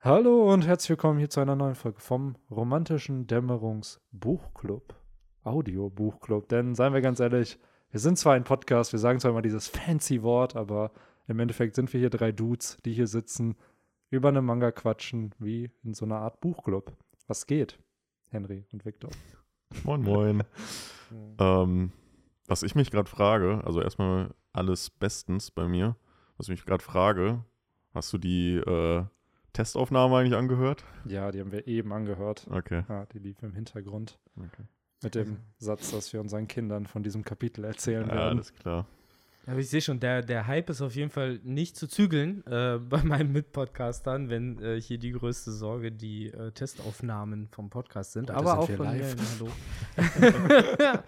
Hallo und herzlich willkommen hier zu einer neuen Folge vom romantischen Dämmerungsbuchclub. Audio-Buchclub. Denn seien wir ganz ehrlich, wir sind zwar ein Podcast, wir sagen zwar immer dieses fancy Wort, aber im Endeffekt sind wir hier drei Dudes, die hier sitzen, über eine Manga quatschen, wie in so einer Art Buchclub. Was geht, Henry und Victor? Moin, moin. ähm, was ich mich gerade frage, also erstmal alles bestens bei mir. Was ich mich gerade frage, hast du die äh, Testaufnahme eigentlich angehört? Ja, die haben wir eben angehört. Okay. Ja, die lief im Hintergrund. okay. Mit dem Satz, dass wir unseren Kindern von diesem Kapitel erzählen Ja, werden. alles klar. Aber ich sehe schon, der, der Hype ist auf jeden Fall nicht zu zügeln äh, bei meinen Mitpodcastern, wenn äh, hier die größte Sorge die äh, Testaufnahmen vom Podcast sind. Heute Aber sind auch wir von live. mir. Hallo.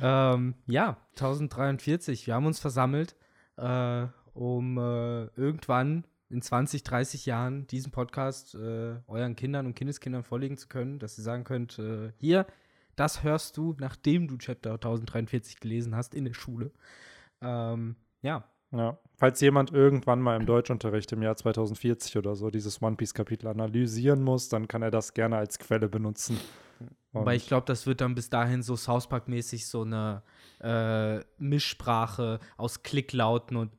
ähm, ja, 1043. Wir haben uns versammelt, äh, um äh, irgendwann in 20, 30 Jahren diesen Podcast äh, euren Kindern und Kindeskindern vorlegen zu können, dass ihr sagen könnt, äh, hier, das hörst du, nachdem du Chapter 1043 gelesen hast in der Schule. Ähm, ja, Ja. Falls jemand irgendwann mal im Deutschunterricht im Jahr 2040 oder so dieses One Piece-Kapitel analysieren muss, dann kann er das gerne als Quelle benutzen. Und- ich glaube, das wird dann bis dahin so South Park-mäßig so eine äh, Mischsprache aus Klicklauten und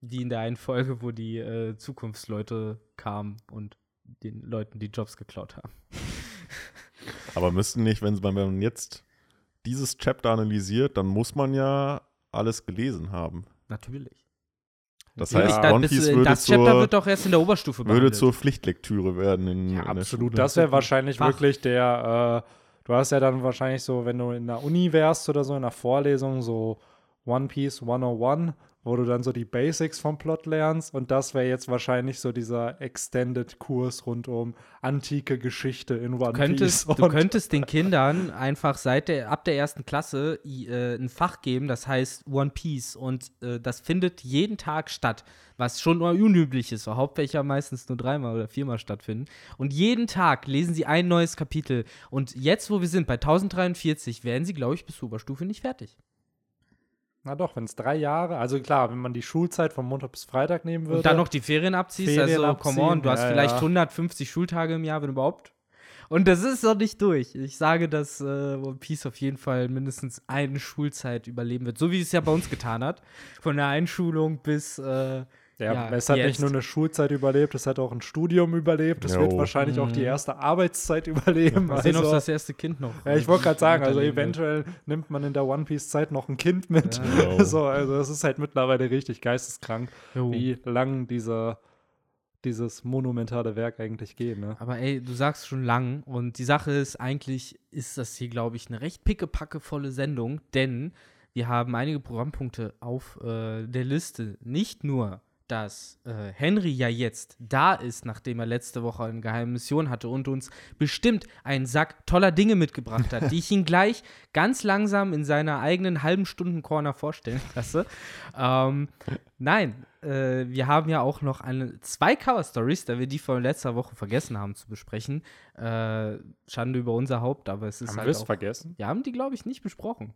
die in der einen Folge, wo die äh, Zukunftsleute kamen und den Leuten die Jobs geklaut haben. Aber müssten nicht, wenn wenn man jetzt dieses Chapter analysiert, dann muss man ja alles gelesen haben. Natürlich. Das Ja. Heißt, dann One Piece du, würde, das Chapter zur, wird doch erst in der Oberstufe würde behandelt. zur Pflichtlektüre werden in, Ja, in absolut. Das wäre wahrscheinlich Fach. wirklich der, äh, du hast ja dann wahrscheinlich so, wenn du in der Uni wärst oder so, in der Vorlesung, so One Piece 101, wo du dann so die Basics vom Plot lernst und das wäre jetzt wahrscheinlich so dieser Extended-Kurs rund um antike Geschichte in One Du könntest, Piece. du könntest den Kindern einfach seit der, ab der ersten Klasse äh, ein Fach geben, das heißt One Piece. Und äh, das findet jeden Tag statt, was schon unüblich ist, weil Hauptfächer meistens nur dreimal oder viermal stattfinden. Und jeden Tag lesen sie ein neues Kapitel. Und jetzt, wo wir sind, bei 1043, werden sie, glaube ich, bis zur Oberstufe nicht fertig. Na doch, wenn es drei Jahre, also klar, wenn man die Schulzeit von Montag bis Freitag nehmen würde. Und dann noch die Ferien abziehst, Ferien also come on, abziehen, du hast ja, vielleicht ja. 150 Schultage im Jahr, wenn überhaupt. Und das ist noch nicht durch. Ich sage, dass äh, One Piece auf jeden Fall mindestens eine Schulzeit überleben wird, so wie es ja bei uns getan hat. Von der Einschulung bis äh, Ja, Ja, es hat jetzt. nicht nur eine Schulzeit überlebt, es hat auch ein Studium überlebt. Es wird Jo. wahrscheinlich auch die Mhm. erste Arbeitszeit überleben. mal sehen, ob Also, das erste Kind noch. ja, ich wollte gerade sagen, also wird. eventuell nimmt man in der One Piece Zeit noch ein Kind mit. Ja. so, also das ist halt mittlerweile richtig geisteskrank, Jo. wie lang dieser dieses monumentale Werk eigentlich geht. Ne? Aber ey, du sagst schon lang und die Sache ist, eigentlich ist das hier, glaube ich, eine recht pickepackevolle Sendung, denn wir haben einige Programmpunkte auf äh, der Liste. Nicht nur, dass äh, Henry ja jetzt da ist, nachdem er letzte Woche eine geheime Mission hatte und uns bestimmt einen Sack toller Dinge mitgebracht hat, die ich ihn gleich ganz langsam in seiner eigenen halben Stunden Corner vorstellen lasse. Ähm, nein, äh, wir haben ja auch noch eine, zwei Cover-Stories, da wir die von letzter Woche vergessen haben zu besprechen. Äh, Schande über unser Haupt, aber es ist Haben wir halt es auch, vergessen? Wir haben die, glaube ich, nicht besprochen.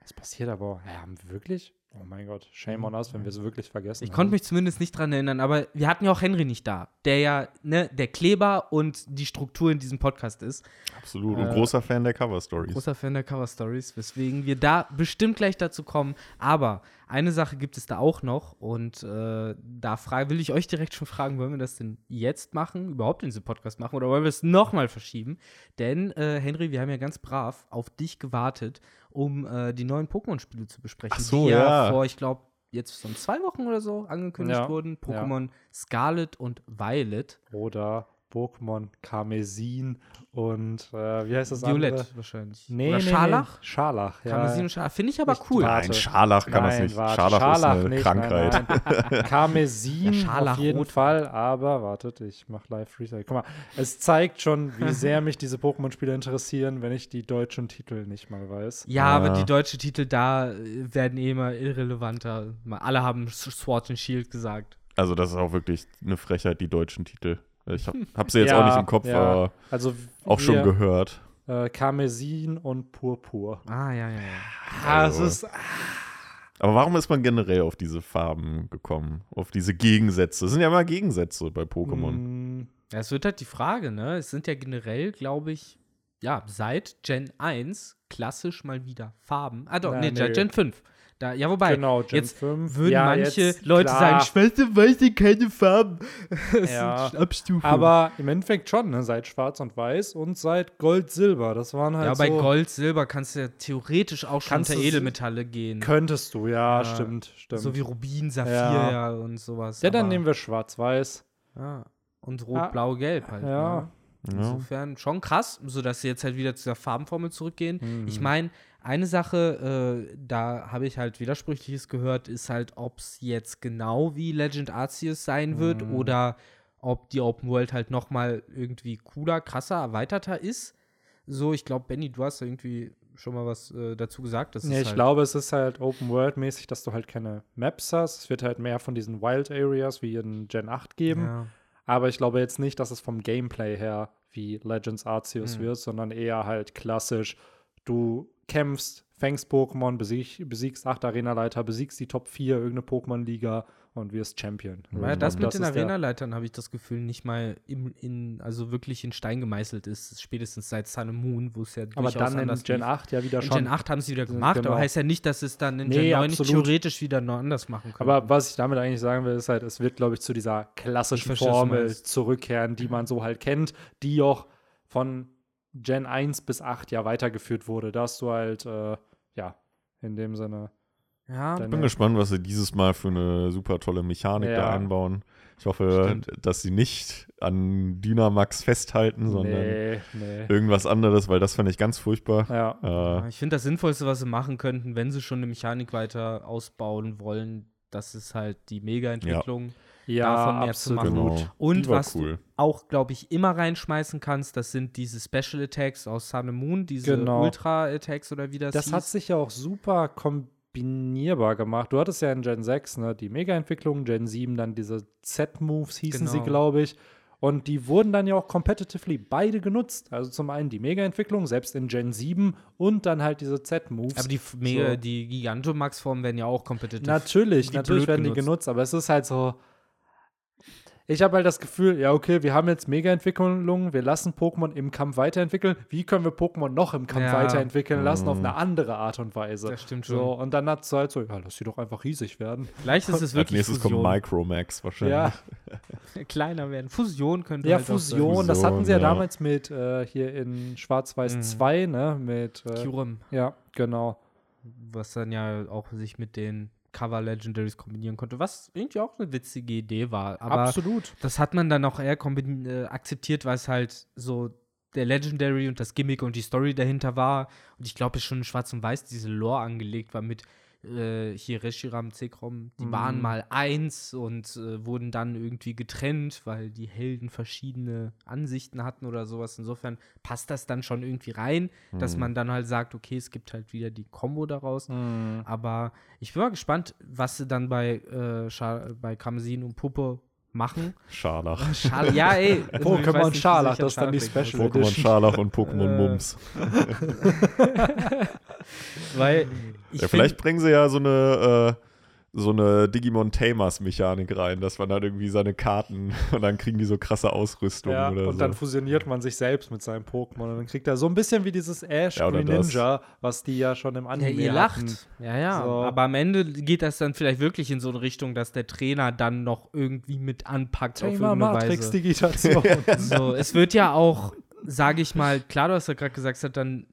Das passiert aber. Ja, haben wir wirklich? Oh mein Gott, shame on us, wenn wir es wirklich vergessen Ich haben. konnte mich zumindest nicht dran erinnern, aber wir hatten ja auch Henry nicht da, der ja ne, der Kleber und die Struktur in diesem Podcast ist. Absolut. Und Äh, großer Fan der Cover Stories. Großer Fan der Cover Stories, weswegen wir da bestimmt gleich dazu kommen. Aber eine Sache gibt es da auch noch und äh, da fra- will ich euch direkt schon fragen, wollen wir das denn jetzt machen, überhaupt in diesem Podcast machen oder wollen wir es nochmal verschieben? Denn, äh, Henry, wir haben ja ganz brav auf dich gewartet, um äh, die neuen Pokémon-Spiele zu besprechen, Ach so, die ja, ja. vor, ich glaube, jetzt von zwei Wochen oder so angekündigt Ja, wurden. Pokémon Scarlet und Violet. Oder Pokémon Karmesin und äh, wie heißt das Violett andere? wahrscheinlich. Nee, oder nee, Scharlach? Nee. Scharlach, ja. Karmesin und Scharlach. Finde ich aber cool. Nein, Scharlach kann das Nein, nicht. warte, Scharlach, ist eine nicht, Krankheit. Nein, nein. Karmesin Ja, auf jeden Scharlachrot. Fall, aber wartet, ich mache live Freestyle. Guck mal, es zeigt schon, wie sehr mich diese Pokémon-Spiele interessieren, wenn ich die deutschen Titel nicht mal weiß. Ja, aber Ja. die deutschen Titel da äh, werden eh immer irrelevanter. Alle haben Sword and Shield gesagt. Also, das ist auch wirklich eine Frechheit, die deutschen Titel. Ich hab, hab sie jetzt Ja, auch nicht im Kopf, ja. aber Also auch schon gehört. äh, Karmesin und Purpur. Ah, ja, ja, ja. Ah, es Also. ist. Aber warum ist man generell auf diese Farben gekommen? Auf diese Gegensätze? Es sind ja immer Gegensätze bei Pokémon. Ja, es wird halt die Frage, ne? Es sind ja generell, glaube ich, ja, seit Gen 1 klassisch mal wieder Farben. Ah, doch, Na, nee, nee. Gen 5. Da, ja, wobei, genau, Gen jetzt 5. würden ja, manche jetzt, Leute klar, sagen, Schwester weiß ich keine Farben. Das Ja, sind Abstufungen. Aber im Endeffekt schon, ne? seit Schwarz und Weiß und seit Gold, Silber. Das waren halt ja, bei so. Gold, Silber kannst du ja theoretisch auch schon unter Edelmetalle gehen. Könntest du, ja, Ja, stimmt, stimmt. So wie Rubin, Saphir Ja. ja. und sowas. ja, dann nehmen wir Schwarz-Weiß. Ja. Und Rot, Ah, Blau, Gelb halt. ja. Ne? Insofern schon krass, sodass sie jetzt halt wieder zu der Farbenformel zurückgehen. Mhm. Ich meine, eine Sache, äh, da habe ich halt Widersprüchliches gehört, ist halt, ob es jetzt genau wie Legend Arceus sein wird Mhm. oder ob die Open World halt noch mal irgendwie cooler, krasser, erweiterter ist. So, ich glaube, Benny, du hast irgendwie schon mal was äh, dazu gesagt. Das Nee, ich halt, glaube, es ist halt Open-World-mäßig, dass du halt keine Maps hast. Es wird halt mehr von diesen Wild Areas wie in Gen 8 geben. ja. Aber ich glaube jetzt nicht, dass es vom Gameplay her wie Legends Arceus Hm. wird, sondern eher halt klassisch. Du kämpfst, fängst Pokémon, besieg, besiegst acht Arenaleiter, besiegst die Top 4 irgendeine Pokémon-Liga und wirst Champion. Weil das mit den ist der- Arenaleitern habe ich das Gefühl nicht mal im, in, also wirklich in Stein gemeißelt ist, spätestens seit Sun and Moon, wo es ja Aber durchaus dann in anders Gen lief. 8 ja wieder In schon. Gen 8 haben sie wieder gemacht, genau. aber heißt ja nicht, dass es dann in Nee, Gen 9 nicht absolut. theoretisch wieder noch anders machen können. Aber was ich damit eigentlich sagen will, ist halt, es wird, glaube ich, zu dieser klassischen Formel zurückkehren, die man so halt kennt, die auch von Gen 1 bis 8 ja weitergeführt wurde. Da hast du halt, äh, ja, in dem Sinne. ja, Ich bin gespannt, was sie dieses Mal für eine super tolle Mechanik da Ja. einbauen. Ich hoffe, Stimmt. dass sie nicht an Dynamax festhalten, sondern Nee, nee. irgendwas anderes, weil das fand ich ganz furchtbar. Ja. Äh, ich finde das Sinnvollste, was sie machen könnten, wenn sie schon eine Mechanik weiter ausbauen wollen, das ist halt die Mega-Entwicklung. Ja, davon mehr zu absolut. machen. genau. Und Die was cool. du auch, glaube ich, immer reinschmeißen kannst, das sind diese Special Attacks aus Sun and Moon, diese Genau. Ultra Attacks oder wie das, Das hieß. hat sich ja auch super kombinierbar gemacht. Du hattest ja in Gen 6 ne, die Mega-Entwicklung, Gen 7 dann diese Z-Moves hießen sie, Genau. glaube ich. Und die wurden dann ja auch competitively beide genutzt. Also zum einen die Mega-Entwicklung, selbst in Gen 7 und dann halt diese Z-Moves. Aber die, Mega, So. die Gigantomax-Formen werden ja auch kompetitiv. Natürlich, natürlich werden die genutzt. genutzt, aber es ist halt so. Ich habe halt das Gefühl, ja, okay, wir haben jetzt Mega-Entwicklungen, wir lassen Pokémon im Kampf weiterentwickeln. Wie können wir Pokémon noch im Kampf Ja. weiterentwickeln lassen auf Mhm. eine andere Art und Weise? Das stimmt schon. So, und dann hat es halt so, ja, lass sie doch einfach riesig werden. Vielleicht ist es Als wirklich nächstes kommt Fusion. Micromax wahrscheinlich. Ja, kleiner werden. Fusion könnte ja halt auch sein. Fusion, das hatten sie ja, Fusion, ja. damals mit äh, hier in Schwarz-Weiß Mhm. 2, ne? Mit, äh, Kyurem, ja, genau. was dann ja auch sich mit den Cover Legendaries kombinieren konnte, was irgendwie auch eine witzige Idee war. Aber Absolut. das hat man dann auch eher äh, akzeptiert, weil es halt so der Legendary und das Gimmick und die Story dahinter war. Und ich glaube, es schon in Schwarz und Weiß diese Lore angelegt war mit äh, hier Reshiram, Zekrom. Die Mhm. waren mal eins und äh, wurden dann irgendwie getrennt, weil die Helden verschiedene Ansichten hatten oder sowas. Insofern passt das dann schon irgendwie rein, dass Mhm. man dann halt sagt, okay, es gibt halt wieder die Combo daraus. Mhm. Aber ich bin mal gespannt, was sie dann bei, äh, bei Kamsin und Puppe machen. Scharlach. Schade, ja, ey. also Pokémon nicht, Scharlach, das ist dann die Special Pokémon Edition. Scharlach und Pokémon Äh. Mums. Weil ich Ja, vielleicht bringen sie ja so eine, äh, so eine Digimon Tamers Mechanik rein, dass man dann irgendwie seine Karten und dann kriegen die so krasse Ausrüstung Ja, oder und so. dann fusioniert man sich selbst mit seinem Pokémon und dann kriegt er so ein bisschen wie dieses Ash Ja, oder Green das. Ninja, was die ja schon im ja, Anime ihr hatten. lacht. Ja, ja. So. Aber am Ende geht das dann vielleicht wirklich in so eine Richtung, dass der Trainer dann noch irgendwie mit anpackt auf Thema irgendeine Matrix Weise. Digitation. So, es wird ja auch, sage ich mal, klar, du hast ja gerade gesagt, es hat dann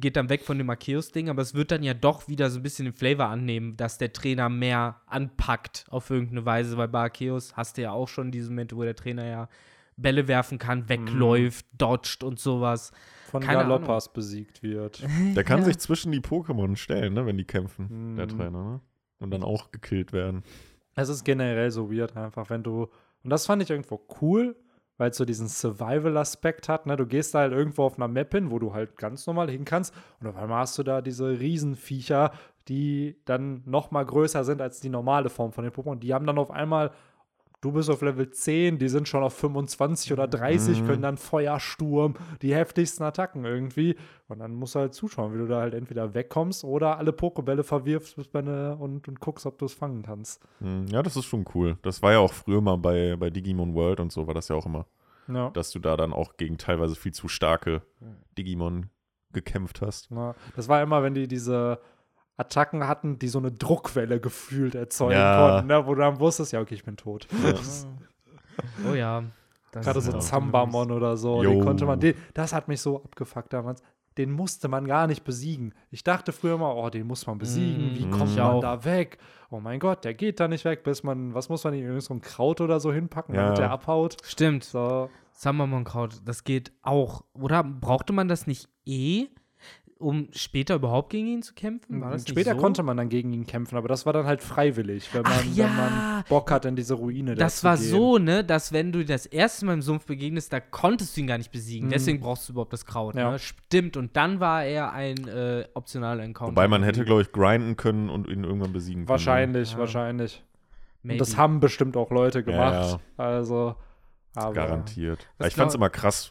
geht dann weg von dem Arceus-Ding, aber es wird dann ja doch wieder so ein bisschen den Flavor annehmen, dass der Trainer mehr anpackt auf irgendeine Weise, weil bei Arceus hast du ja auch schon diese Momente, wo der Trainer ja Bälle werfen kann, wegläuft, dodgt und sowas. Von Keine Galoppas besiegt wird. Der kann Ja. sich zwischen die Pokémon stellen, ne, wenn die kämpfen, der Mhm. Trainer, ne? Und dann auch gekillt werden. Es ist generell so weird einfach, wenn du, und das fand ich irgendwo cool, weil es so diesen Survival-Aspekt hat, ne? Du gehst da halt irgendwo auf einer Map hin, wo du halt ganz normal hin kannst und auf einmal hast du da diese Riesenviecher, die dann noch mal größer sind als die normale Form von den Pokémon. Die haben dann auf einmal du bist auf Level 10, die sind schon auf 25 oder 30, Mhm. können dann Feuersturm, die heftigsten Attacken irgendwie. Und dann musst du halt zuschauen, wie du da halt entweder wegkommst oder alle Pokebälle verwirfst bis bei ne, und, und guckst, ob du es fangen kannst. Hm, Ja, das ist schon cool. Das war ja auch früher mal bei, bei Digimon World und so, war das ja auch immer, Ja. dass du da dann auch gegen teilweise viel zu starke Digimon gekämpft hast. Ja, das war immer, wenn die diese Attacken hatten, die so eine Druckwelle gefühlt erzeugen Ja. konnten, ne? wo du dann wusstest, ja, okay, ich bin tot. Oh ja. Das Gerade so Zambamon oder so, Jo. den konnte man, den, das hat mich so abgefuckt damals. Den musste man gar nicht besiegen. Ich dachte früher mal, oh, den muss man besiegen. Wie Mm, kommt ich man auch. da weg? Oh mein Gott, der geht da nicht weg, bis man, was muss man ihm, irgend so ein Kraut oder so hinpacken, Ja. damit der abhaut? Stimmt. So, Sammermankraut, das geht auch. Oder brauchte man das nicht eh, um später überhaupt gegen ihn zu kämpfen? War das nicht Später so? konnte man dann gegen ihn kämpfen, aber das war dann halt freiwillig, wenn man, Ach ja. wenn man Bock hat, in diese Ruine da Das zu war gehen. so, ne, dass wenn du das erste Mal im Sumpf begegnest, da konntest du ihn gar nicht besiegen. Mhm. Deswegen brauchst du überhaupt das Kraut. Ja. Ne? Stimmt. Und dann war er ein äh, optionaler Encounter. Wobei man hätte, glaube ich, grinden können und ihn irgendwann besiegen können. Wahrscheinlich, Ja. wahrscheinlich. Maybe. Und das haben bestimmt auch Leute gemacht. Ja, Also, aber. Garantiert. Ich fand es immer krass,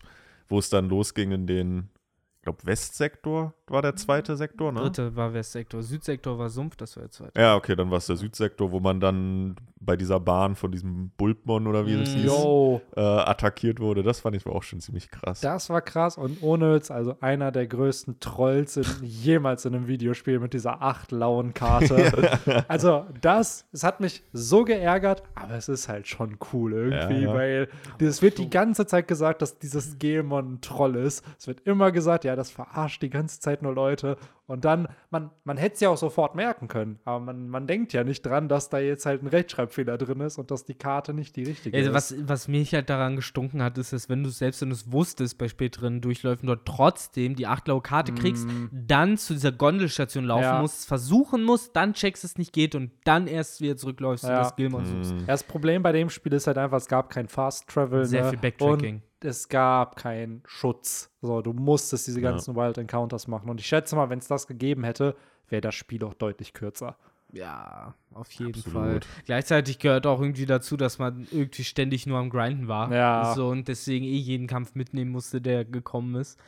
wo es dann losging in den, ich glaube, Westsektor war der zweite Sektor, ne? Dritte war Westsektor. Südsektor war Sumpf, das war der zweite. Ja, okay, dann war es der Südsektor, wo man dann bei dieser Bahn von diesem Bulbmon oder wie das Mm. hieß, Yo, äh, attackiert wurde. Das fand ich auch schon ziemlich krass. das war krass und ohne Witz, also einer der größten Trolls in, jemals in einem Videospiel mit dieser acht lauen Karte. Also, das, es hat mich so geärgert, aber es ist halt schon cool irgendwie, Ja, ja. weil es wird die ganze Zeit gesagt, dass dieses Gelmon ein Troll ist. Es wird immer gesagt, ja, das verarscht die ganze Zeit nur Leute. Und dann, man, man hätte es ja auch sofort merken können, aber man, man denkt ja nicht dran, dass da jetzt halt ein Rechtschreibfehler drin ist und dass die Karte nicht die richtige Also ist. was, was mich halt daran gestunken hat, ist, dass wenn du selbst wenn du es wusstest bei späteren Durchläufen dort trotzdem die acht blaue Karte kriegst, dann zu dieser Gondelstation laufen Mm. Ja. musst, versuchen musst, dann checkst es nicht geht und dann erst wieder zurückläufst und Ja. das Gilmon suchst. Mhm. Das Problem bei dem Spiel ist halt einfach, es gab kein Fast Travel. Sehr ne? viel Backtracking. Und es gab keinen Schutz. So, du musstest diese Ja. ganzen Wild Encounters machen. Und ich schätze mal, wenn es das gegeben hätte, wäre das Spiel auch deutlich kürzer. Ja, auf jeden Absolut. Fall. Gleichzeitig gehört auch irgendwie dazu, dass man irgendwie ständig nur am Grinden war. Ja. So, und deswegen eh jeden Kampf mitnehmen musste, der gekommen ist.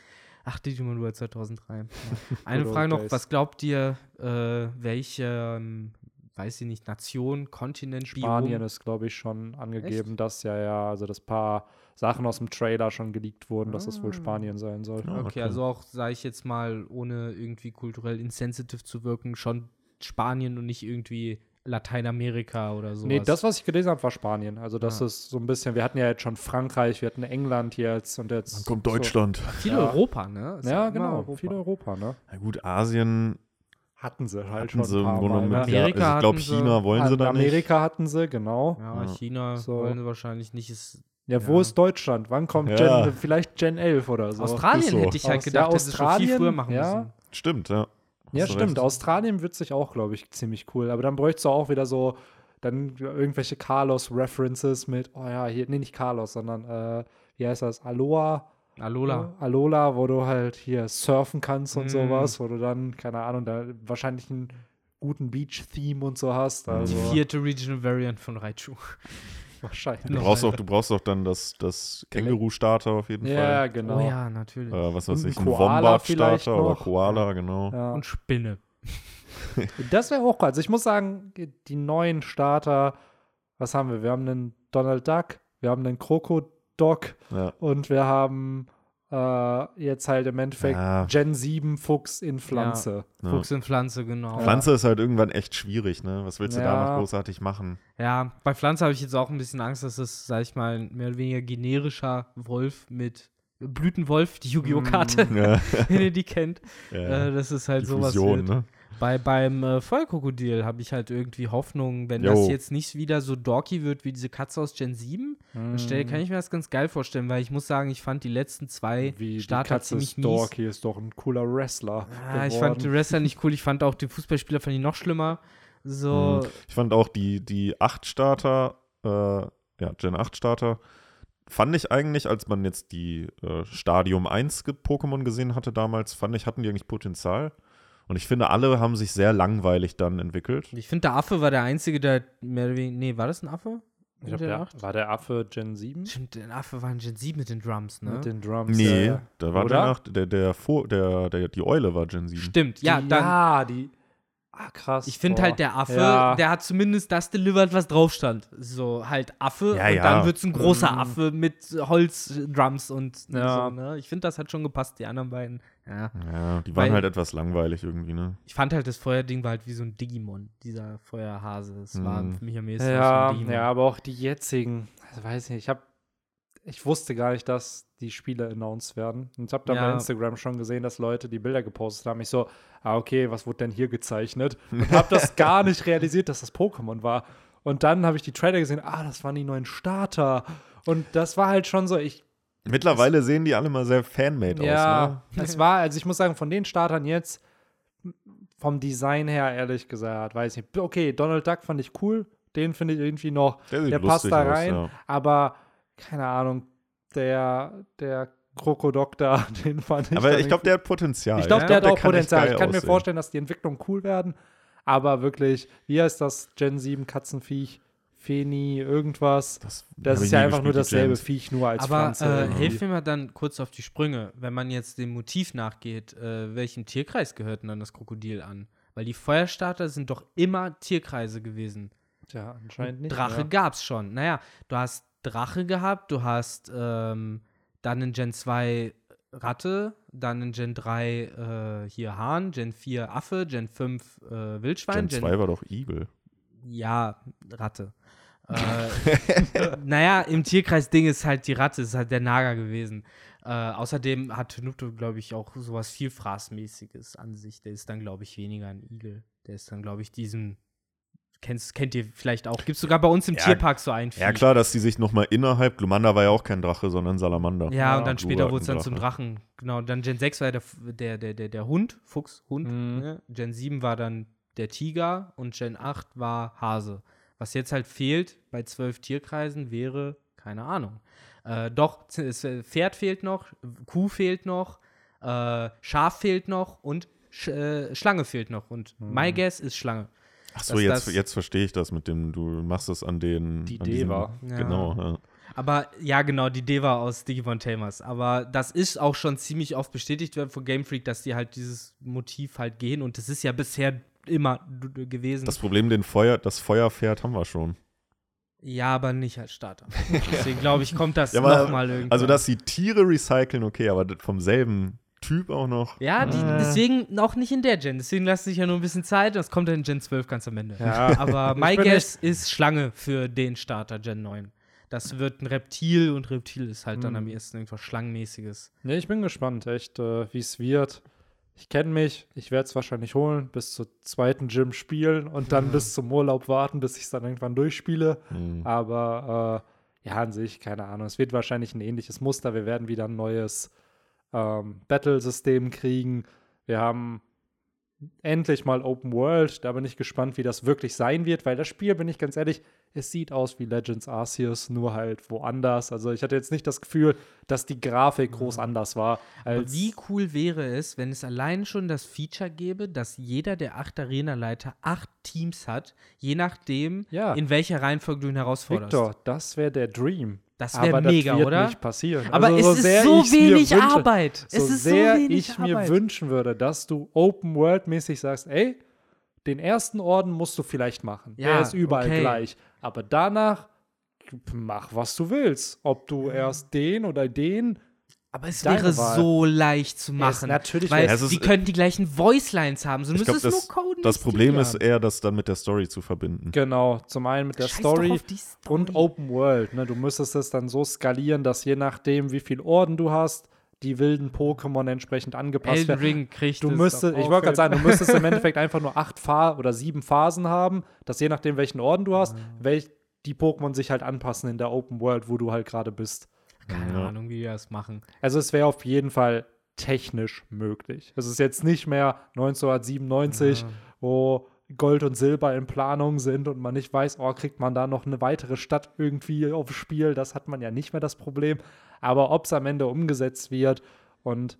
Ach, Digimon World 2003. Ja. Eine Frage noch, was glaubt ihr, äh, welche, ähm, weiß ich nicht, Nation, Kontinent, Spanien Biom? ist, glaube ich, schon angegeben, dass ja, ja, also das paar Sachen aus dem Trailer schon geleakt wurden, dass es wohl Ah. Spanien sein soll. Ja. Okay, okay. also auch, sage ich jetzt mal, ohne irgendwie kulturell insensitive zu wirken, schon Spanien und nicht irgendwie Lateinamerika oder sowas. Nee, das, was ich gelesen habe, war Spanien. Also, das Ah. ist so ein bisschen, wir hatten ja jetzt schon Frankreich, wir hatten England jetzt und jetzt. Dann kommt so- Deutschland. Viel Ja. Europa, ne? Ist Ja, genau, Europa. viel Europa, ne? Na gut, Asien Hatten sie halt hatten schon sie ein im paar Mal. Ne? Ja, Amerika also ich glaube, hatten sie. China wollen sie An da nicht. Amerika hatten sie, genau. Ja, Ja. China So. wollen sie wahrscheinlich nicht. Ist Ja, wo Ja. ist Deutschland? Wann kommt Ja. Gen, vielleicht Gen 11 oder so? Australien so. hätte ich halt Aus- gedacht, ja, dass sie schon viel Australien, früher machen ja. müssen. Stimmt, ja. Ja, Hast du stimmt. recht. Australien wird sich auch, glaube ich, ziemlich cool. Aber dann bräuchtest du auch wieder so, dann irgendwelche Carlos-References mit, oh ja, hier, nee, nicht Carlos, sondern, äh, wie heißt das? Aloha? Alola. Alola, wo du halt hier surfen kannst und Mm. sowas, wo du dann, keine Ahnung, da wahrscheinlich einen guten Beach-Theme und so hast. Also Die vierte Regional Variant von Raichu. wahrscheinlich. Du brauchst, auch, du brauchst auch dann das, das Känguru-Starter auf jeden Ja, Fall. genau. Oh ja, natürlich. Äh, was weiß ich, ein Wombat-Starter oder. Koala, genau. Ja. Und Spinne. Das wäre auch cool. Also ich muss sagen, die neuen Starter, was haben wir? Wir haben einen Donald Duck, wir haben einen Krokodok Ja. und wir haben äh, jetzt halt im Endeffekt Ja. Gen 7 Fuchs in Pflanze. Ja. Fuchs in Pflanze, genau. Pflanze ist halt irgendwann echt schwierig, ne? Was willst du da noch großartig machen? Ja, bei Pflanze habe ich jetzt auch ein bisschen Angst, dass es, sag ich mal, ein mehr oder weniger generischer Wolf mit Blütenwolf, die Yu-Gi-Oh! Karte, Ja, wenn ihr die kennt. ja. Äh, das ist halt Die sowas. Fusion, wird. ne? Bei, beim äh, Feuerkrokodil habe ich halt irgendwie Hoffnung, wenn Jo. das jetzt nicht wieder so dorky wird wie diese Katze aus Gen 7, dann Mhm. stell, kann ich mir das ganz geil vorstellen, weil ich muss sagen, ich fand die letzten zwei Wie die Starter Katze ziemlich mies. Storky ist doch ein cooler Wrestler. Ah, ich fand die geworden. Wrestler nicht cool, ich fand auch den Fußballspieler fand ich noch schlimmer. So, Mhm. Ich fand auch die, die 8-Starter, äh, ja, Gen 8-Starter, fand ich eigentlich, als man jetzt die äh, Stadium 1 ge- Pokémon gesehen hatte damals, fand ich, hatten die eigentlich Potenzial. Und ich finde, alle haben sich sehr langweilig dann entwickelt. ich finde, der Affe war der Einzige, der mehr oder weniger, nee, war das ein Affe? Ich glaub, der, war der Affe Gen 7? Stimmt, der Affe war ein Gen 7 mit den Drums, ne? Mit den Drums. Nee, ja. da war Oder? danach, der, der, vor, der, der, die Eule war Gen 7. Stimmt, ja, die, dann. ja, die. Ah, krass. Ich finde halt, der Affe, Ja. der hat zumindest das delivered, was drauf stand. So halt Affe Ja, und ja. dann wird es ein großer Mhm. Affe mit Holzdrums und Ja. so, ne? Ich finde, das hat schon gepasst, die anderen beiden. Ja. Ja, die waren Weil- halt etwas langweilig irgendwie, ne? Ich fand halt, das Feuerding war halt wie so ein Digimon, dieser Feuerhase. Das war Mhm. für mich am ehesten Ja, wie ein Digimon. ja, aber auch die jetzigen, also weiß nicht, ich habe, ich wusste gar nicht, dass die Spiele announced werden. Und ich habe dann Ja. bei Instagram schon gesehen, dass Leute die Bilder gepostet haben. Ich so, ah, okay, was wurde denn hier gezeichnet? Und habe das gar nicht realisiert, dass das Pokémon war. Und dann habe ich die Trailer gesehen, ah, das waren die neuen Starter. Und das war halt schon so, ich, Mittlerweile sehen die alle mal sehr fanmade aus, ja, ne? es war, also ich muss sagen, von den Startern jetzt, vom Design her, ehrlich gesagt, weiß nicht. Okay, Donald Duck fand ich cool. Den finde ich irgendwie noch, Der der passt da aus, rein. ja. Aber, keine Ahnung, der, der Krokodokter, den fand ich. Aber ich glaube, der hat Potenzial. ich glaube, Ja, der hat der auch kann echt Potenzial. Ich kann mir aussehen. vorstellen, dass die Entwicklungen cool werden. Aber wirklich, wie heißt das Gen 7 Katzenviech? Feni, irgendwas. Das, Das ist ja einfach nur dasselbe Gens. Viech, nur als Aber Pflanze. äh, irgendwie. helft mir mal dann kurz auf die Sprünge, wenn man jetzt dem Motiv nachgeht, äh, welchem Tierkreis gehört denn dann das Krokodil an? Weil die Feuerstarter sind doch immer Tierkreise gewesen. Tja, anscheinend nicht. Drache mehr. gab's schon. Naja, du hast Drache gehabt, du hast ähm, dann in Gen 2 Ratte, dann in Gen 3 äh, hier Hahn, Gen 4 Affe, Gen 5 äh, Wildschwein, Gen 2 war doch Igel. ja, Ratte. Äh, naja, im Tierkreis-Ding ist halt die Ratte, ist halt der Nager gewesen. Äh, außerdem hat Tenuto, glaube ich, auch sowas viel Fraßmäßiges an sich. Der ist dann, glaube ich, weniger ein Igel. Der ist dann, glaube ich, diesen. Kennst, kennt ihr vielleicht auch. Gibt es sogar bei uns im Ja, Tierpark so ein Vieh. Ja, klar, dass die sich nochmal innerhalb. Glumanda war ja auch kein Drache, sondern Salamander. Ja, Ja, und dann später wurde es dann zum Drachen. Genau, dann Gen 6 war der, der, der, der, der Hund, Fuchs, Hund. Mhm. Ne? Gen 7 war dann der Tiger und Gen 8 war Hase. Was jetzt halt fehlt bei zwölf Tierkreisen wäre, keine Ahnung. Äh, doch, äh, Pferd fehlt noch, Kuh fehlt noch, äh, Schaf fehlt noch und Sch äh, Schlange fehlt noch. Und my guess ist Schlange. Achso, dass jetzt, jetzt verstehe ich das mit dem, du machst es an den. Die an Deva. Ja. Genau, ja. Aber ja, genau, die Deva aus Digimon Tamers. Aber das ist auch schon ziemlich oft bestätigt worden von Game Freak, dass die halt dieses Motiv halt gehen. Und das ist ja bisher immer gewesen. Das Problem, den Feuer, das Feuerpferd haben wir schon. ja, aber nicht als Starter. Deswegen glaube ich, kommt das Ja, aber- nochmal irgendwie. Also, dass die Tiere recyceln, okay, aber vom selben Typ auch noch. Ja, die, Äh. deswegen auch nicht in der Gen. Deswegen lassen sich ja nur ein bisschen Zeit. Das kommt dann in Gen 12 ganz am Ende. Ja. Aber my guess ist Schlange für den Starter Gen 9. Das wird ein Reptil und Reptil ist halt dann Hm. am ehesten irgendwas Schlangenmäßiges. Nee, ich bin gespannt, echt, äh, wie es wird. Ich kenne mich, ich werde es wahrscheinlich holen, bis zur zweiten Gym spielen und dann bis zum Urlaub warten, bis ich es dann irgendwann durchspiele. Hm. Aber äh, ja, an sich, keine Ahnung. Es wird wahrscheinlich ein ähnliches Muster. Wir werden wieder ein neues ähm, Battle-System kriegen. Wir haben endlich mal Open World. Da bin ich gespannt, wie das wirklich sein wird, weil das Spiel, bin ich ganz ehrlich, es sieht aus wie Legends Arceus, nur halt woanders. Also ich hatte jetzt nicht das Gefühl, dass die Grafik groß anders war. Aber wie cool wäre es, wenn es allein schon das Feature gäbe, dass jeder der acht Arena-Leiter acht Teams hat, je nachdem, Ja. in welcher Reihenfolge du ihn herausforderst. Victor, das wäre der Dream. Das wäre Aber mega, das wird oder? nicht passieren. Aber Also, es sehr ist so wenig wünsche- Arbeit. so es ist sehr so wenig ich Arbeit. mir wünschen würde, dass du Open World mäßig sagst, ey, den ersten Orden musst du vielleicht machen. Ja, Der ist überall okay. gleich. Aber danach mach, was du willst. Ob du erst den oder den. Aber es wäre Wahl. so leicht zu Es- machen. natürlich weil ist- die können die gleichen Voicelines haben. So glaube, es das, nur coden. das Problem ist eher, das dann mit der Story zu verbinden. Genau, zum einen mit der Story, Story. und Open World. Ne? Du müsstest es dann so skalieren, dass je nachdem, wie viel Orden du hast, die wilden Pokémon entsprechend angepasst Elden werden. Ring kriegt Du es müsstest, ich auch wollte gerade sagen, du müsstest im Endeffekt einfach nur acht Pha oder sieben Phasen haben, dass je nachdem, welchen Orden du hast, welch die Pokémon sich halt anpassen in der Open World, wo du halt gerade bist. Keine Ja. Ahnung, wie wir das machen. Also es wäre auf jeden Fall technisch möglich. Es ist jetzt nicht mehr 1997, Ja. wo Gold und Silber in Planung sind und man nicht weiß, oh, kriegt man da noch eine weitere Stadt irgendwie aufs Spiel. Das hat man ja nicht mehr das Problem. Aber ob es am Ende umgesetzt wird und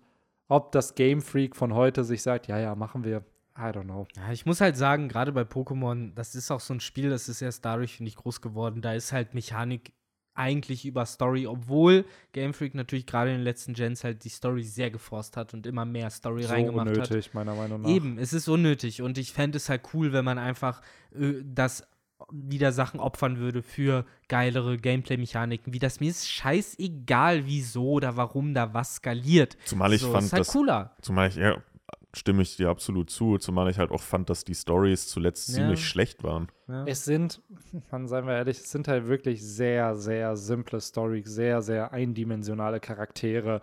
ob das Game Freak von heute sich sagt, ja, ja, machen wir. I don't know. Ja, ich muss halt sagen, gerade bei Pokémon, das ist auch so ein Spiel, das ist erst dadurch, finde ich, groß geworden. Da ist halt Mechanik eigentlich über Story, obwohl Game Freak natürlich gerade in den letzten Gens halt die Story sehr geforst hat und immer mehr Story So reingemacht hat. unnötig, meiner Meinung nach. Eben, es ist unnötig und ich fände es halt cool, wenn man einfach äh, das wieder Sachen opfern würde für geilere Gameplay-Mechaniken, wie das mir ist scheißegal, wieso oder warum da was skaliert. Zumal ich so, fand, ist halt dass, cooler. zumal ich, ja, stimme ich dir absolut zu, zumal ich halt auch fand, dass die Stories zuletzt Ja. ziemlich schlecht waren. Ja. Es sind, man seien wir ehrlich, es sind halt wirklich sehr, sehr simple Storys, sehr, sehr eindimensionale Charaktere.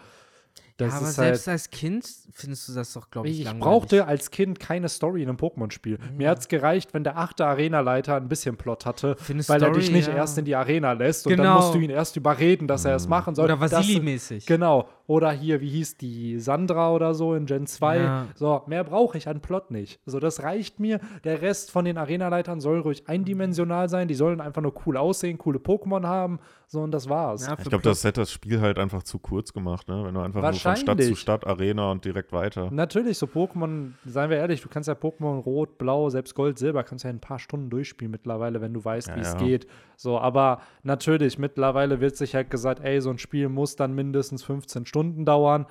Das ja, aber ist selbst halt, als Kind findest du das doch, glaube ich, ich langweilig. brauchte als Kind keine Story in einem Pokémon-Spiel. Mhm. Mir hat es gereicht, wenn der achte Arenaleiter ein bisschen Plot hatte, eine weil er dich Story, nicht ja. erst in die Arena lässt und dann Genau. musst du ihn erst überreden, dass er es machen soll. Oder Das- Vasili-mäßig. Genau. Oder hier, wie hieß die Sandra oder so in Gen 2. Ja. So, mehr brauche ich an Plot nicht. So, das reicht mir. Der Rest von den Arenaleitern soll ruhig eindimensional sein. Die sollen einfach nur cool aussehen, coole Pokémon haben. So, und das war's. Ja, Ich glaube, das hätte das Spiel halt einfach zu kurz gemacht, ne? Wenn du einfach nur von Stadt zu. Stadt, Arena und direkt weiter. Natürlich, so Pokémon, seien wir ehrlich, du kannst ja Pokémon Rot, Blau, selbst Gold, Silber, kannst ja in ein paar Stunden durchspielen mittlerweile, wenn du weißt, Ja, wie es ja. geht. So, aber natürlich, mittlerweile wird sich halt gesagt, ey, so ein Spiel muss dann mindestens 15 Stunden dauern.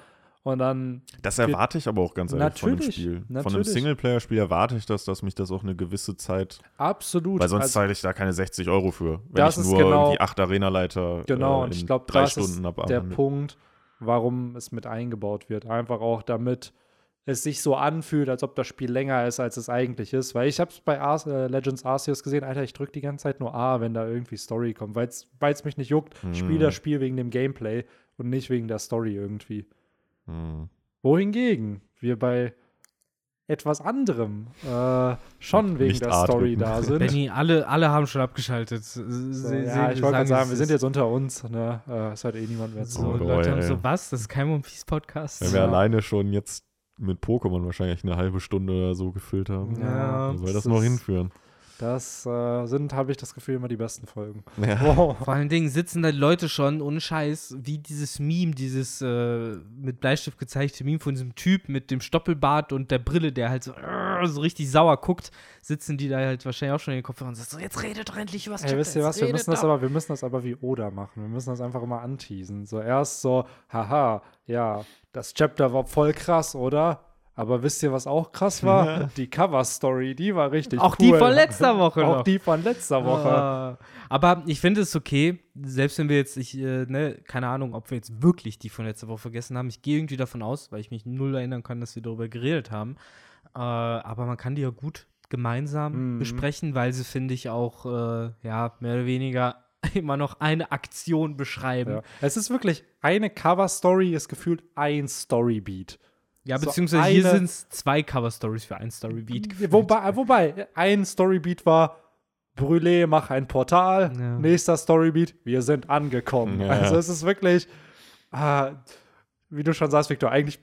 Und dann Das erwarte ich aber auch ganz ehrlich von einem Natürlich, Spiel. Von einem natürlich. Singleplayer-Spiel erwarte ich das, dass mich das auch eine gewisse Zeit, absolut. weil sonst also, zahle ich da keine 60 Euro für, wenn Das ich ist nur genau- irgendwie acht Arena-Leiter Genau, äh, und in ich glaube, drei das Stunden ist abarbeite. der Punkt, warum es mit eingebaut wird. Einfach auch damit es sich so anfühlt, als ob das Spiel länger ist, als es eigentlich ist. Weil ich habe es bei Ar äh, Legends Arceus gesehen, Alter, ich drücke die ganze Zeit nur A, wenn da irgendwie Story kommt, weil es mich nicht juckt. Ich spiele Hm. das Spiel wegen dem Gameplay und nicht wegen der Story irgendwie. Hm. Wohingegen wir bei etwas anderem äh, schon wegen der A Story da sind. Benny, alle, alle haben schon abgeschaltet. So, ja, ich wollte gerade sagen, wir sind jetzt unter uns. Ne? Äh, es hört eh niemand mehr zu. so, Oh, Leute haben ey. so, was? Das ist kein One Piece Podcast. Wenn wir Ja. alleine schon jetzt mit Pokémon wahrscheinlich eine halbe Stunde oder so gefüllt haben. Ja, soll das das noch ist- hinführen? Das äh, sind, habe ich das Gefühl, immer die besten Folgen. Ja. Wow. Vor allen Dingen sitzen da Leute schon, ohne Scheiß, wie dieses Meme, dieses äh, mit Bleistift gezeigte Meme von diesem Typ mit dem Stoppelbart und der Brille, der halt so, äh, so richtig sauer guckt, sitzen die da halt wahrscheinlich auch schon in den Kopfhörern und sagen so, jetzt redet doch endlich über das Ey, wisst ihr was? Wir müssen, das aber, wir müssen das aber wie Oda machen. Wir müssen das einfach immer anteasen. So erst so, haha, ja, das Chapter war voll krass, oder? Aber wisst ihr, was auch krass war? die Cover-Story, die war richtig Auch cool. die von letzter Woche Auch noch. die von letzter Woche. Ah. Aber ich finde es okay, selbst wenn wir jetzt, ich, äh, ne, keine Ahnung, ob wir jetzt wirklich die von letzter Woche vergessen haben. Ich gehe irgendwie davon aus, weil ich mich null erinnern kann, dass wir darüber geredet haben. Äh, aber man kann die ja gut gemeinsam Mhm. besprechen, weil sie, finde ich, auch, äh, ja, mehr oder weniger immer noch eine Aktion beschreiben. Ja. Es ist wirklich, eine Cover-Story ist gefühlt ein Storybeat. Ja, So beziehungsweise hier eine- sind es zwei Cover-Stories für ein Storybeat. Wobei, wobei, ein Storybeat war, Brûlé, mach ein Portal. Ja. Nächster Storybeat, wir sind angekommen. Ja. Also es ist wirklich, ah, wie du schon sagst, Victor, eigentlich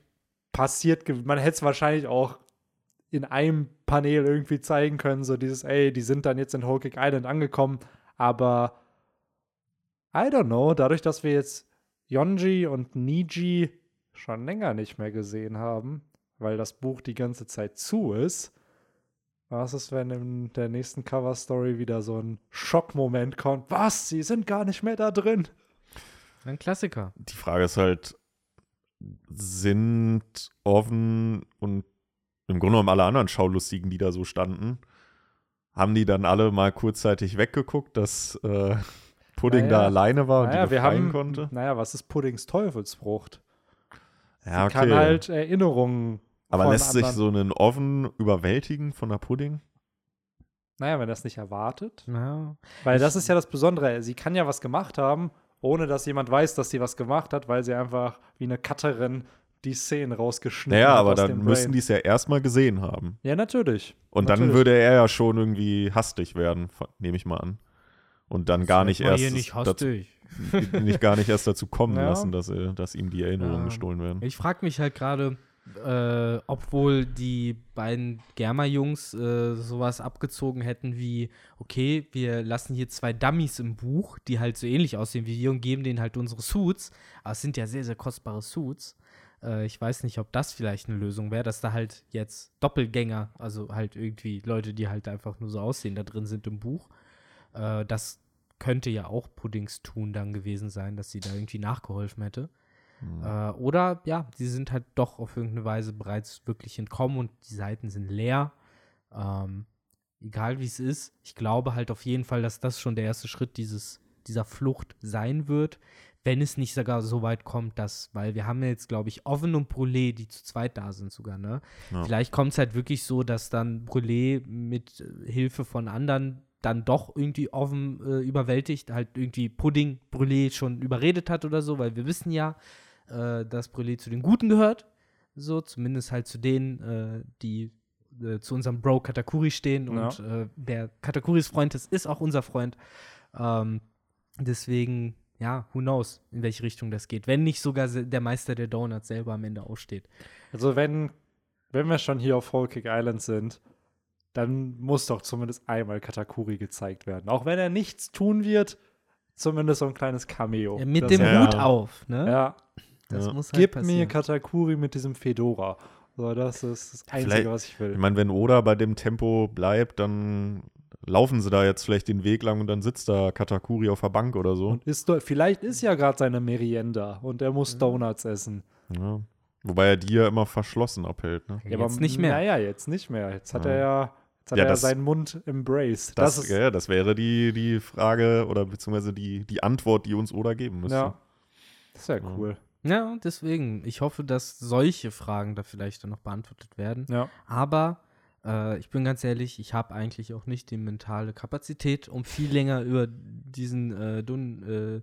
passiert, man hätte es wahrscheinlich auch in einem Panel irgendwie zeigen können, so dieses, ey, die sind dann jetzt in Whole Cake Island angekommen, aber I don't know, dadurch, dass wir jetzt Yonji und Niji schon länger nicht mehr gesehen haben, weil das Buch die ganze Zeit zu ist, was ist, wenn in der nächsten Cover-Story wieder so ein Schockmoment kommt? Was? Sie sind gar nicht mehr da drin. Ein Klassiker. Die Frage ist halt, sind Oven und im Grunde genommen alle anderen Schaulustigen, die da so standen, haben die dann alle mal kurzzeitig weggeguckt, dass äh, Pudding Naja. da alleine war und Naja, die wir befreien haben, konnte? naja, was ist Puddings Teufelsfrucht? Ja, Sie kann halt Erinnerungen Aber von lässt sich so einen Oven überwältigen von der Pudding? Naja, wenn er das nicht erwartet. Ja. Weil das ist ja das Besondere. Sie kann ja was gemacht haben, ohne dass jemand weiß, dass sie was gemacht hat, weil sie einfach wie eine Cutterin die Szenen rausgeschnitten Naja, hat aber aus dann dem müssen die es ja erstmal gesehen haben. Ja, natürlich. Und dann Natürlich. würde er ja schon irgendwie hastig werden, nehme ich mal an. Und dann gar nicht erst nicht dazu, nicht gar nicht erst dazu kommen Ja. lassen, dass, er, dass ihm die Erinnerungen Ja. gestohlen werden. Ich frage mich halt gerade, äh, obwohl die beiden Germa-Jungs äh, sowas abgezogen hätten wie, okay, wir lassen hier zwei Dummies im Buch, die halt so ähnlich aussehen wie wir und geben denen halt unsere Suits. Aber es sind ja sehr, sehr kostbare Suits. Äh, ich weiß nicht, ob das vielleicht eine Lösung wäre, dass da halt jetzt Doppelgänger, also halt irgendwie Leute, die halt einfach nur so aussehen, da drin sind im Buch. Äh, das könnte ja auch Puddings tun dann gewesen sein, dass sie da irgendwie nachgeholfen hätte. Hm. Äh, oder ja, sie sind halt doch auf irgendeine Weise bereits wirklich entkommen und die Seiten sind leer. Ähm, egal wie es ist, ich glaube halt auf jeden Fall, dass das schon der erste Schritt dieses, dieser Flucht sein wird, wenn es nicht sogar so weit kommt, dass, weil wir haben ja jetzt, glaube ich, Oven und Brûlé, die zu zweit da sind sogar, ne? Ja. Vielleicht kommt es halt wirklich so, dass dann Brûlé mit Hilfe von anderen dann doch irgendwie Oven äh, überwältigt, halt irgendwie Pudding Brûlé schon überredet hat oder so, weil wir wissen ja, äh, dass Brûlé zu den Guten gehört. So, zumindest halt zu denen, äh, die äh, zu unserem Bro Katakuri stehen. Und äh, der Katakuris Freund ist, ist auch unser Freund. Ähm, deswegen, ja, who knows, in welche Richtung das geht. Wenn nicht sogar der Meister der Donuts selber am Ende aufsteht. Also wenn, wenn wir schon hier auf Whole Cake Island sind, dann muss doch zumindest einmal Katakuri gezeigt werden. Auch wenn er nichts tun wird, zumindest so ein kleines Cameo. Ja, mit dem ja. Hut auf, ne? Ja, Das Ja. muss halt gib mir passieren. Katakuri mit diesem Fedora. So, das ist das Einzige, Vielleicht- was ich will. Ich meine, wenn Oda bei dem Tempo bleibt, dann laufen sie da jetzt vielleicht den Weg lang und dann sitzt da Katakuri auf der Bank oder so. Und ist vielleicht ist ja gerade seine Merienda und er muss Donuts essen. Ja. Wobei er die ja immer verschlossen abhält. Ne? Ja, jetzt nicht mehr. Naja, jetzt nicht mehr. Jetzt hat Ja. er ja, jetzt hat Ja, er das- seinen Mund embraced. Das, Das, ist, ja, das wäre die, die Frage oder beziehungsweise die, die Antwort, die uns Oda geben müsste. ja. Das ist ja cool. Ja, deswegen. Ich hoffe, dass solche Fragen da vielleicht dann noch beantwortet werden. Ja. Aber äh, ich bin ganz ehrlich, ich habe eigentlich auch nicht die mentale Kapazität, um viel länger über diesen äh, dun, äh,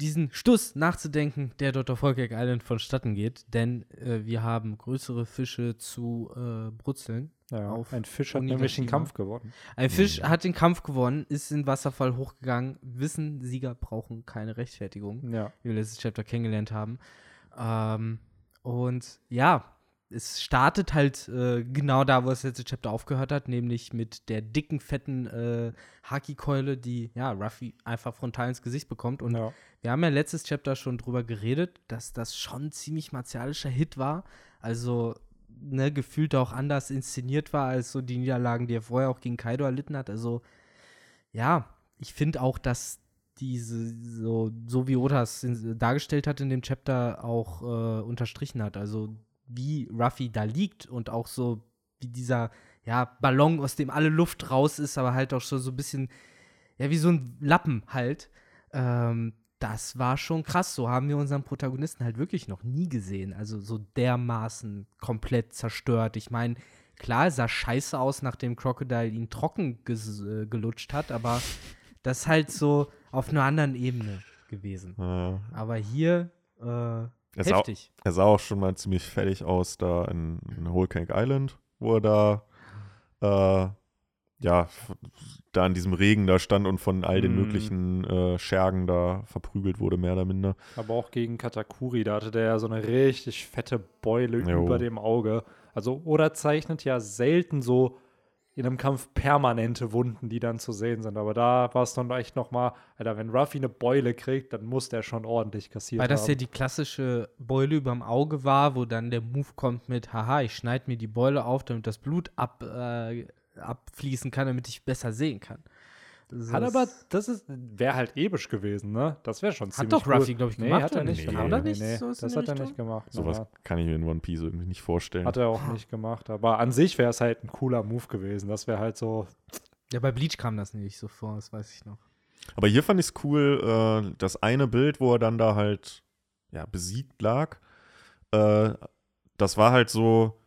diesen Stuss nachzudenken, der dort auf Volkegg Island vonstatten geht. Denn äh, wir haben größere Fische zu äh, brutzeln. Ja. Auf Ein Fisch hat nämlich den. Kampf gewonnen. Ein Fisch hat den Kampf gewonnen, ist in den Wasserfall hochgegangen. Wissen, Sieger brauchen keine Rechtfertigung Ja. wie wir letztes Chapter kennengelernt haben. Ähm, und ja, es startet halt äh, genau da, wo das letzte Chapter aufgehört hat, nämlich mit der dicken, fetten äh, Haki-Keule, die ja Ruffy einfach frontal ins Gesicht bekommt. Und ja. wir haben ja letztes Chapter schon drüber geredet, dass das schon ein ziemlich martialischer Hit war. Also, ne, gefühlt auch anders inszeniert war als so die Niederlagen, die er vorher auch gegen Kaido erlitten hat. Also, ja, ich finde auch, dass diese, so, so wie in- dargestellt hat in dem Chapter, auch äh, unterstrichen hat. Also, wie Ruffy da liegt und auch so, wie dieser, ja, Ballon, aus dem alle Luft raus ist, aber halt auch schon so ein bisschen, ja, wie so ein Lappen halt. Ähm, das war schon krass. So haben wir unseren Protagonisten halt wirklich noch nie gesehen. Also so dermaßen komplett zerstört. Ich meine, klar, es sah scheiße aus, nachdem Crocodile ihn trocken äh, gelutscht hat, aber das ist halt so auf einer anderen Ebene gewesen. Ja. Aber hier äh, Er, sah, heftig. er sah auch schon mal ziemlich fertig aus da in, in Whole Cake Island, wo er da äh, ja, da in diesem Regen da stand und von all den Mm. möglichen äh, Schergen da verprügelt wurde, mehr oder minder. Aber auch gegen Katakuri, da hatte der ja so eine richtig fette Beule Jo. über dem Auge. Also Oda zeichnet ja selten so in einem Kampf permanente Wunden, die dann zu sehen sind. Aber da war es dann echt nochmal, Alter, wenn Ruffy eine Beule kriegt, dann muss der schon ordentlich kassiert Weil das ja die klassische Beule überm Auge war, wo dann der Move kommt mit, haha, ich schneide mir die Beule auf, damit das Blut ab, äh, abfließen kann, damit ich besser sehen kann. So Hat ist- aber, das ist, wäre halt episch gewesen, ne? Das wäre schon ziemlich doch cool. Ruffy, glaub ich, nee, gemacht, hat er nicht gemacht. Hat er Nee, nicht nee, in das hat er Richtung? nicht gemacht. Sowas kann ich mir in One Piece irgendwie nicht vorstellen. Hat er auch nicht gemacht. Aber an sich wäre es halt ein cooler Move gewesen. Das wäre halt so, Ja, bei Bleach kam das nicht so vor, das weiß ich noch. Aber hier fand ich es cool, äh, das eine Bild, wo er dann da halt ja, besiegt lag, äh, das war halt so,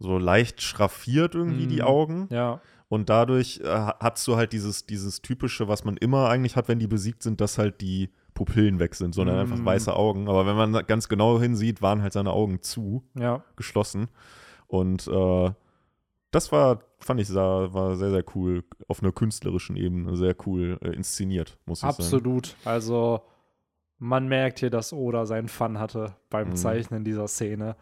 so leicht schraffiert irgendwie, die Mhm. Augen. ja. Und dadurch äh, hast du halt dieses, dieses typische, was man immer eigentlich hat, wenn die besiegt sind, dass halt die Pupillen weg sind, sondern Mm. einfach weiße Augen. Aber wenn man ganz genau hinsieht, waren halt seine Augen zu, Ja, geschlossen. Und äh, das war, fand ich, sah, war sehr, sehr cool, auf einer künstlerischen Ebene, sehr cool äh, inszeniert, muss ich sagen. absolut. Also, man merkt hier, dass Oda seinen Fun hatte beim Mhm. Zeichnen dieser Szene.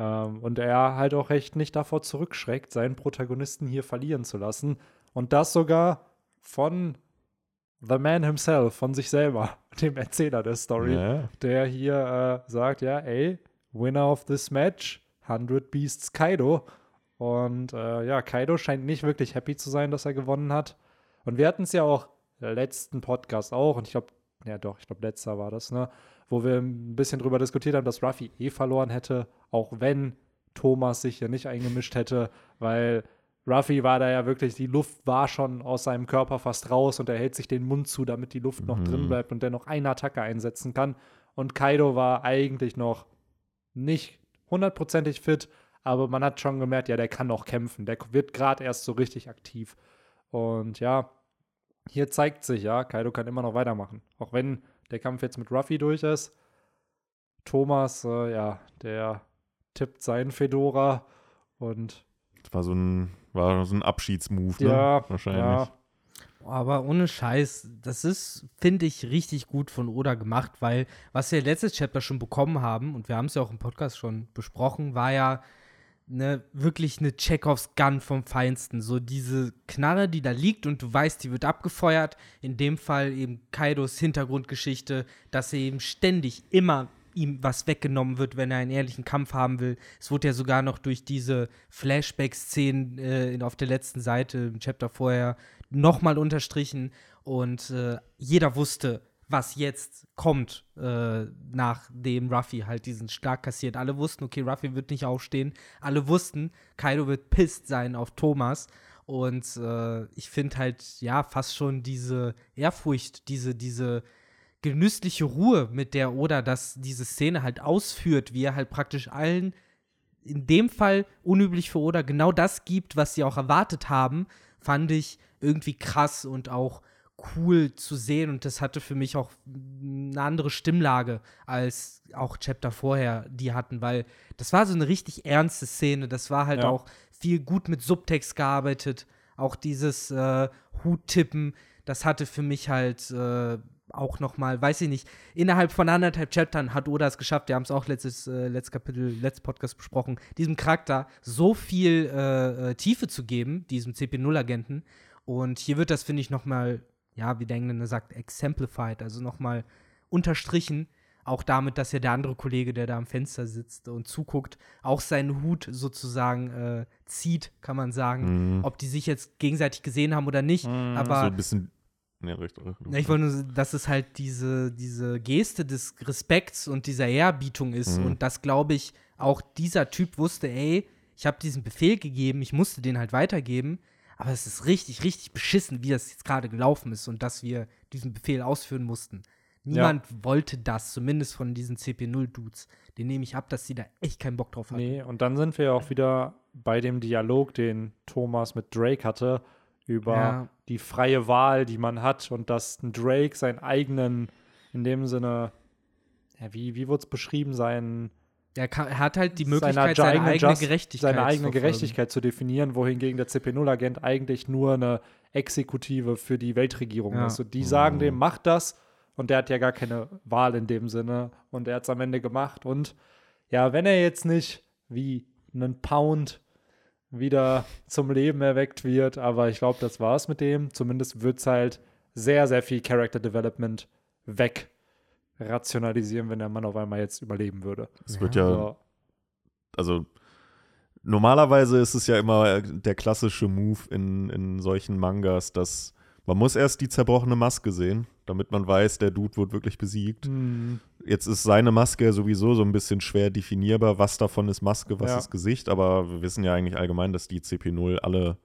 Ähm, und er halt auch echt nicht davor zurückschreckt, seinen Protagonisten hier verlieren zu lassen. Und das sogar von The Man himself, von sich selber, dem Erzähler der Story. Ja, der hier äh, sagt, ja, ey, Winner of this match, 100 Beasts Kaido. Und äh, ja, Kaido scheint nicht wirklich happy zu sein, dass er gewonnen hat. Und wir hatten es ja auch letzten Podcast auch, und ich glaube, ja doch, ich glaube, letzter war das, ne? Wo wir ein bisschen drüber diskutiert haben, dass Ruffy eh verloren hätte, auch wenn Thomas sich hier nicht eingemischt hätte, weil Ruffy war da ja wirklich, die Luft war schon aus seinem Körper fast raus und er hält sich den Mund zu, damit die Luft noch Mhm. drin bleibt und der noch eine Attacke einsetzen kann. Und Kaido war eigentlich noch nicht hundertprozentig fit, aber man hat schon gemerkt, ja, der kann noch kämpfen. Der wird gerade erst so richtig aktiv. Und ja, hier zeigt sich ja, Kaido kann immer noch weitermachen. Auch wenn der Kampf jetzt mit Ruffy durch ist. Thomas, äh, ja, der tippt seinen Fedora und Das war so ein, war so ein Abschiedsmove, ne? ja, Wahrscheinlich. ja, Aber ohne Scheiß, das ist, finde ich, richtig gut von Oda gemacht, weil was wir letztes Chapter schon bekommen haben, und wir haben es ja auch im Podcast schon besprochen, war ja ne, wirklich eine Chekhovs Gun vom Feinsten. So diese Knarre, die da liegt und du weißt, die wird abgefeuert. In dem Fall eben Kaidos Hintergrundgeschichte, dass er eben ständig immer ihm was weggenommen wird, wenn er einen ehrlichen Kampf haben will. Es wurde ja sogar noch durch diese Flashback-Szenen äh, auf der letzten Seite im Chapter vorher nochmal unterstrichen und äh, jeder wusste, was jetzt kommt, äh, nachdem Ruffy halt diesen Schlag kassiert. Alle wussten, okay, Ruffy wird nicht aufstehen. Alle wussten, Kaido wird pisst sein auf Thomas. Und äh, ich finde halt, ja, fast schon diese Ehrfurcht, diese, diese genüssliche Ruhe, mit der Oda das, diese Szene halt ausführt, wie er halt praktisch allen in dem Fall unüblich für Oda genau das gibt, was sie auch erwartet haben, fand ich irgendwie krass und auch cool zu sehen und das hatte für mich auch eine andere Stimmlage als auch Chapter vorher die hatten, weil das war so eine richtig ernste Szene, das war halt Ja. auch viel gut mit Subtext gearbeitet, auch dieses äh, Huttippen, das hatte für mich halt äh, auch noch mal, weiß ich nicht, innerhalb von anderthalb Chaptern hat Oda es geschafft, wir haben es auch letztes, äh, letztes Kapitel, letztes Podcast besprochen, diesem Charakter so viel äh, äh, Tiefe zu geben, diesem CP0-Agenten. Und hier wird das, finde ich, noch mal, ja, wie der Engländer sagt, exemplified, also noch mal unterstrichen. Auch damit, dass ja der andere Kollege, der da am Fenster sitzt und zuguckt, auch seinen Hut sozusagen äh, zieht, kann man sagen. Mhm. Ob die sich jetzt gegenseitig gesehen haben oder nicht. Mhm. aber so ein bisschen. Ja, recht, recht, ich wollte nur, dass es halt diese, diese Geste des Respekts und dieser Ehrbietung ist. Mhm. Und das, glaube ich, auch dieser Typ wusste, ey, ich habe diesen Befehl gegeben, ich musste den halt weitergeben. Aber es ist richtig, richtig beschissen, wie das jetzt gerade gelaufen ist und dass wir diesen Befehl ausführen mussten. Niemand wollte das, zumindest von diesen CP0-Dudes. Den nehme ich ab, dass sie da echt keinen Bock drauf hatten. Nee, und dann sind wir ja auch wieder bei dem Dialog, den Thomas mit Drake hatte, über Ja. die freie Wahl, die man hat und dass ein Drake seinen eigenen, in dem Sinne, ja, wie, wie wurde es beschrieben, seinen, Er, kann, er hat halt die seine Möglichkeit, seine, eigene eigene Just- Gerechtigkeit seine zu eigene verfolgen. Gerechtigkeit zu definieren, wohingegen der CP0-Agent eigentlich nur eine Exekutive für die Weltregierung Ja. ist. Und die sagen Mhm. dem, mach das. Und der hat ja gar keine Wahl in dem Sinne. Und er hat es am Ende gemacht. Und ja, wenn er jetzt nicht wie einen Pound wieder zum Leben erweckt wird, aber ich glaube, das war es mit dem. Zumindest wird es halt sehr, sehr viel Character Development weg rationalisieren, wenn der Mann auf einmal jetzt überleben würde. Es wird Ja. ja, So. also normalerweise ist es ja immer der klassische Move in, in solchen Mangas, dass man muss erst die zerbrochene Maske sehen, damit man weiß, der Dude wird wirklich besiegt. Hm. Jetzt ist seine Maske ja sowieso so ein bisschen schwer definierbar, was davon ist Maske, was Ja. ist Gesicht, aber wir wissen ja eigentlich allgemein, dass die CP0 alle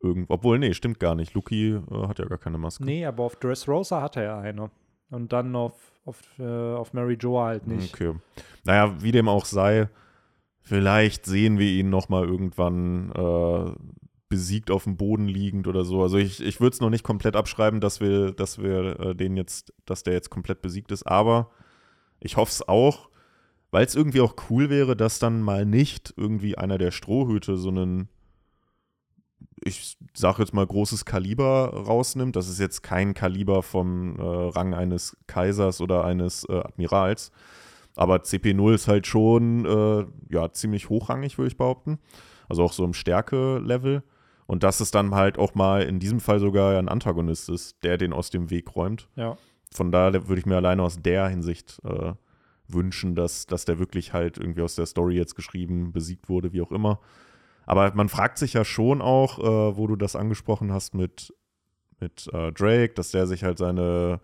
irgendwo, obwohl, nee, stimmt gar nicht. Luki äh, hat ja gar keine Maske. Nee, aber auf Dressrosa hatte er eine. Und dann auf, auf, äh, auf Mary Joa halt nicht. Okay. Naja, wie dem auch sei, vielleicht sehen wir ihn noch mal irgendwann äh, besiegt auf dem Boden liegend oder so. Also ich, ich würde es noch nicht komplett abschreiben, dass wir, dass wir äh, den jetzt, dass der jetzt komplett besiegt ist, aber ich hoffe es auch, weil es irgendwie auch cool wäre, dass dann mal nicht irgendwie einer der Strohhüte so einen ich sage jetzt mal großes Kaliber rausnimmt. Das ist jetzt kein Kaliber vom äh, Rang eines Kaisers oder eines äh, Admirals. Aber CP0 ist halt schon äh, ja, ziemlich hochrangig, würde ich behaupten. Also auch so im Stärke-Level. Und dass es dann halt auch mal in diesem Fall sogar ein Antagonist ist, der den aus dem Weg räumt. Ja. Von daher würde ich mir alleine aus der Hinsicht äh, wünschen, dass, dass der wirklich halt irgendwie aus der Story jetzt geschrieben, besiegt wurde, wie auch immer. Aber man fragt sich ja schon auch, äh, wo du das angesprochen hast mit, mit äh, Drake, dass der sich halt seine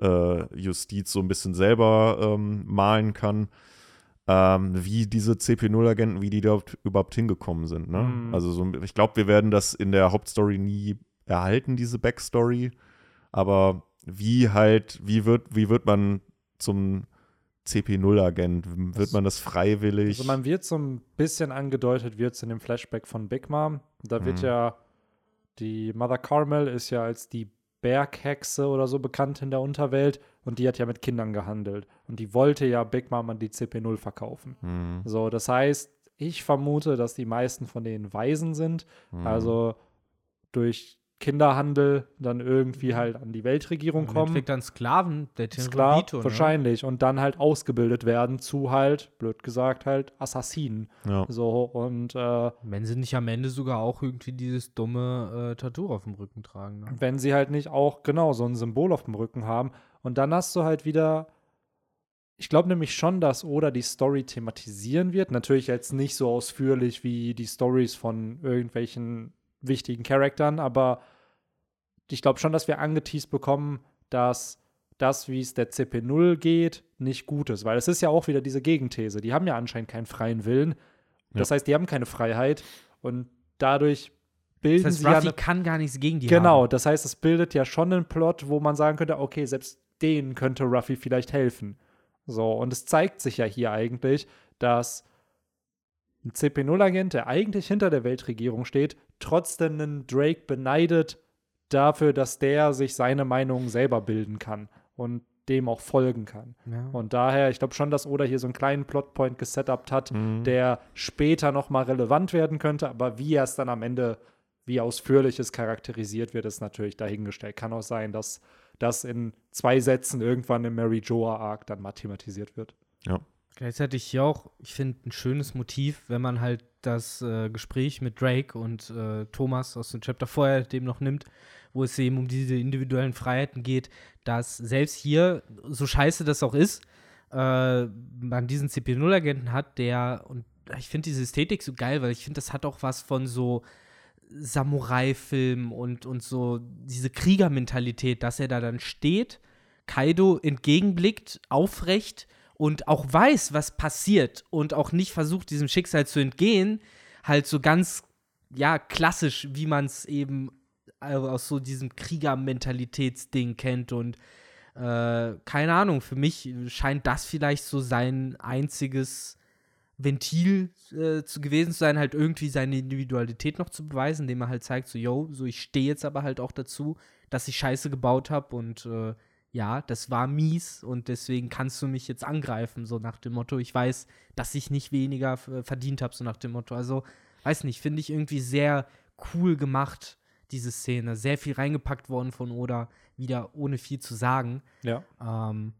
äh, Justiz so ein bisschen selber ähm, malen kann. Ähm, wie diese CP0-Agenten, wie die da überhaupt hingekommen sind. Ne? Mhm. Also so, ich glaube, wir werden das in der Hauptstory nie erhalten, diese Backstory. Aber wie halt, wie wird, wie wird man zum CP0-Agent? Wird man das freiwillig? Also man wird so ein bisschen angedeutet, wird es in dem Flashback von Big Mom. Da wird Mhm. ja die Mother Carmel ist ja als die Berghexe oder so bekannt in der Unterwelt und die hat ja mit Kindern gehandelt. Und die wollte ja Big Mom an die CP0 verkaufen. Mhm. So, das heißt, ich vermute, dass die meisten von denen Waisen sind, Mhm. also durch Kinderhandel dann irgendwie halt an die Weltregierung Im kommen. Endeffekt dann Sklaven, der Tenrobito, ne? wahrscheinlich. Und dann halt ausgebildet werden zu halt, blöd gesagt, halt Assassinen. ja. So, und äh, Wenn sie nicht am Ende sogar auch irgendwie dieses dumme äh, Tattoo auf dem Rücken tragen. Ne? wenn sie halt nicht auch genau so ein Symbol auf dem Rücken haben. Und dann hast du halt wieder. Ich glaube nämlich schon, dass Oda die Story thematisieren wird. Natürlich jetzt nicht so ausführlich wie die Stories von irgendwelchen wichtigen Charakteren, aber ich glaube schon, dass wir angeteased bekommen, dass das, wie es der CP0 geht, nicht gut ist. Weil es ist ja auch wieder diese Gegenthese. Die haben ja anscheinend keinen freien Willen. Das heißt, die haben keine Freiheit und dadurch bilden Das heißt, sie ja Ruffy eine kann gar nichts gegen die Genau, haben. das heißt, es bildet ja schon einen Plot, wo man sagen könnte, okay, selbst denen könnte Ruffy vielleicht helfen. So, und es zeigt sich ja hier eigentlich, dass ein CP0-Agent, der eigentlich hinter der Weltregierung steht, trotzdem einen Drake beneidet dafür, dass der sich seine Meinung selber bilden kann und dem auch folgen kann. Ja. Und daher, ich glaube schon, dass Oda hier so einen kleinen Plotpoint gesetupt hat, Mhm. der später noch mal relevant werden könnte, aber wie er es dann am Ende, wie ausführlich es charakterisiert wird, ist natürlich dahingestellt. Kann auch sein, dass das in zwei Sätzen irgendwann im Mary Joa Arc dann mal thematisiert wird. Gleichzeitig hier auch, ich finde, ein schönes Motiv, wenn man halt das äh, Gespräch mit Drake und äh, Thomas aus dem Chapter vorher dem noch nimmt, wo es eben um diese individuellen Freiheiten geht, dass selbst hier, so scheiße das auch ist, äh, man diesen CP0-Agenten hat, der, und ich finde diese Ästhetik so geil, weil ich finde, das hat auch was von so Samurai-Film und, und so diese Kriegermentalität, dass er da dann steht, Kaido entgegenblickt, aufrecht und auch weiß, was passiert und auch nicht versucht, diesem Schicksal zu entgehen, halt so ganz, ja, klassisch, wie man es eben äh, aus so diesem Kriegermentalitätsding kennt und äh, keine Ahnung, für mich scheint das vielleicht so sein einziges Ventil äh, zu gewesen zu sein, halt irgendwie seine Individualität noch zu beweisen, indem er halt zeigt, so, yo, so ich stehe jetzt aber halt auch dazu, dass ich Scheiße gebaut habe und äh, ja, das war mies und deswegen kannst du mich jetzt angreifen, so nach dem Motto, ich weiß, dass ich nicht weniger verdient habe, so nach dem Motto. Also, weiß nicht, finde ich irgendwie sehr cool gemacht, diese Szene. Sehr viel reingepackt worden von Oda, wieder ohne viel zu sagen. Ja. Ähm,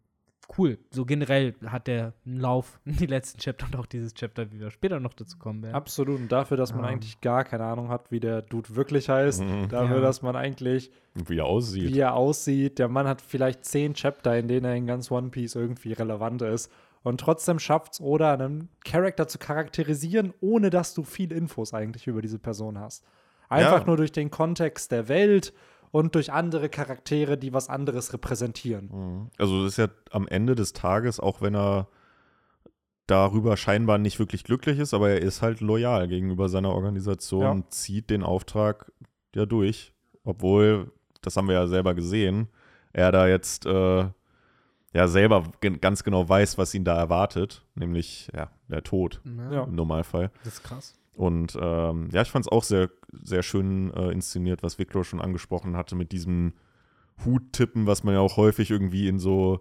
cool. So generell hat der einen Lauf, die letzten Chapter und auch dieses Chapter, wie wir später noch dazu kommen werden. Absolut. Und dafür, dass man Ähm. eigentlich gar keine Ahnung hat, wie der Dude wirklich heißt, Mhm. dafür, Ja. dass man eigentlich, Wie er aussieht. wie er aussieht, der Mann hat vielleicht zehn Chapter, in denen er in ganz One Piece irgendwie relevant ist. Und trotzdem schafft es oder einen Charakter zu charakterisieren, ohne dass du viel Infos eigentlich über diese Person hast. Einfach Ja. nur durch den Kontext der Welt und durch andere Charaktere, die was anderes repräsentieren. Mhm. Also das ist ja am Ende des Tages, auch wenn er darüber scheinbar nicht wirklich glücklich ist, aber er ist halt loyal gegenüber seiner Organisation Ja. und zieht den Auftrag ja durch. Obwohl, das haben wir ja selber gesehen, er da jetzt äh, ja selber ganz genau weiß, was ihn da erwartet, nämlich ja, der Tod Ja. im Normalfall. Das ist krass. Und ähm, ja, ich fand es auch sehr, sehr schön äh, inszeniert, was Victor schon angesprochen hatte, mit diesem Huttippen, was man ja auch häufig irgendwie in so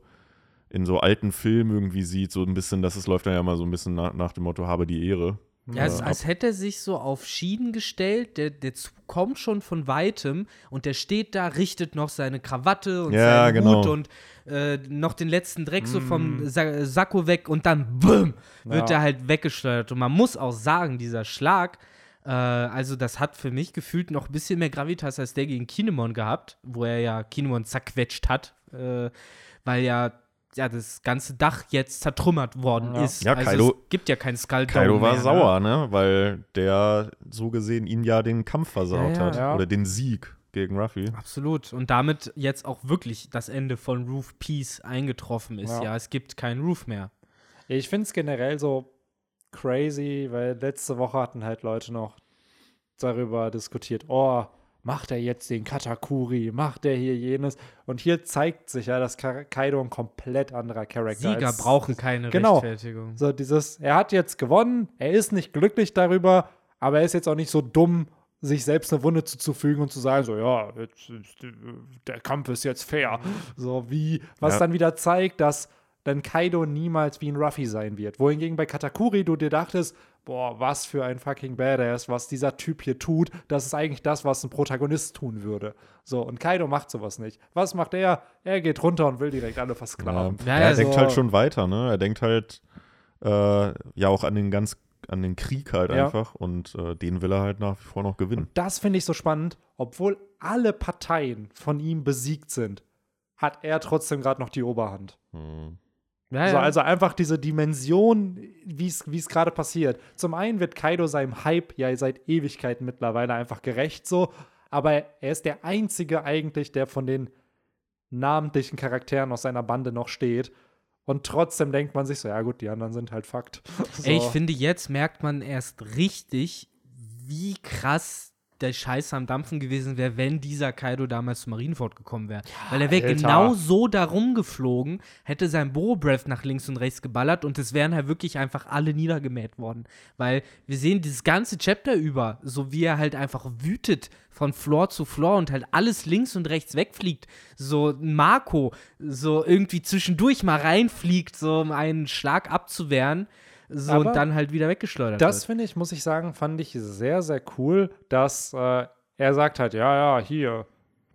in so alten Filmen irgendwie sieht, so ein bisschen, dass es läuft dann ja mal so ein bisschen nach, nach dem Motto, habe die Ehre. Ja, Äh, als hätte er sich so auf Schienen gestellt, der, der Zug kommt schon von weitem und der steht da, richtet noch seine Krawatte und Ja, seinen genau. Hut und äh, noch den letzten Dreck so vom Sa Sakko weg und dann BUM, wird Ja. er halt weggesteuert. Und man muss auch sagen, dieser Schlag, äh, also das hat für mich gefühlt noch ein bisschen mehr Gravitas als der gegen Kinemon gehabt, wo er ja Kinemon zerquetscht hat, äh, weil ja ja, das ganze Dach jetzt zertrümmert worden Ja. ist. Ja, also Kaido- es gibt ja keinen Skull Kaido war mehr, sauer, ne? Weil der so gesehen ihn ja den Kampf versaut Ja, ja. hat. Ja. Oder den Sieg gegen Ruffy. Ne? Absolut. Und damit jetzt auch wirklich das Ende von Roof Peace eingetroffen ist. Ja. Ja, es gibt keinen Roof mehr. Ich finde es generell so crazy, weil letzte Woche hatten halt Leute noch darüber diskutiert, oh, macht er jetzt den Katakuri, macht er hier jenes? Und hier zeigt sich ja, dass Ka Kaido ein komplett anderer Charakter Sieger ist. brauchen keine Genau. Rechtfertigung. So dieses, er hat jetzt gewonnen, er ist nicht glücklich darüber, aber er ist jetzt auch nicht so dumm, sich selbst eine Wunde zuzufügen und zu sagen, so, ja, jetzt, der Kampf ist jetzt fair. So wie, was Ja. dann wieder zeigt, dass dann Kaido niemals wie ein Ruffy sein wird. Wohingegen bei Katakuri du dir dachtest, boah, was für ein fucking Badass, was dieser Typ hier tut, das ist eigentlich das, was ein Protagonist tun würde. So, und Kaido macht sowas nicht. Was macht er? Er geht runter und will direkt alle Ja. versklaven. Ja, er ja, denkt halt schon weiter, ne? Er denkt halt äh, ja auch an den ganz, an den Krieg halt Ja. einfach und äh, den will er halt nach wie vor noch gewinnen. Das finde ich so spannend. Obwohl alle Parteien von ihm besiegt sind, hat er trotzdem gerade noch die Oberhand. Hm. Ja, ja. also einfach diese Dimension, wie es gerade passiert. Zum einen wird Kaido seinem Hype ja seit Ewigkeiten mittlerweile einfach gerecht so, aber er ist der einzige eigentlich, der von den namentlichen Charakteren aus seiner Bande noch steht. Und trotzdem denkt man sich so, ja gut, die anderen sind halt Fakt. So. Ey, ich finde, jetzt merkt man erst richtig, wie krass der Scheiß am Dampfen gewesen wäre, wenn dieser Kaido damals zu Marineford gekommen wäre. Weil er wäre genau so darum geflogen, hätte sein Boro-Breath nach links und rechts geballert und es wären halt wirklich einfach alle niedergemäht worden. Weil wir sehen dieses ganze Chapter über, so wie er halt einfach wütet von Floor zu Floor und halt alles links und rechts wegfliegt. So Marco so irgendwie zwischendurch mal reinfliegt, so um einen Schlag abzuwehren. So Aber und dann halt wieder weggeschleudert Das wird. finde ich, muss ich sagen, fand ich sehr, sehr cool, dass äh, er sagt halt, ja, ja, hier,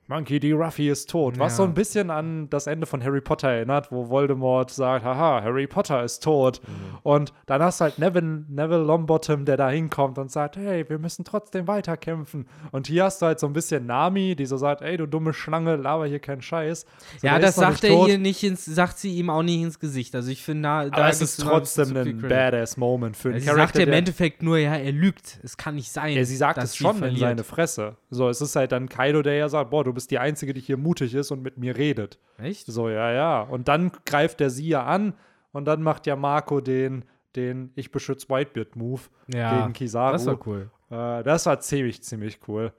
Monkey D. Ruffy ist tot. Was Ja. so ein bisschen an das Ende von Harry Potter erinnert, wo Voldemort sagt, haha, Harry Potter ist tot. Und dann hast du halt Neville, Neville Longbottom, der da hinkommt und sagt, hey, wir müssen trotzdem weiterkämpfen. Und hier hast du halt so ein bisschen Nami, die so sagt, ey, du dumme Schlange, laber hier keinen Scheiß. So, ja, das sagt er tot. hier nicht ins, sagt sie ihm auch nicht ins Gesicht. Also ich finde, da, da es ist noch trotzdem ein badass Moment für Sie sagt Charakter, ja im der- Endeffekt nur, ja, er lügt. Es kann nicht sein. Ja, sie sagt dass es sie schon in seine Fresse. So, es ist halt dann Kaido, der ja sagt, boah, du bist die Einzige, die hier mutig ist und mit mir redet. Echt? So, ja, ja. Und dann greift er sie ja an und dann macht ja Marco den, den Ich beschütze Whitebeard-Move Ja, gegen Kizaru. Das war cool. Äh, das war ziemlich, ziemlich cool.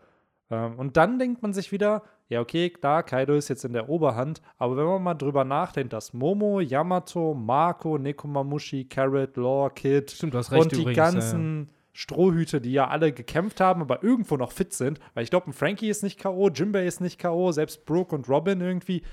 Ähm, und dann denkt man sich wieder, ja, okay, klar, Kaido ist jetzt in der Oberhand, aber wenn man mal drüber nachdenkt, dass Momo, Yamato, Marco, Nekomamushi, Carrot, Law, Kid Stimmt, du und die übrigens, ja, ganzen Strohhüte, die ja alle gekämpft haben, aber irgendwo noch fit sind, weil ich glaube, ein Frankie ist nicht K.O., Jimbei ist nicht K.O., selbst Brooke und Robin irgendwie.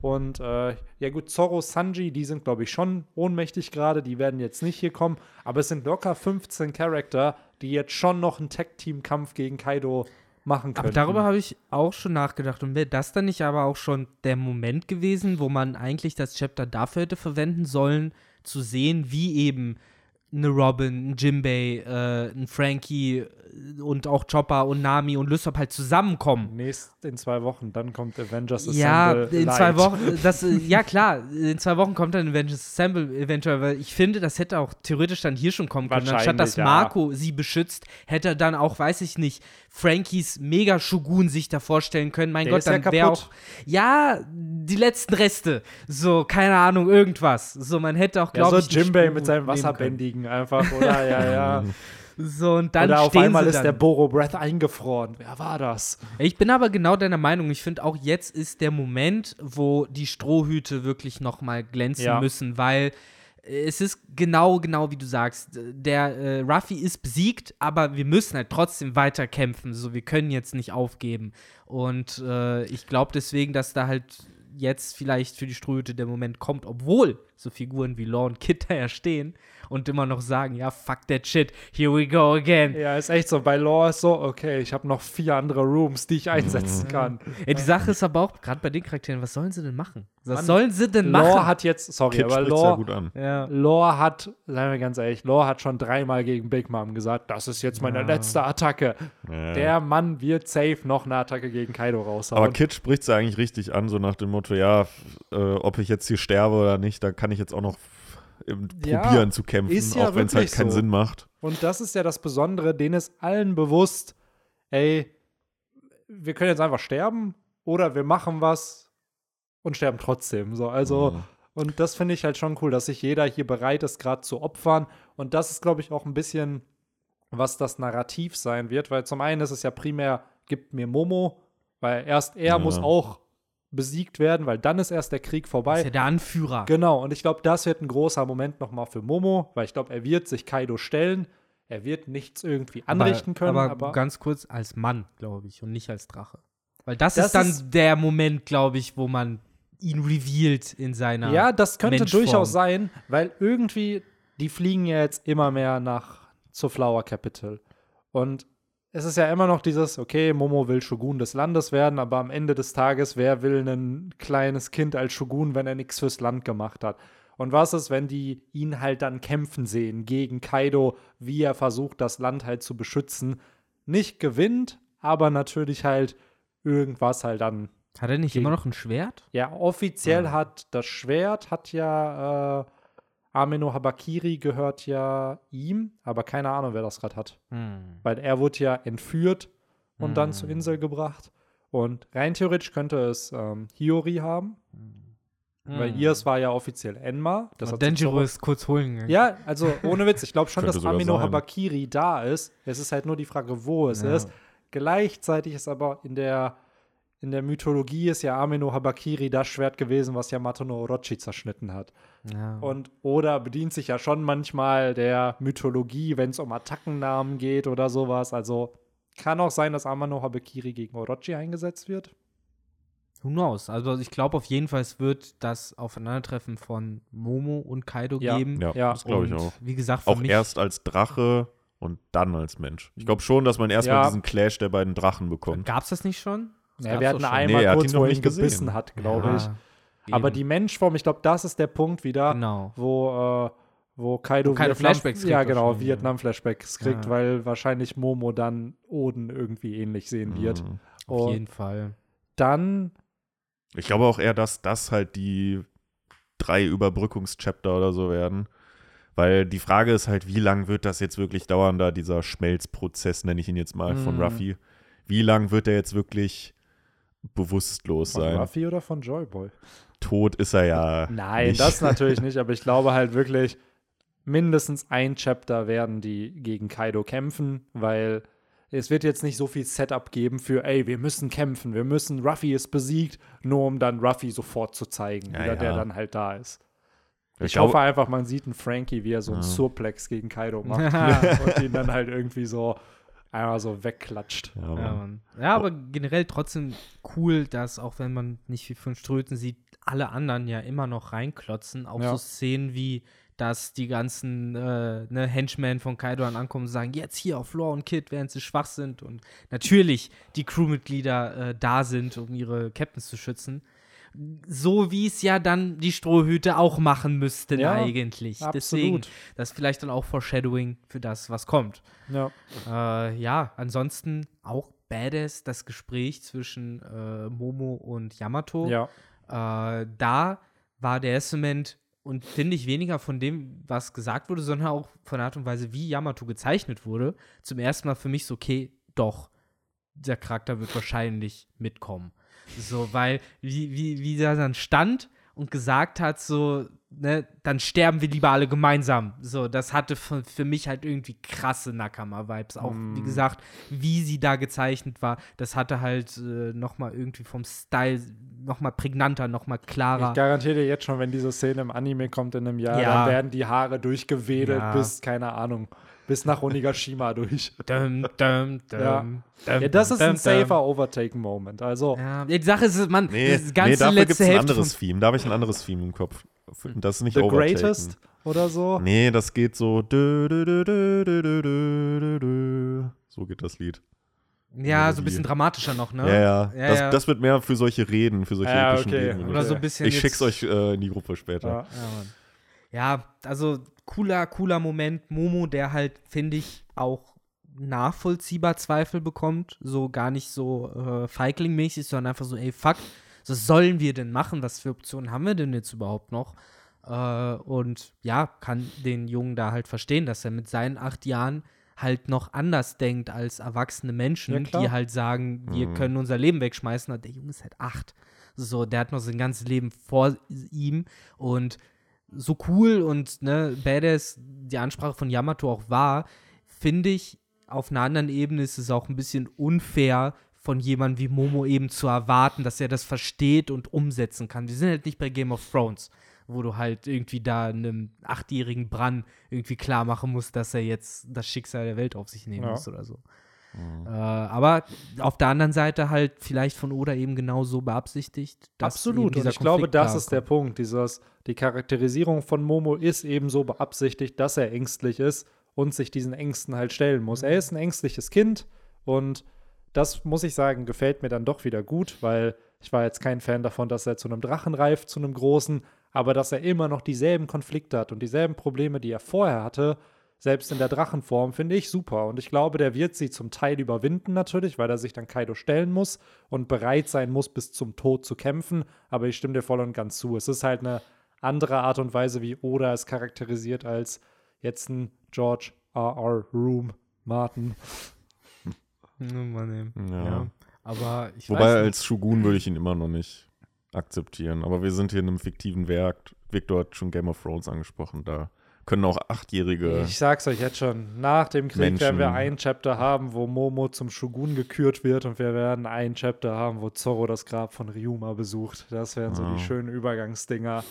Und äh, ja gut, Zorro, Sanji, die sind, glaube ich, schon ohnmächtig gerade, die werden jetzt nicht hier kommen, aber es sind locker 15 Charakter, die jetzt schon noch einen Tag-Team-Kampf gegen Kaido machen können. Aber darüber habe ich auch schon nachgedacht. Und wäre das dann nicht aber auch schon der Moment gewesen, wo man eigentlich das Chapter dafür hätte verwenden sollen, zu sehen, wie eben eine Robin, ein Jimbei, äh, ein Frankie und auch Chopper und Nami und Lysop halt zusammenkommen. Nächst in zwei Wochen, dann kommt Avengers Ja, Assemble in Light. zwei Wochen, das, äh, ja klar, in zwei Wochen kommt dann Avengers Assemble eventuell, weil ich finde, das hätte auch theoretisch dann hier schon kommen können. Anstatt dass Wahrscheinlich, ja. Marco sie beschützt, hätte er dann auch, weiß ich nicht, Frankies Mega-Shogun sich da vorstellen können. Mein Der Gott, ist ja dann wäre auch, ja, die letzten Reste, so, keine Ahnung, irgendwas. So, man hätte auch, Ja, glaube so ich, einen Jimbei mit seinem. Wasserbändigen einfach, oder? Ja, ja. So, und dann Oder auf einmal ist dann. der Boro Breath eingefroren. Wer war das? Ich bin aber genau deiner Meinung. Ich finde auch jetzt ist der Moment, wo die Strohhüte wirklich noch mal glänzen Ja. müssen, weil es ist genau, genau wie du sagst. Der äh, Ruffy ist besiegt, aber wir müssen halt trotzdem weiter kämpfen. So, wir können jetzt nicht aufgeben. Und äh, ich glaube deswegen, dass da halt jetzt vielleicht für die Strohhüte der Moment kommt, obwohl so Figuren wie Law und Kid da ja stehen und immer noch sagen, ja, fuck that shit, here we go again. Ja, ist echt so. Bei Law ist so, okay, ich habe noch vier andere Rooms, die ich einsetzen kann. Ja, die Sache ist aber auch, gerade bei den Charakteren, was sollen sie denn machen? Was Mann, sollen sie denn Law machen? hat jetzt, sorry, Kid aber Law, gut an. ja. Law hat, sagen wir ganz ehrlich, Law hat schon dreimal gegen Big Mom gesagt, das ist jetzt meine Ja. letzte Attacke. Ja. Der Mann wird safe noch eine Attacke gegen Kaido raushauen. Aber Kid spricht es eigentlich richtig an, so nach dem Motto, ja, äh, ob ich jetzt hier sterbe oder nicht, da kann ich jetzt auch noch ähm, Ja, probieren zu kämpfen, ist ja auch wenn es halt keinen so. Sinn macht. Und das ist ja das Besondere, denen ist allen bewusst, ey, wir können jetzt einfach sterben oder wir machen was und sterben trotzdem. So, also, Mhm. und das finde ich halt schon cool, dass sich jeder hier bereit ist, gerade zu opfern. Und das ist, glaube ich, auch ein bisschen, was das Narrativ sein wird, weil zum einen ist es ja primär, gibt mir Momo, weil erst er Ja. muss auch besiegt werden, weil dann ist erst der Krieg vorbei. ist ja der Anführer. Genau, und ich glaube, das wird ein großer Moment nochmal für Momo, weil ich glaube, er wird sich Kaido stellen. Er wird nichts irgendwie anrichten können, aber, aber, ganz kurz als Mann, glaube ich, und nicht als Drache. Weil das, Das ist dann ist- der Moment, glaube ich, wo man ihn revealed in seiner. ja, das könnte durchaus sein, weil irgendwie, die fliegen ja jetzt immer mehr nach zur Flower Capital. Und es ist ja immer noch dieses, okay, Momo will Shogun des Landes werden, aber am Ende des Tages, wer will ein kleines Kind als Shogun, wenn er nichts fürs Land gemacht hat? Und was ist, wenn die ihn halt dann kämpfen sehen gegen Kaido, wie er versucht, das Land halt zu beschützen? Nicht gewinnt, aber natürlich halt irgendwas halt dann Hat er nicht Gegen- immer noch ein Schwert? ja, offiziell Ah. hat das Schwert, hat ja äh, Ameno Habakiri gehört ja ihm, aber keine Ahnung, wer das gerade hat. Hm. Weil er wurde ja entführt und dann Hm. zur Insel gebracht. Und rein theoretisch könnte es ähm, Hiyori haben, weil Hm. ihrs war ja offiziell Enma. Das Und Denjiro ist kurz holen gegangen. Ja, also ohne Witz, ich glaube schon, dass Amino sein. Habakiri da ist. Es ist halt nur die Frage, wo es Ja. ist. Gleichzeitig ist aber in der, in der Mythologie ist ja Amino Habakiri das Schwert gewesen, was Yamato no Orochi zerschnitten hat. Ja. Und Oda bedient sich ja schon manchmal der Mythologie, wenn es um Attackennamen geht oder sowas. Also kann auch sein, dass Amano Habakiri gegen Orochi eingesetzt wird. Who knows? Also ich glaube auf jeden Fall, es wird das Aufeinandertreffen von Momo und Kaido Ja. geben. Ja, Ja. das glaube ich Und auch. Wie gesagt, Auch mich, erst als Drache und dann als Mensch. Ich glaube schon, dass man erstmal Ja. diesen Clash der beiden Drachen bekommt. Gab es das nicht schon? Ja, wir hatten einmal Nee, hat kurz, wo er ihn nicht gesehen. gebissen hat, glaube Ja, ich. Aber eben. die Menschform, ich glaube, das ist der Punkt wieder, Genau. wo, äh, wo Kaido, Wo Kaido Vietnam- Flashbacks kriegt Ja, genau, ja. Vietnam-Flashbacks kriegt, Ja. weil wahrscheinlich Momo dann Oden irgendwie ähnlich sehen wird. Mhm. Auf jeden Fall. dann, Ich glaube auch eher, dass das halt die drei Überbrückungschapter oder so werden. Weil die Frage ist halt, wie lang wird das jetzt wirklich dauern, da dieser Schmelzprozess, nenne ich ihn jetzt mal, von Mhm. Ruffy. Wie lang wird er jetzt wirklich bewusstlos von sein? Ruffy oder von Joyboy? Tot ist er ja. Nein, nicht. das natürlich nicht, aber ich glaube halt wirklich, mindestens ein Chapter werden die gegen Kaido kämpfen, weil es wird jetzt nicht so viel Setup geben für, ey, wir müssen kämpfen, wir müssen, Ruffy ist besiegt, nur um dann Ruffy sofort zu zeigen, Ja, wieder, der ja. dann halt da ist. Ich, Ich hoffe einfach, man sieht einen Frankie, wie er so einen Ja. Surplex gegen Kaido macht und ihn dann halt irgendwie so einmal so wegklatscht. Ja, Ja, Mann. Ja, aber generell trotzdem cool, dass auch wenn man nicht viel von Ströten sieht, alle anderen ja immer noch reinklotzen. Auch Ja. so Szenen wie, dass die ganzen äh, ne, Henchmen von Kaido dann ankommen und sagen, jetzt hier auf Law und Kid, während sie schwach sind. Und natürlich die Crewmitglieder äh, da sind, um ihre Captains zu schützen. So wie es ja dann die Strohhüte auch machen müssten Ja, eigentlich. Deswegen, Absolut. das ist vielleicht dann auch Foreshadowing für das, was kommt. Ja. Äh, ja, ansonsten auch badass das Gespräch zwischen äh, Momo und Yamato. ja. Äh, da war der Moment und finde ich weniger von dem, was gesagt wurde, sondern auch von der Art und Weise, wie Yamato gezeichnet wurde, zum ersten Mal für mich so, okay, doch, der Charakter wird wahrscheinlich mitkommen. So, weil, wie, wie, wie der dann stand und gesagt hat, so, ne, dann sterben wir lieber alle gemeinsam. So, das hatte für, für mich halt irgendwie krasse Nakama-Vibes. Auch, wie Mm. gesagt, wie sie da gezeichnet war, das hatte halt äh, nochmal irgendwie vom Style nochmal prägnanter, nochmal klarer. Ich garantiere dir jetzt schon, wenn diese Szene im Anime kommt in einem Jahr, Ja. dann werden die Haare durchgewedelt Ja. bis, keine Ahnung, bis nach Onigashima durch. Dum, dum, dum, ja. ja. das ist ein safer Overtake-Moment. Also. Ja, die Sache ist, man, nee, das ganze nee, dafür letzte gibt's ein anderes Theme. Da habe ich ein anderes Theme im Kopf. Das ist nicht The Overtaken. Greatest oder so? Nee, das geht so. So geht das Lied. Ja, Melodie. so ein bisschen dramatischer noch, ne? Ja, ja. ja, das, ja. das, wird mehr für solche Reden, für solche ja, epischen okay. Reden. Oder so ein bisschen ich schick's euch äh, in die Gruppe später. Ja, ja, Mann. Ja, also cooler, cooler Moment. Momo, der halt, finde ich, auch nachvollziehbar Zweifel bekommt. So gar nicht so äh, Feigling-mäßig, sondern einfach so, ey, fuck, was sollen wir denn machen? Was für Optionen haben wir denn jetzt überhaupt noch? Äh, und ja, kann den Jungen da halt verstehen, dass er mit seinen acht Jahren halt noch anders denkt als erwachsene Menschen, Ja, die halt sagen, wir Mhm. können unser Leben wegschmeißen. Und der Junge ist halt acht. So, der hat noch sein ganzes Leben vor ihm und so cool und ne, badass die Ansprache von Yamato auch war, finde ich, auf einer anderen Ebene ist es auch ein bisschen unfair, von jemandem wie Momo eben zu erwarten, dass er das versteht und umsetzen kann. Wir sind halt nicht bei Game of Thrones, wo du halt irgendwie da einem achtjährigen Bran irgendwie klar machen musst, dass er jetzt das Schicksal der Welt auf sich nehmen Ja. muss oder so. Äh, aber auf der anderen Seite halt vielleicht von Oda eben genau so beabsichtigt. Dass Absolut. Und ich glaube, Konflikt das da ist der kommt. Punkt. Dieses, die Charakterisierung von Momo ist eben so beabsichtigt, dass er ängstlich ist und sich diesen Ängsten halt stellen muss. Er ist ein ängstliches Kind und das muss ich sagen, gefällt mir dann doch wieder gut, weil ich war jetzt kein Fan davon, dass er zu einem Drachen reift, zu einem großen, aber dass er immer noch dieselben Konflikte hat und dieselben Probleme, die er vorher hatte, selbst in der Drachenform, finde ich super. Und ich glaube, der wird sie zum Teil überwinden natürlich, weil er sich dann Kaido stellen muss und bereit sein muss, bis zum Tod zu kämpfen. Aber ich stimme dir voll und ganz zu. Es ist halt eine andere Art und Weise, wie Oda es charakterisiert, als jetzt ein George R.R. Room Martin. Ja, Mann. Ja. Ja. Aber ich Wobei weiß nicht. als Shogun würde ich ihn immer noch nicht akzeptieren. Aber wir sind hier in einem fiktiven Werk. Victor hat schon Game of Thrones angesprochen. Da können auch Achtjährige. Ich sag's euch jetzt schon, nach dem Krieg Menschen. werden wir ein Chapter haben, wo Momo zum Shogun gekürt wird und wir werden ein Chapter haben, wo Zorro das Grab von Ryuma besucht. Das wären so Ah. die schönen Übergangsdinger.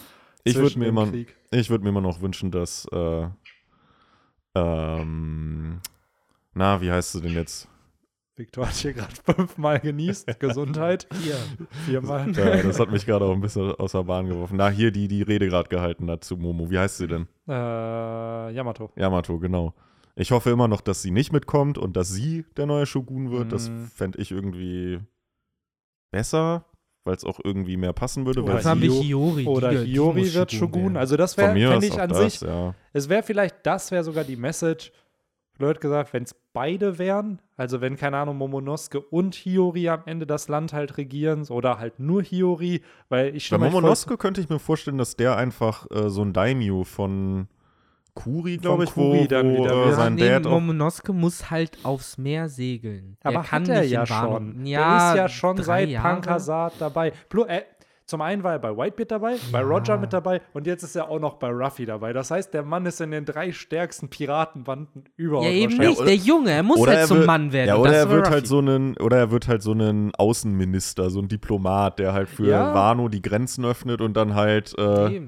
Ich würde mir immer, ich würde mir immer noch wünschen, dass äh, ähm, na, wie heißt sie denn jetzt? Victor hat hier gerade fünfmal genießt. Gesundheit. Hier. Viermal. Ja, das hat mich gerade auch ein bisschen aus der Bahn geworfen. Na, hier die die Rede gerade gehalten hat zu Momo. Wie heißt sie denn? äh, Yamato. Yamato, genau. Ich hoffe immer noch, dass sie nicht mitkommt und dass sie der neue Shogun wird. Das Mhm. fände ich irgendwie besser, weil es auch irgendwie mehr passen würde. Oder haben wir Hiyori. Oder Hiyori wird Shogun. werden. Also das wäre, fände aus ich an das, sich, ja. es wäre vielleicht, das wäre sogar die Message, blöd gesagt, wenn es beide wären, also wenn, keine Ahnung, Momonosuke und Hiyori am Ende das Land halt regieren oder halt nur Hiyori, weil ich Bei euch voll- Momonosuke könnte ich mir vorstellen, dass der einfach äh, so ein Daimyo von Kuri, glaube ich, Kuri wo, dann wo wieder äh, sein nee, Dad Momonosuke muss halt aufs Meer segeln. Der Aber kann hat er ja schon. Ja, der ist ja schon seit Jahre. Pankasat dabei. Blu äh, zum einen war er bei Whitebeard dabei, bei Ja. Roger mit dabei und jetzt ist er auch noch bei Ruffy dabei. Das heißt, der Mann ist in den drei stärksten Piratenbanden überhaupt. Ja, eben nicht. Der Junge, er muss oder halt er zum wird- Mann werden. Ja, oder das er wird halt so einen, oder er wird halt so einen Außenminister, so ein Diplomat, der halt für Ja. Wano die Grenzen öffnet und dann halt äh.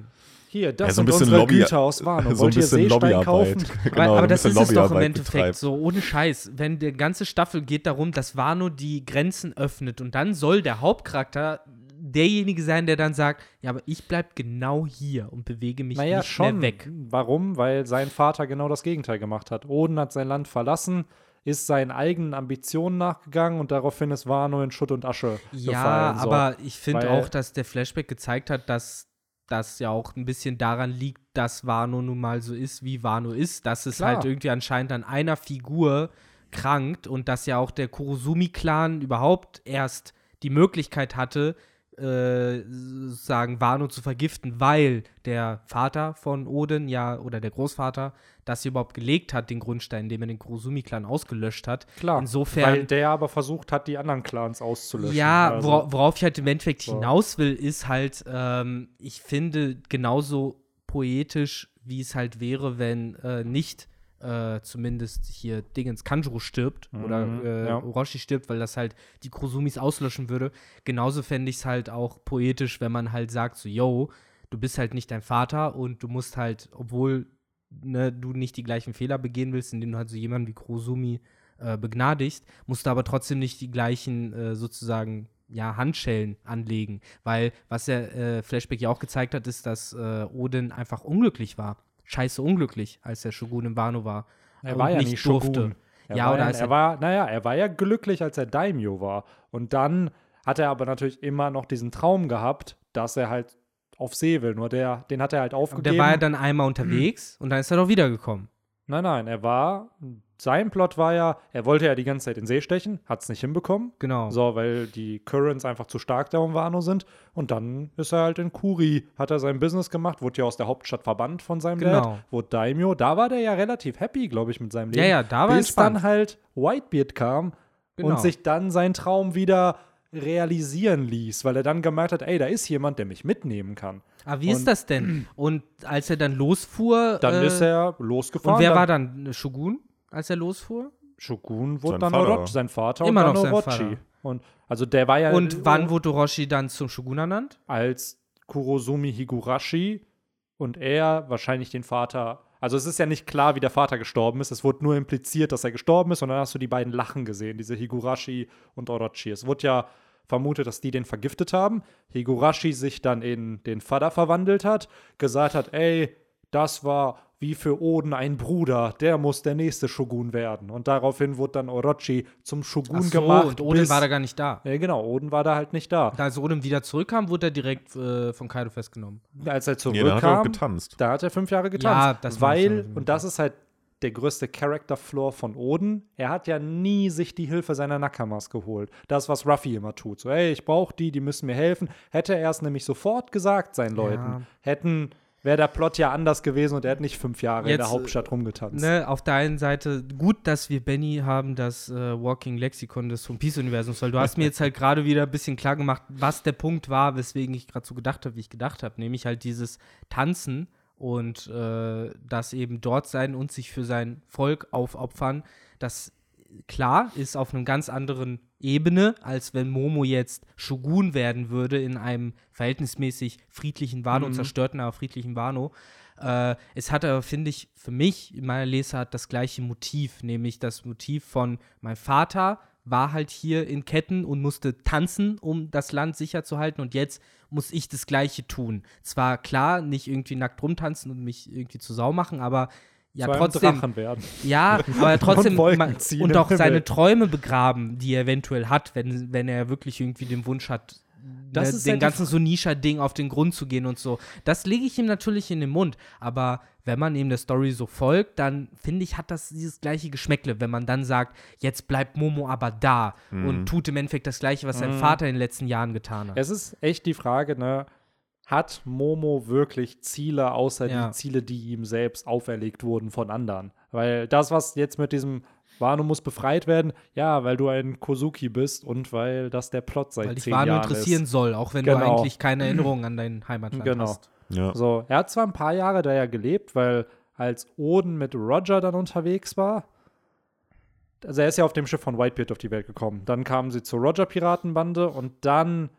Hier, das Ja, so ein sind bisschen unsere Lobby- Güter aus Wano. so ein bisschen Seestein Lobbyarbeit. kaufen? genau, aber, das ist es doch im Endeffekt so, ohne Scheiß. Wenn die ganze Staffel geht darum, dass Wano die Grenzen öffnet und dann soll der Hauptcharakter derjenige sein, der dann sagt, ja, aber ich bleib genau hier und bewege mich Naja, nicht schon. mehr weg. Warum? Weil sein Vater genau das Gegenteil gemacht hat. Oden hat sein Land verlassen, ist seinen eigenen Ambitionen nachgegangen und daraufhin ist Wano in Schutt und Asche Ja, gefallen. So. aber ich finde auch, dass der Flashback gezeigt hat, dass das ja auch ein bisschen daran liegt, dass Wano nun mal so ist, wie Wano ist, dass es Klar. halt irgendwie anscheinend an einer Figur krankt und dass ja auch der Kurosumi-Clan überhaupt erst die Möglichkeit hatte, äh, sozusagen Wano zu vergiften, weil der Vater von Oden ja oder der Großvater das hier überhaupt gelegt hat, den Grundstein, indem er den Kurosumi-Clan ausgelöscht hat. Klar, Insofern weil der aber versucht hat, die anderen Clans auszulöschen. ja, Also, wora- worauf ich halt im Endeffekt So. hinaus will, ist halt, ähm, ich finde genauso poetisch, wie es halt wäre, wenn äh, nicht äh, zumindest hier Dingens Kanjuro stirbt oder Mhm, äh, ja. Orochi stirbt, weil das halt die Kusumis auslöschen würde. Genauso fände ich es halt auch poetisch, wenn man halt sagt, so, yo, du bist halt nicht dein Vater und du musst halt, obwohl ne, du nicht die gleichen Fehler begehen willst, indem du halt so jemanden wie Kurosumi äh, begnadigst, musst du aber trotzdem nicht die gleichen äh, sozusagen ja, Handschellen anlegen. Weil, was der äh, Flashback ja auch gezeigt hat, ist, dass äh, Odin einfach unglücklich war. Scheiße unglücklich, als der Shogun in Wano war. Er und war ja nicht nie Shogun. Er Ja, war oder ja, er er- war, naja, er war ja glücklich, als er Daimyo war. Und dann hat er aber natürlich immer noch diesen Traum gehabt, dass er halt auf See will. Nur der, den hat er halt Und aufgegeben. der war ja dann einmal unterwegs und dann ist er doch wiedergekommen. nein, nein, er war, sein Plot war ja, er wollte ja die ganze Zeit in See stechen, hat es nicht hinbekommen. Genau. So, weil die Currents einfach zu stark da um Wano sind. Und dann ist er halt in Kuri, hat er sein Business gemacht, wurde ja aus der Hauptstadt verbannt von seinem Genau. Dad, wurde Daimyo. Da war der ja relativ happy, glaube ich, mit seinem Leben. Ja, ja, da war Bis entspannt. dann halt Whitebeard kam Genau. und sich dann sein Traum wieder realisieren ließ, weil er dann gemerkt hat, ey, da ist jemand, der mich mitnehmen kann. Aber wie ist Und- das denn? Und als er dann losfuhr. Dann äh, ist er losgefahren. Und wer dann, war dann Shogun, als er losfuhr? Shogun wurde Sein dann Vater. Orochi, sein Vater Immer und noch dann sein Orochi. Vater. Und also der war ja Und wann wurde Orochi dann zum Shogun ernannt? als Kurosumi Higurashi und er wahrscheinlich den Vater. Also es ist ja nicht klar, wie der Vater gestorben ist. Es wurde nur impliziert, dass er gestorben ist und dann hast du die beiden Lachen gesehen, diese Higurashi und Orochi. Es wurde ja vermutet, dass die den vergiftet haben. Higurashi sich dann in den Vater verwandelt hat, gesagt hat, ey, das war wie für Oden ein Bruder, der muss der nächste Shogun werden. Und daraufhin wurde dann Orochi zum Shogun Ach so, gemacht. und Odin bis- war da gar nicht da. ja, genau, Oden war da halt nicht da. Als Odin wieder zurückkam, wurde er direkt äh, von Kaido festgenommen. Als er Nee, da hat er auch zurückkam, getanzt. da hat er fünf Jahre getanzt. Ja, das weil, und das ist halt der größte Character-Flaw von Oden, er hat ja nie sich die Hilfe seiner Nakamas geholt. Das, was Ruffy immer tut. So, ey, ich brauche die, die müssen mir helfen. Hätte er es nämlich sofort gesagt seinen Leuten, hätten, wäre der Plot ja anders gewesen und er hätte nicht fünf Jahre in Jetzt, der Hauptstadt rumgetanzt. Ne, auf der einen Seite gut, dass wir Benny haben, das äh, Walking Lexikon des One Piece-Universums, weil du hast mir jetzt halt gerade wieder ein bisschen klar gemacht, was der Punkt war, weswegen ich gerade so gedacht habe, wie ich gedacht habe, nämlich halt dieses Tanzen und äh, das eben dort sein und sich für sein Volk aufopfern, das klar ist auf einem ganz anderen Ebene, als wenn Momo jetzt Shogun werden würde in einem verhältnismäßig friedlichen Wano, zerstörten, aber friedlichen Wano. Äh, es hat aber, finde ich, für mich in meiner Lesart das gleiche Motiv, nämlich das Motiv von mein Vater war halt hier in Ketten und musste tanzen, um das Land sicher zu halten und jetzt muss ich das Gleiche tun. Zwar klar, nicht irgendwie nackt rumtanzen und mich irgendwie zu Sau machen, aber ja, Zu trotzdem. Drachen werden. Ja, aber trotzdem Und und auch seine. Träume begraben, die er eventuell hat, wenn, wenn er wirklich irgendwie den Wunsch hat, Das ne, ist den halt ganzen Sonisha-Ding auf den Grund zu gehen und so. Das lege ich ihm natürlich in den Mund, aber wenn man ihm der Story so folgt, dann finde ich, hat das dieses gleiche Geschmäckle, wenn man dann sagt, jetzt bleibt Momo aber da und tut im Endeffekt das gleiche, was sein Vater in den letzten Jahren getan hat. Es ist echt die Frage, ne? Hat Momo wirklich Ziele, außer Ja. die Ziele, die ihm selbst auferlegt wurden von anderen? Weil das, was jetzt mit diesem Wano muss befreit werden, ja, weil du ein Kozuki bist und weil das der Plot seit weil dich zehn Wano Jahren interessieren ist. soll, auch wenn du Genau. eigentlich keine Erinnerungen an dein Heimatland Genau. hast. Ja. So, er hat zwar ein paar Jahre da ja gelebt, weil als Oden mit Roger dann unterwegs war, also er ist ja auf dem Schiff von Whitebeard auf die Welt gekommen. Dann kamen sie zur Roger-Piratenbande und dann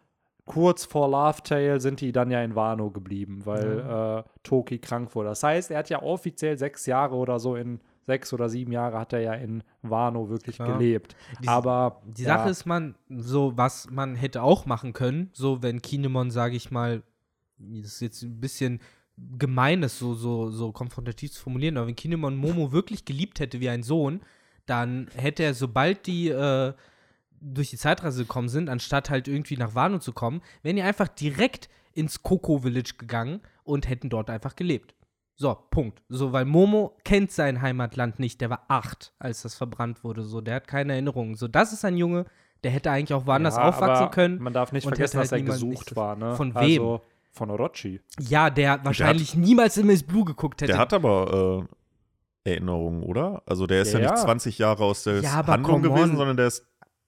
kurz vor Laughtail sind die dann ja in Wano geblieben, weil äh, Toki krank wurde. Das heißt, er hat ja offiziell sechs Jahre oder so in sechs oder sieben Jahre hat er ja in Wano wirklich Klar. gelebt. Die- Aber Die ja, Sache ist, man, so was man hätte auch machen können, so wenn Kinemon, sage ich mal, das ist jetzt ein bisschen gemein, das so, so, so konfrontativ zu formulieren, aber wenn Kinemon Momo wirklich geliebt hätte wie ein Sohn, dann hätte er, sobald die äh, durch die Zeitreise gekommen sind, anstatt halt irgendwie nach Wano zu kommen, wären die einfach direkt ins Coco Village gegangen und hätten dort einfach gelebt. So, Punkt. So, weil Momo kennt sein Heimatland nicht. Der war acht, als das verbrannt wurde. So, der hat keine Erinnerungen. So, das ist ein Junge, der hätte eigentlich auch woanders ja, aufwachsen aber können. Man darf nicht vergessen, dass er halt niemand gesucht war. Ne? Von wem? Also, von Orochi. Ja, der wahrscheinlich niemals in Miss Blue geguckt hätte. Der hat aber äh, Erinnerungen, oder? Also der ist ja, Ja, nicht ja. 20 Jahre aus der Ja, Handlung gewesen, on. sondern der ist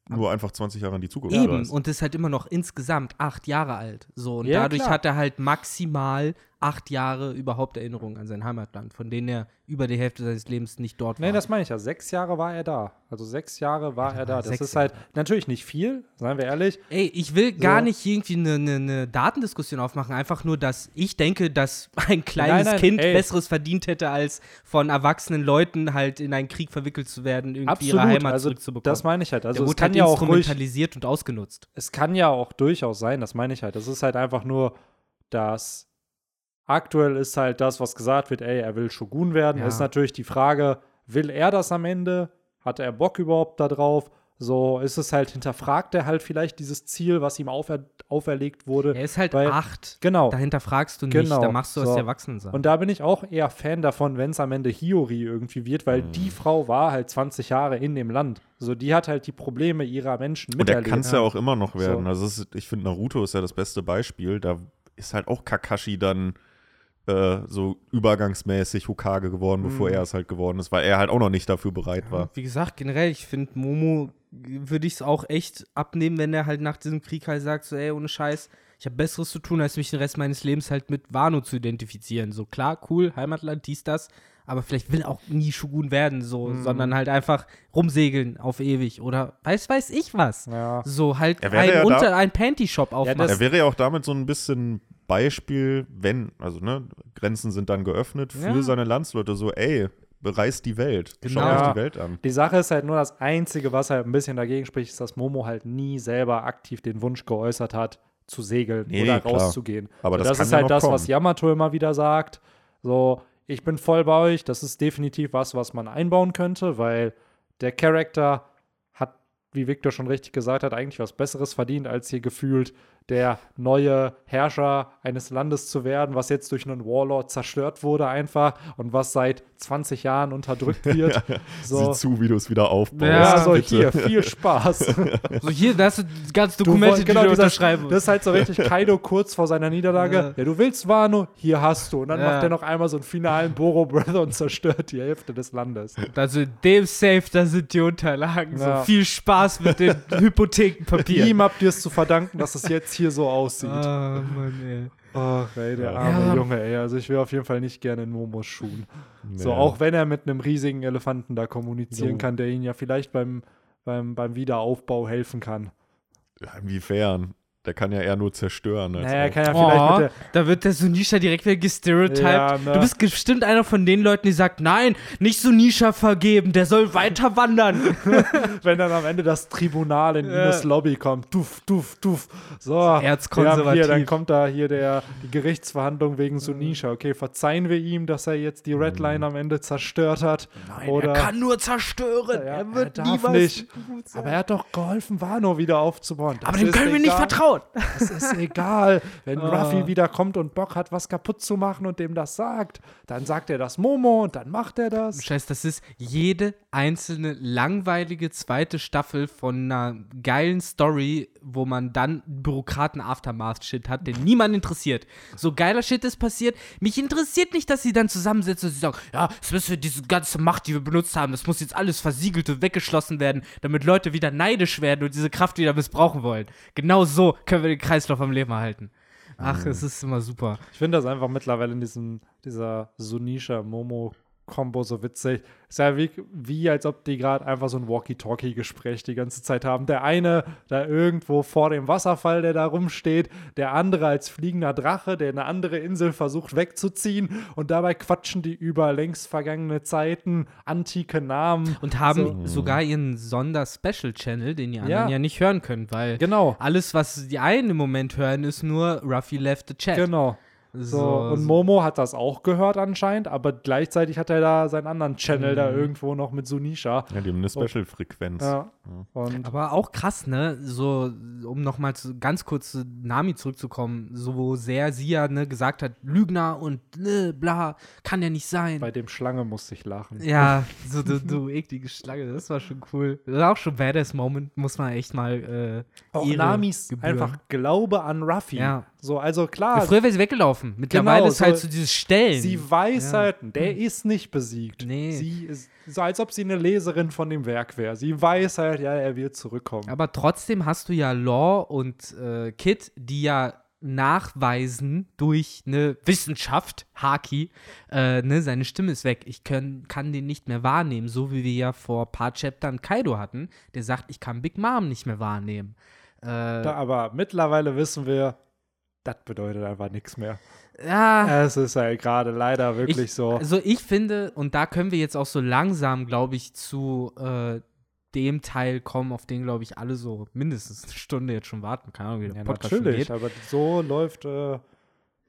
nur einfach 20 Jahre in die Zukunft. Eben, gereist. und ist halt immer noch insgesamt acht Jahre alt. So, und Ja, dadurch klar. hat er halt maximal acht Jahre überhaupt Erinnerungen an sein Heimatland, von denen er über die Hälfte seines Lebens nicht dort war. Nee, das meine ich ja. Sechs Jahre war er da. Also sechs Jahre war er da. Das ist halt natürlich nicht viel, seien wir ehrlich. Ey, ich will gar So. nicht irgendwie eine ne, ne Datendiskussion aufmachen, einfach nur, dass ich denke, dass ein kleines Nein, nein, Kind ey. Besseres verdient hätte, als von erwachsenen Leuten halt in einen Krieg verwickelt zu werden, irgendwie ihre Absolut. Heimat Also zurückzubekommen. das meine ich halt. Also es kann halt ja auch ruhig, instrumentalisiert und ausgenutzt. es kann ja auch durchaus sein, das meine ich halt. Das ist halt einfach nur, dass aktuell ist halt das, was gesagt wird, ey, er will Shogun werden. Ja. Ist natürlich die Frage, will er das am Ende? Hat er Bock überhaupt da drauf? So ist es halt, hinterfragt er halt vielleicht dieses Ziel, was ihm aufer auferlegt wurde. Er ist halt Weil- acht. Genau. Dahinter fragst du nicht, Genau. da machst du, was So. die Erwachsenen sagen. Und da bin ich auch eher Fan davon, wenn es am Ende Hiyori irgendwie wird, weil die Frau war halt 20 Jahre in dem Land. So, die hat halt die Probleme ihrer Menschen Und er miterlebt. kann es ja auch immer noch werden. So. Also ist, ich finde, Naruto ist ja das beste Beispiel. Da ist halt auch Kakashi dann äh, so übergangsmäßig Hokage geworden, bevor Mhm. er es halt geworden ist, weil er halt auch noch nicht dafür bereit war. Wie gesagt, generell, ich finde, Momo würde ich es auch echt abnehmen, wenn er halt nach diesem Krieg halt sagt, so, ey, ohne Scheiß, ich habe Besseres zu tun, als mich den Rest meines Lebens halt mit Wano zu identifizieren. So, klar, cool, Heimatland, dies, das, aber vielleicht will auch nie Shogun werden, so, Mhm. sondern halt einfach rumsegeln auf ewig oder weiß, weiß ich was. Ja. So, halt Er ein, ja da- unter, ein Panty-Shop aufmachen. das- Er wäre ja auch damit so ein bisschen Beispiel, wenn, also ne, Grenzen sind dann geöffnet für Ja. seine Landsleute, so, ey, bereist die Welt. Schau Genau. euch Ja. die Welt an. Die Sache ist halt nur das Einzige, was halt ein bisschen dagegen spricht, ist, dass Momo halt nie selber aktiv den Wunsch geäußert hat, zu segeln Nee, oder klar. rauszugehen. Aber Und das das kann ist ja halt noch das, kommen. was Yamato immer wieder sagt. So, ich bin voll bei euch. Das ist definitiv was, was man einbauen könnte, weil der Charakter hat, wie Victor schon richtig gesagt hat, eigentlich was Besseres verdient, als hier gefühlt der neue Herrscher eines Landes zu werden, was jetzt durch einen Warlord zerstört wurde einfach und was seit 20 Jahren unterdrückt wird. so. Sieh zu, wie du es wieder aufbaust. Ja, so bitte. hier, viel Spaß. so, hier, da hast du ganz Du Dokumente, woll- die genau, du dieser- unterschreiben musst. Das ist halt so richtig Kaido kurz vor seiner Niederlage. Ja. Ja, du willst Wano, hier hast du. Und dann Ja. macht er noch einmal so einen finalen Boro Brother und zerstört die Hälfte des Landes. Also in dem Safe, da sind die Unterlagen. Ja. So viel Spaß mit den Hypothekenpapieren. Ihm habt ihr es zu verdanken, dass es jetzt hier so aussieht. Ah, Mann, ey. Ach, ey, der Ja. arme Ja. Junge, ey. Also ich will auf jeden Fall nicht gerne in Momos Schuhen. So, Nee. auch wenn er mit einem riesigen Elefanten da kommunizieren Jo. kann, der ihn ja vielleicht beim, beim, beim Wiederaufbau helfen kann. Ja, Inwiefern? Der kann ja eher nur zerstören. Als Naja, er kann ja vielleicht Oh, mit der, da wird der Sunisha direkt wieder gestereotyped. Ja, ne. Du bist bestimmt einer von den Leuten, die sagt, nein, nicht Sunisha vergeben, der soll weiter wandern. wenn dann am Ende das Tribunal in Ja. Ines Lobby kommt. Duff, duff, duff. So, Erzkonservativ. hier, dann kommt da hier der, die Gerichtsverhandlung wegen Sunisha. Okay, verzeihen wir ihm, dass er jetzt die Redline am Ende zerstört hat. Nein, Oder, er kann nur zerstören. Ja, er wird er nie darf was nicht. gut sein. aber er hat doch geholfen, Wano wieder aufzubauen. Das Aber dem können wir nicht egal. Vertrauen. Das ist egal. Wenn Ah. Ruffy wieder kommt und Bock hat, was kaputt zu machen und dem das sagt, dann sagt er das Momo und dann macht er das. Scheiß, das ist jede einzelne langweilige zweite Staffel von einer geilen Story, wo man dann Bürokraten-Aftermath-Shit hat, den niemand interessiert. So geiler Shit ist passiert. Mich interessiert nicht, dass sie dann zusammensitzen und sie sagen, ja, das müssen wir diese ganze Macht, die wir benutzt haben, das muss jetzt alles versiegelt und weggeschlossen werden, damit Leute wieder neidisch werden und diese Kraft wieder missbrauchen wollen. Genau so können wir den Kreislauf am Leben erhalten. Ach, es ist immer super. Ich finde das einfach mittlerweile in diesem, dieser Sunisha-Momo-Kombo so witzig. Ist ja wie, wie als ob die gerade einfach so ein Walkie-Talkie-Gespräch die ganze Zeit haben. Der eine da irgendwo vor dem Wasserfall, der da rumsteht, der andere als fliegender Drache, der eine andere Insel versucht wegzuziehen und dabei quatschen die über längst vergangene Zeiten, antike Namen. Und haben sogar ihren Sonder-Special-Channel, den die anderen ja. Ja. nicht hören können, weil Genau, alles, was die einen im Moment hören, ist nur Ruffy left the chat. genau. So, und Momo hat das auch gehört anscheinend, aber gleichzeitig hat er da seinen anderen Channel da irgendwo noch mit Sunisha. Ja, die haben eine Special-Frequenz. Ja. Und Aber auch krass, ne? So, um nochmal ganz kurz zu Nami zurückzukommen, so sehr sie ja ne, gesagt hat, Lügner und ne, bla, kann ja nicht sein. bei dem Schlange musste ich lachen. ja, so du, du eklige Schlange, das war schon cool. Das war auch schon badass Moment, muss man echt mal äh, Auch Namis gebühren. einfach Glaube an Ruffy. Ja. So, also Ja, klar, früher wäre sie weggelaufen. Mittlerweile Genau, ist halt so- dieses Stellen. sie weiß Ja. halt, der ist nicht besiegt. Nee. Sie ist so, als ob sie eine Leserin von dem Werk wäre. Sie weiß halt, ja, er wird zurückkommen. Aber trotzdem hast du ja Law und äh, Kid, die ja nachweisen durch eine Wissenschaft, Haki, äh, ne, seine Stimme ist weg. Ich können, kann den nicht mehr wahrnehmen, so wie wir ja vor ein paar Chaptern Kaido hatten, der sagt, ich kann Big Mom nicht mehr wahrnehmen. Äh, Da, aber mittlerweile wissen wir, das bedeutet einfach nichts mehr. ja, Es ist halt gerade leider wirklich ich, so. Also ich finde, und da können wir jetzt auch so langsam, glaube ich, zu äh, dem Teil kommen, auf den, glaube ich, alle so mindestens eine Stunde jetzt schon warten. Keine Ahnung, wie der Ja, Podcast natürlich, aber so läuft äh,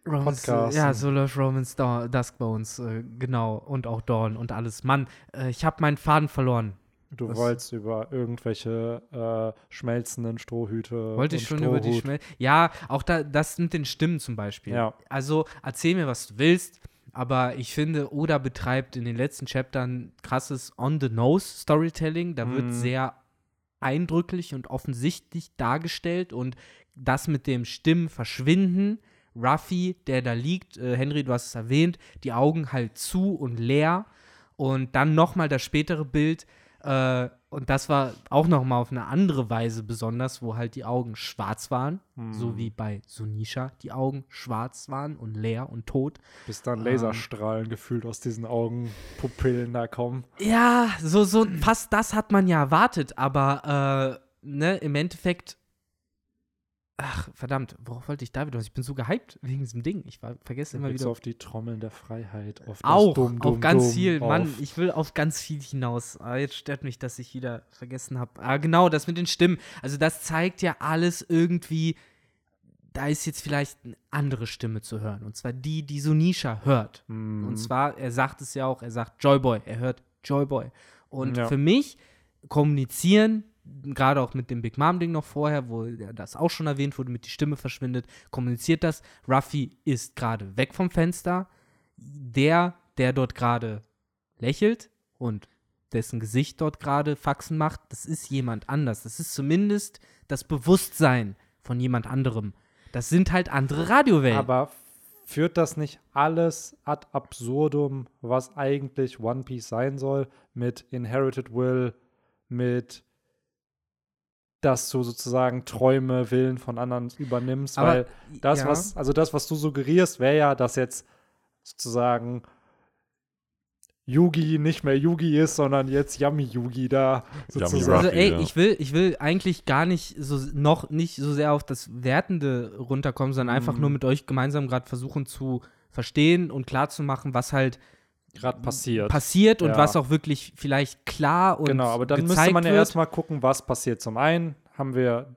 Romans, Podcast Ja, so läuft Romans Da- Duskbones, äh, genau. Und auch Dawn und alles. Mann, äh, ich habe meinen Faden verloren. Du Was? wolltest über irgendwelche äh, schmelzenden Strohhüte. Wollte ich schon über die Strohhut. Schmel Ja, auch da, das mit den Stimmen zum Beispiel. Ja. Also erzähl mir, was du willst, aber ich finde, Oda betreibt in den letzten Chaptern krasses On-the-Nose-Storytelling. Da wird Mhm. sehr eindrücklich und offensichtlich dargestellt und das mit dem Stimmen verschwinden. Ruffy, der da liegt, äh, Henry, du hast es erwähnt, die Augen halt zu und leer. Und dann nochmal das spätere Bild. Äh, und das war auch nochmal auf eine andere Weise besonders, wo halt die Augen schwarz waren. So wie bei Sunisha die Augen schwarz waren und leer und tot. Bis dann Ähm. Laserstrahlen gefühlt aus diesen Augenpupillen da kommen. Ja, so, so fast das hat man ja erwartet, aber äh, ne, im Endeffekt. Ach, verdammt, worauf wollte ich da wieder? Ich bin so gehypt wegen diesem Ding. Ich war, vergesse immer wieder. auf die Trommeln der Freiheit. Auf Auch, Dumm, auf Dumm, ganz Dumm, viel. auf- Mann, ich will auf ganz viel hinaus. Aber jetzt stört mich, dass ich wieder vergessen habe. Ah, genau, das mit den Stimmen. Also, das zeigt ja alles irgendwie. Da ist jetzt vielleicht eine andere Stimme zu hören. Und zwar die, die Sunisha hört. Mhm. Und zwar, er sagt es ja auch, er sagt Joyboy. Er hört Joyboy. Und Ja. für mich kommunizieren, gerade auch mit dem Big Mom-Ding noch vorher, wo das auch schon erwähnt wurde, mit die Stimme verschwindet, kommuniziert das. Ruffy ist gerade weg vom Fenster. Der, der dort gerade lächelt und dessen Gesicht dort gerade Faxen macht, das ist jemand anders. Das ist zumindest das Bewusstsein von jemand anderem. Das sind halt andere Radiowellen. Aber führt das nicht alles ad absurdum, was eigentlich One Piece sein soll, mit Inherited Will, mit dass du sozusagen Träume, Willen von anderen übernimmst, Aber- weil das, ja. was, also das, was du suggerierst, wäre ja, dass jetzt sozusagen Yugi nicht mehr Yugi ist, sondern jetzt Yami Yugi da sozusagen. Also ey, ich will, ich will eigentlich gar nicht so noch nicht so sehr auf das Wertende runterkommen, sondern einfach Mhm. nur mit euch gemeinsam gerade versuchen zu verstehen und klarzumachen, was halt gerade passiert. passiert und Ja. was auch wirklich vielleicht klar und Genau, aber dann müsste man ja wird. erstmal gucken, was passiert. Zum einen haben wir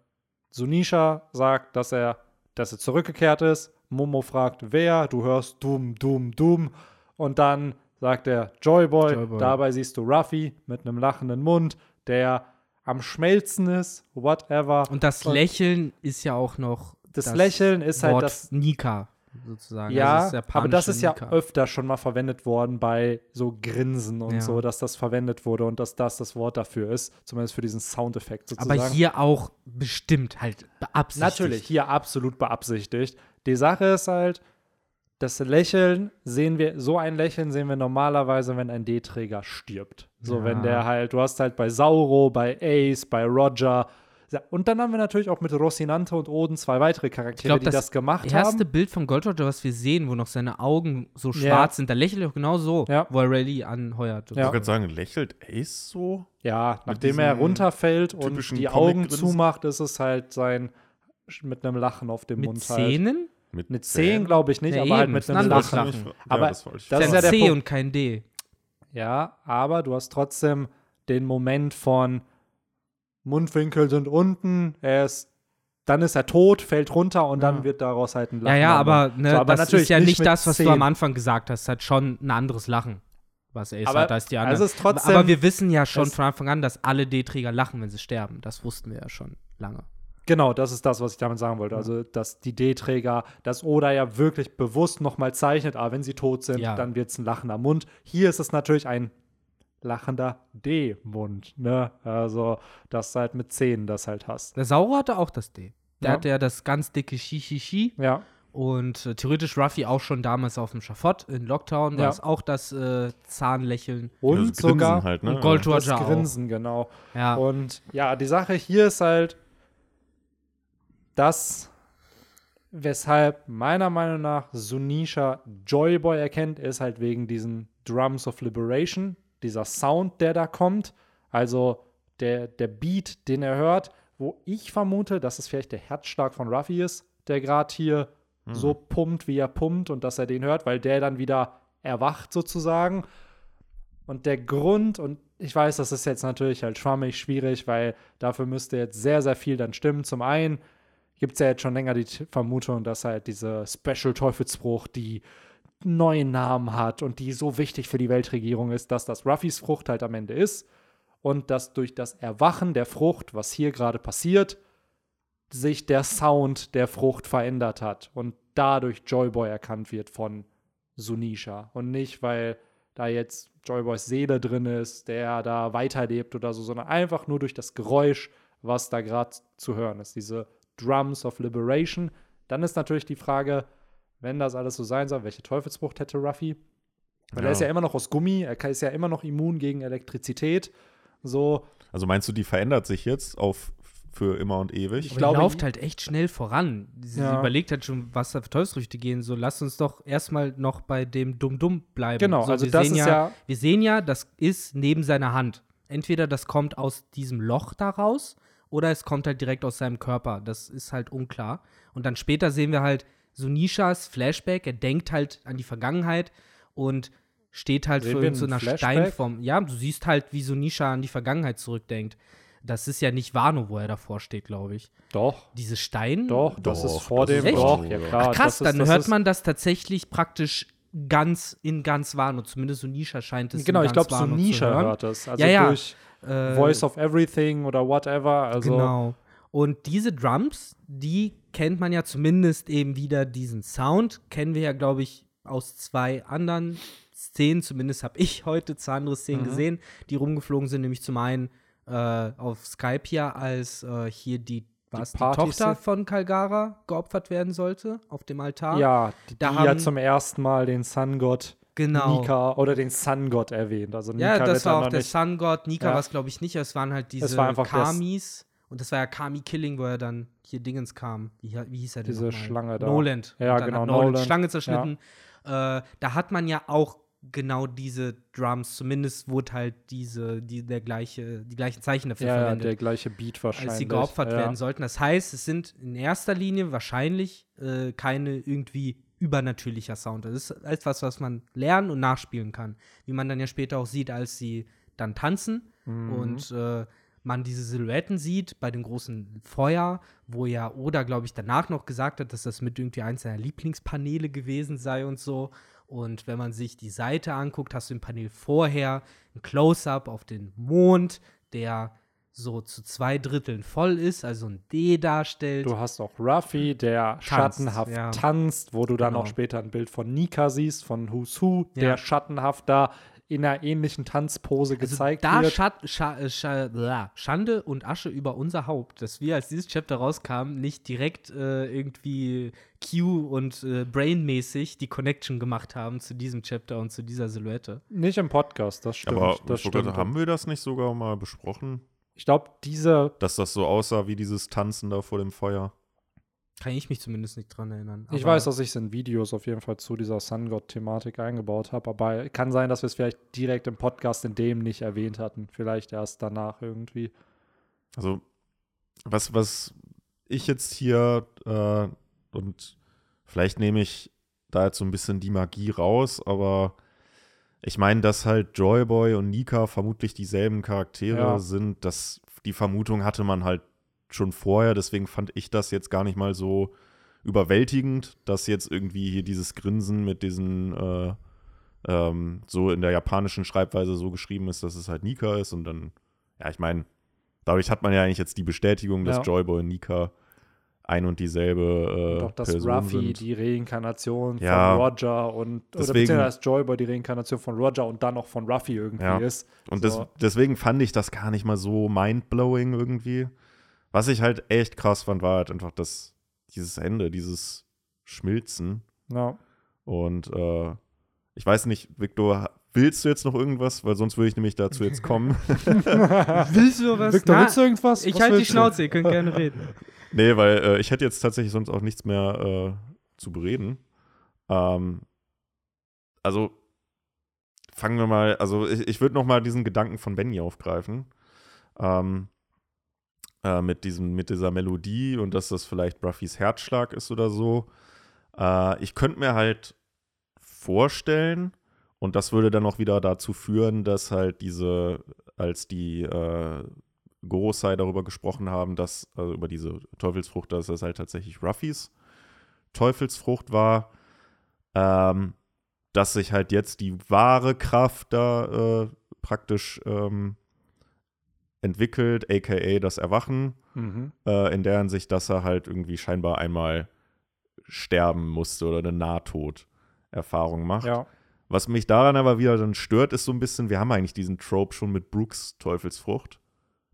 Sunisha sagt, dass er, dass er zurückgekehrt ist. Momo fragt, wer? Du hörst dumm, dumm, dumm. Und dann sagt er Joyboy. Joyboy. Dabei siehst du Ruffy mit einem lachenden Mund, der am Schmelzen ist, whatever. Und das Und Lächeln ist ja auch noch das, Lächeln ist halt Wort das. Nika sozusagen. Ja, Also aber das ist ja Nika. öfter schon mal verwendet worden bei so Grinsen und Ja. so, dass das verwendet wurde und dass das das Wort dafür ist, zumindest für diesen Soundeffekt sozusagen. Aber hier auch bestimmt halt beabsichtigt. Natürlich, hier absolut beabsichtigt. Die Sache ist halt, das Lächeln sehen wir, so ein Lächeln sehen wir normalerweise, wenn ein D-Träger stirbt. So, Ja. wenn der halt, du hast halt bei Sauro, bei Ace, bei Roger. Ja, Und dann haben wir natürlich auch mit Rosinante und Oden zwei weitere Charaktere, glaub, die das das gemacht erste haben. Bild von Gold Roger, was wir sehen, wo noch seine Augen so Ja. schwarz sind, da lächelt er auch genau so, Ja. wo er Rayleigh anheuert. Ja. Ich wollte gerade sagen, lächelt Ace so? Ja, nachdem er runterfällt und die Augen zumacht, ist es halt sein mit einem Lachen auf dem Mit Mund halt. Zähnen? Mit Zehen glaube ich nicht, Ja, aber halt eben, mit ist ein einem Lachen. Lachen. Aber ja, das ich das Das ist ist ja der C Punkt. und kein D. Ja, aber du hast trotzdem den Moment von Mundwinkel sind unten, er ist, dann ist er tot, fällt runter und Ja. dann wird daraus halt ein Ja, Lachen. ja, aber, ne, So, aber das natürlich ist ja nicht das, was du Zehen. am Anfang gesagt hast. Hat schon ein anderes Lachen, was Ace Aber hat als die anderen. es ist trotzdem- aber wir wissen ja schon es- von Anfang an, dass alle D-Träger lachen, wenn sie sterben. Das wussten wir ja schon lange. Genau, das ist das, was ich damit sagen wollte. Also, dass die D-Träger, dass Oda ja wirklich bewusst nochmal zeichnet, aber wenn sie tot sind, Ja. dann wird es ein lachender Mund. Hier ist es natürlich ein lachender D-Mund, ne? Also, dass du halt mit Zähnen das halt hast. Der Sauro hatte auch das D. Der Ja. hatte ja das ganz dicke Shi-Shi-Shi. Ja, Und äh, theoretisch Ruffy auch schon damals auf dem Schafott in Lockdown. Da Ja. ist auch das äh, Zahnlächeln. und Ja, das Grinsen sogar halt, ne? Und Gold das Roger auch. Grinsen, genau. Ja. Und ja, die Sache hier ist halt, dass weshalb meiner Meinung nach Sunisha Joyboy erkennt, ist halt wegen diesen Drums of Liberation, dieser Sound, der da kommt. Also der, der Beat, den er hört, wo ich vermute, dass es vielleicht der Herzschlag von Ruffy ist, der gerade hier Hm. so pumpt, wie er pumpt und dass er den hört, weil der dann wieder erwacht sozusagen. Und der Grund, und ich weiß, das ist jetzt natürlich halt schwammig, schwierig, weil dafür müsste jetzt sehr, sehr viel dann stimmen. Zum einen gibt es ja jetzt schon länger die Vermutung, dass halt diese Special-Teufelsfrucht, die neuen Namen hat und die so wichtig für die Weltregierung ist, dass das Ruffys Frucht halt am Ende ist und dass durch das Erwachen der Frucht, was hier gerade passiert, sich der Sound der Frucht verändert hat und dadurch Joyboy erkannt wird von Sunisha und nicht, weil da jetzt Joyboys Seele drin ist, der da weiterlebt oder so, sondern einfach nur durch das Geräusch, was da gerade zu hören ist, diese Drums of Liberation. Dann ist natürlich die Frage, wenn das alles so sein soll, welche Teufelsfrucht hätte Ruffy? Weil er Ja. ist ja immer noch aus Gummi, er ist ja immer noch immun gegen Elektrizität. So, Also meinst du, die verändert sich jetzt auf für immer und ewig? Ich Aber glaube, die läuft halt echt schnell voran. Sie Ja. überlegt halt schon, was da für Teufelsfrüchte gehen. So, lass uns doch erstmal noch bei dem Dumm-Dumm bleiben. Genau, so, also wir das sehen ist ja, ja- Wir sehen ja, das ist neben seiner Hand. Entweder das kommt aus diesem Loch daraus oder es kommt halt direkt aus seinem Körper. Das ist halt unklar. Und dann später sehen wir halt Sunishas Flashback. Er denkt halt an die Vergangenheit und steht halt Sehen in so einer Flashback? Steinform. Ja, du siehst halt, wie Sunisha an die Vergangenheit zurückdenkt. Das ist ja nicht Wano, wo er davor steht, glaube ich. doch, Diese Stein. doch, das Doch, ist vor das dem, ist doch, ja klar. Ach, krass, das ist, dann das hört man das tatsächlich praktisch ganz in ganz Wano. Zumindest Sunisha scheint es Genau, in ich glaube, Sunisha hört es. Also Ja, ja. durch Äh, Voice of Everything oder whatever. Also, Genau. Und diese Drums, die kennt man ja zumindest eben wieder diesen Sound. Kennen wir ja, glaube ich, aus zwei anderen Szenen. Zumindest habe ich heute zwei andere Szenen Mhm. gesehen, die rumgeflogen sind. Nämlich zum einen äh, auf Skype ja, als äh, hier die, was, die, Partys Tochter von Kalgara geopfert werden sollte auf dem Altar. ja, die, Da die haben- ja zum ersten Mal den Sun God genau. Nika oder den Sun God erwähnt. Also Nika Ja, das war auch der nicht, Sun God. Nika Ja. war es, glaube ich, nicht. Es waren halt diese war Kamis. Und das war ja Kami Killing, wo er dann hier Dingens kam. Wie, wie hieß er denn Diese? Schlange da. Noland. Ja, genau, hat Noland. Noland. Schlange zerschnitten. Äh, da hat man ja auch genau diese Drums. Zumindest wurde halt diese, die, der gleiche, die gleichen Zeichen dafür ja, ja, verwendet. der gleiche Beat wahrscheinlich. als sie geopfert ja. werden sollten. Das heißt, es sind in erster Linie wahrscheinlich äh, keine irgendwie übernatürlicher Sound. Das ist etwas, was man lernen und nachspielen kann. Wie man dann ja später auch sieht, als sie dann tanzen Mhm. und äh, man diese Silhouetten sieht bei dem großen Feuer, wo ja Oda, glaube ich, danach noch gesagt hat, dass das mit irgendwie eins seiner Lieblingspaneele gewesen sei und so. Und wenn man sich die Seite anguckt, hast du im Panel vorher ein Close-up auf den Mond, der so zu zwei Dritteln voll ist, also ein D darstellt. Du hast auch Ruffy, der schattenhaft ja. tanzt, wo du dann Genau. auch später ein Bild von Nika siehst, von Who's Who, Ja. der schattenhaft da in einer ähnlichen Tanzpose also gezeigt da wird. Schat, Scha, äh, Scha, bla, Schande und Asche über unser Haupt, dass wir, als dieses Chapter rauskam, nicht direkt äh, irgendwie Q und äh, Brain-mäßig die Connection gemacht haben zu diesem Chapter und zu dieser Silhouette. Nicht im Podcast, das stimmt. Aber das stimmt. gerade, haben wir das nicht sogar mal besprochen? Ich glaube, diese Dass das so aussah wie dieses Tanzen da vor dem Feuer? Kann ich mich zumindest nicht dran erinnern. Ich weiß, dass ich es in Videos auf jeden Fall zu dieser Sun God-Thematik eingebaut habe, aber kann sein, dass wir es vielleicht direkt im Podcast in dem nicht erwähnt hatten. Vielleicht erst danach irgendwie. Also, was, was ich jetzt hier äh, und vielleicht nehme ich da jetzt so ein bisschen die Magie raus, aber ich meine, dass halt Joyboy und Nika vermutlich dieselben Charaktere Ja. sind, dass die Vermutung hatte man halt schon vorher, deswegen fand ich das jetzt gar nicht mal so überwältigend, dass jetzt irgendwie hier dieses Grinsen mit diesen äh, ähm, so in der japanischen Schreibweise so geschrieben ist, dass es halt Nika ist und dann, ja, ich meine, dadurch hat man ja eigentlich jetzt die Bestätigung, dass Ja. Joyboy und Nika ein und dieselbe äh, Doch, dass Person Ruffy sind. die Reinkarnation Ja. von Roger und oder Deswegen- beziehungsweise dass Joyboy die Reinkarnation von Roger und dann noch von Ruffy irgendwie Ja. ist. Und So. des, deswegen fand ich das gar nicht mal so mindblowing irgendwie. Was ich halt echt krass fand, war halt einfach das, dieses Ende, dieses Schmilzen. Ja. Und äh, ich weiß nicht, Victor, willst du jetzt noch irgendwas? Weil sonst würde ich nämlich dazu jetzt kommen. Willst du was? Victor, Na, willst du irgendwas? ich halte die? Schnauze, ihr könnt gerne reden. nee, weil äh, ich hätte jetzt tatsächlich sonst auch nichts mehr äh, zu bereden. Ähm, also fangen wir mal, also ich, ich würde noch mal diesen Gedanken von Benny aufgreifen. Ähm, äh, mit, diesem, mit dieser Melodie und dass das vielleicht Ruffys Herzschlag ist oder so. Äh, ich könnte mir halt vorstellen, und das würde dann auch wieder dazu führen, dass halt diese, als die äh, Gorosei darüber gesprochen haben, dass, also über diese Teufelsfrucht, dass das halt tatsächlich Ruffys Teufelsfrucht war, ähm, dass sich halt jetzt die wahre Kraft da äh, praktisch ähm, entwickelt, aka das Erwachen, Mhm. äh, in der Hinsicht, dass er halt irgendwie scheinbar einmal sterben musste oder eine Nahtoderfahrung macht. Ja. Was mich daran aber wieder dann stört, ist so ein bisschen, wir haben eigentlich diesen Trope schon mit Brooks Teufelsfrucht,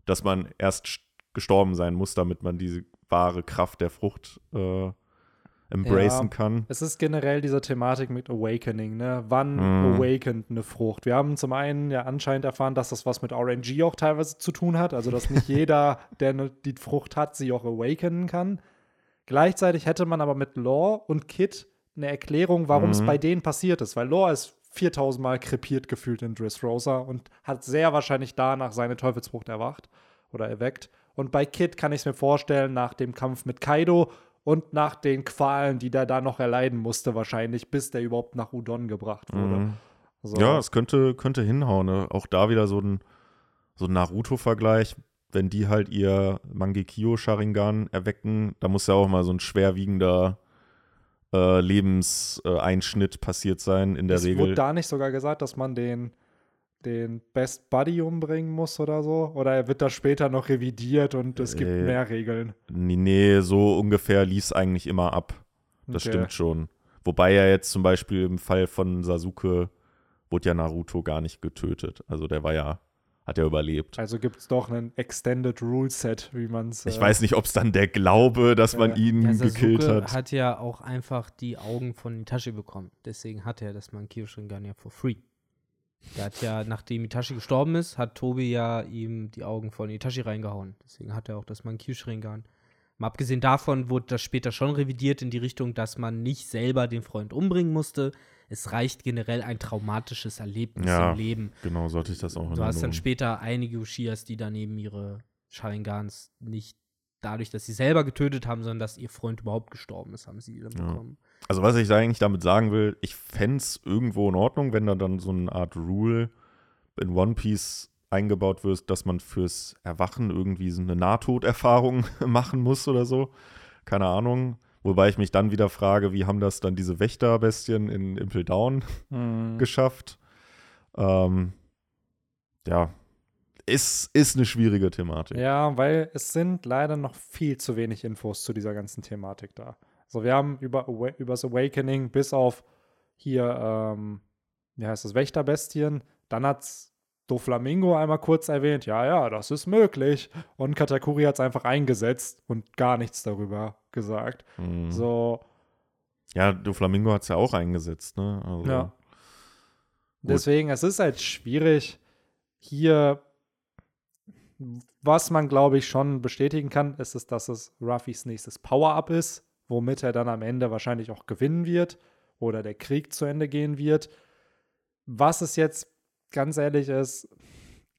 dass man erst st- gestorben sein muss, damit man diese wahre Kraft der Frucht äh, embracen Ja. kann. Es ist generell diese Thematik mit Awakening, ne? Wann Mhm. awakened eine Frucht? Wir haben zum einen ja anscheinend erfahren, dass das was mit RNG auch teilweise zu tun hat, also dass nicht jeder, der ne, die Frucht hat, sie auch awakenen kann. Gleichzeitig hätte man aber mit Law und Kit eine Erklärung, warum es Mhm. bei denen passiert ist, weil Law ist 4000 Mal krepiert gefühlt in Dressrosa und hat sehr wahrscheinlich danach seine Teufelsfrucht erwacht oder erweckt. Und bei Kit kann ich es mir vorstellen, nach dem Kampf mit Kaido und nach den Qualen, die der da noch erleiden musste, wahrscheinlich, bis der überhaupt nach Udon gebracht wurde. Mhm. So. Ja, es könnte, könnte hinhauen. Ne? Auch da wieder so ein, so ein Naruto-Vergleich. Wenn die halt ihr Mangekyo Sharingan erwecken, da muss ja auch mal so ein schwerwiegender äh, Lebenseinschnitt passiert sein in der es Regel. wurde da nicht sogar gesagt, dass man den, den Best Buddy umbringen muss oder so? Oder wird das später noch revidiert und es gibt Äh, mehr Regeln? Nee, nee, so ungefähr lief es eigentlich immer ab. Das Okay. stimmt schon. Wobei ja jetzt zum Beispiel im Fall von Sasuke wurde ja Naruto gar nicht getötet. Also der war ja, hat ja überlebt. Also gibt es doch einen Extended Rule Set, wie man es. Ich weiß nicht, ob es dann der Glaube, dass man Ja. ihn Ja, gekillt Sasuke hat. hat ja auch einfach die Augen von Itachi bekommen. Deswegen hat er das Mankyo Sharingan ja for free. Der hat ja, nachdem Itachi gestorben ist, hat Tobi ja ihm die Augen von Itachi reingehauen. Deswegen hat er auch das Mankyo Sharingan. Mal abgesehen davon wurde das später schon revidiert in die Richtung, dass man nicht selber den Freund umbringen musste. Es reicht generell ein traumatisches Erlebnis Ja, im Leben. Genau, sollte ich das auch Du hast dann später einige Ushias, die daneben ihre Sharingans nicht dadurch, dass sie selber getötet haben, sondern dass ihr Freund überhaupt gestorben ist, haben sie dann Ja. bekommen. Also was ich da eigentlich damit sagen will, ich fände es irgendwo in Ordnung, wenn da dann so eine Art Rule in One Piece eingebaut wird, dass man fürs Erwachen irgendwie so eine Nahtoderfahrung machen muss oder so. Keine Ahnung. Wobei ich mich dann wieder frage, wie haben das dann diese Wächterbestien in Impel Down Mhm. geschafft? Ähm, ja, ist, ist eine schwierige Thematik. Ja, weil es sind leider noch viel zu wenig Infos zu dieser ganzen Thematik da. Also wir haben über Awa übers Awakening bis auf hier, ähm, wie heißt das, Wächterbestien, dann hat's Doflamingo einmal kurz erwähnt, ja, ja, das ist möglich. Und Katakuri hat es einfach eingesetzt und gar nichts darüber gesagt. Mhm. So, Ja, Doflamingo hat es ja auch eingesetzt, ne? Also, Ja. Deswegen, es ist halt schwierig, hier, was man, glaube ich, schon bestätigen kann, ist es, dass es Ruffys nächstes Power-Up ist, womit er dann am Ende wahrscheinlich auch gewinnen wird oder der Krieg zu Ende gehen wird. Was es jetzt ganz ehrlich ist,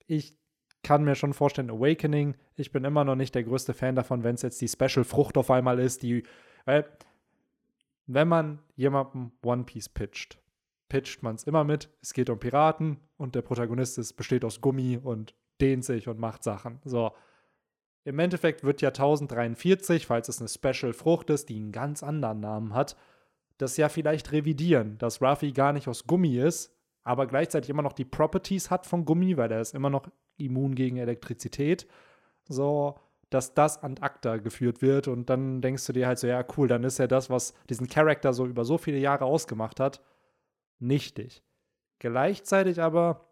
ich kann mir schon vorstellen, Awakening, ich bin immer noch nicht der größte Fan davon, wenn es jetzt die Special-Frucht auf einmal ist, die, weil, wenn man jemandem One Piece pitcht, pitcht man es immer mit, es geht um Piraten und der Protagonist ist, besteht aus Gummi und dehnt sich und macht Sachen. So. Im Endeffekt wird ja 1043, falls es eine Special-Frucht ist, die einen ganz anderen Namen hat, das ja vielleicht revidieren, dass Ruffy gar nicht aus Gummi ist, aber gleichzeitig immer noch die Properties hat von Gummi, weil er ist immer noch immun gegen Elektrizität. So, dass das an acta geführt wird und dann denkst du dir halt so, ja, cool, dann ist ja das, was diesen Charakter so über so viele Jahre ausgemacht hat, nichtig. Gleichzeitig aber,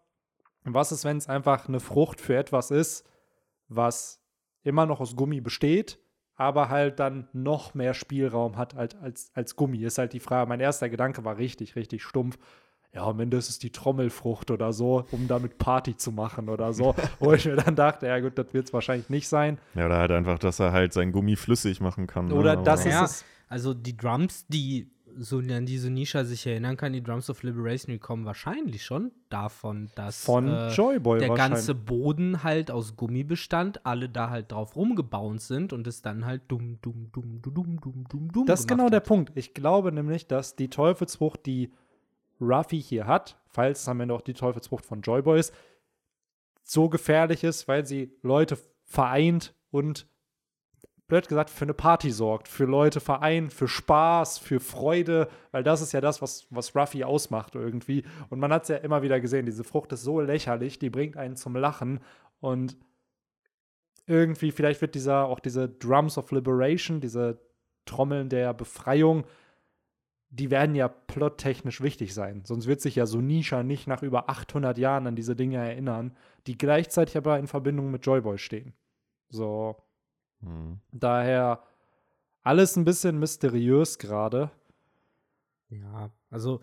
was ist, wenn es einfach eine Frucht für etwas ist, was immer noch aus Gummi besteht, aber halt dann noch mehr Spielraum hat als, als, als Gummi? Ist halt die Frage. Mein erster Gedanke war richtig, richtig stumpf. ja, am Ende ist es die Trommelfrucht oder so, um damit Party zu machen oder so. Wo ich mir dann dachte, ja gut, das wird es wahrscheinlich nicht sein. Ja, oder halt einfach, dass er halt sein Gummi flüssig machen kann. Oder ne? das ist Ja, es. also die Drums, die so an diese Nisha sich erinnern kann, die Drums of Liberation, die kommen wahrscheinlich schon davon, dass Von äh, Joyboy der ganze Boden halt aus Gummi bestand, alle da halt drauf rumgebaut sind und es dann halt dumm, dumm, dumm, dumm, dumm, dumm, dumm, dumm Das ist genau der hat. Punkt. Ich glaube nämlich, dass die Teufelsfrucht, die Ruffy hier hat, falls es am Ende auch die Teufelsfrucht von Joyboy ist, so gefährlich ist, weil sie Leute vereint und blöd gesagt für eine Party sorgt, für Leute vereint, für Spaß, für Freude, weil das ist ja das, was, was Ruffy ausmacht irgendwie. Und man hat es ja immer wieder gesehen, diese Frucht ist so lächerlich, die bringt einen zum Lachen und irgendwie, vielleicht wird dieser, auch diese Drums of Liberation, diese Trommeln der Befreiung, die werden ja plottechnisch wichtig sein. Sonst wird sich ja Sunisha nicht nach über 800 Jahren an diese Dinge erinnern, die gleichzeitig aber in Verbindung mit Joyboy stehen. So, Hm. daher alles ein bisschen mysteriös gerade. Ja, also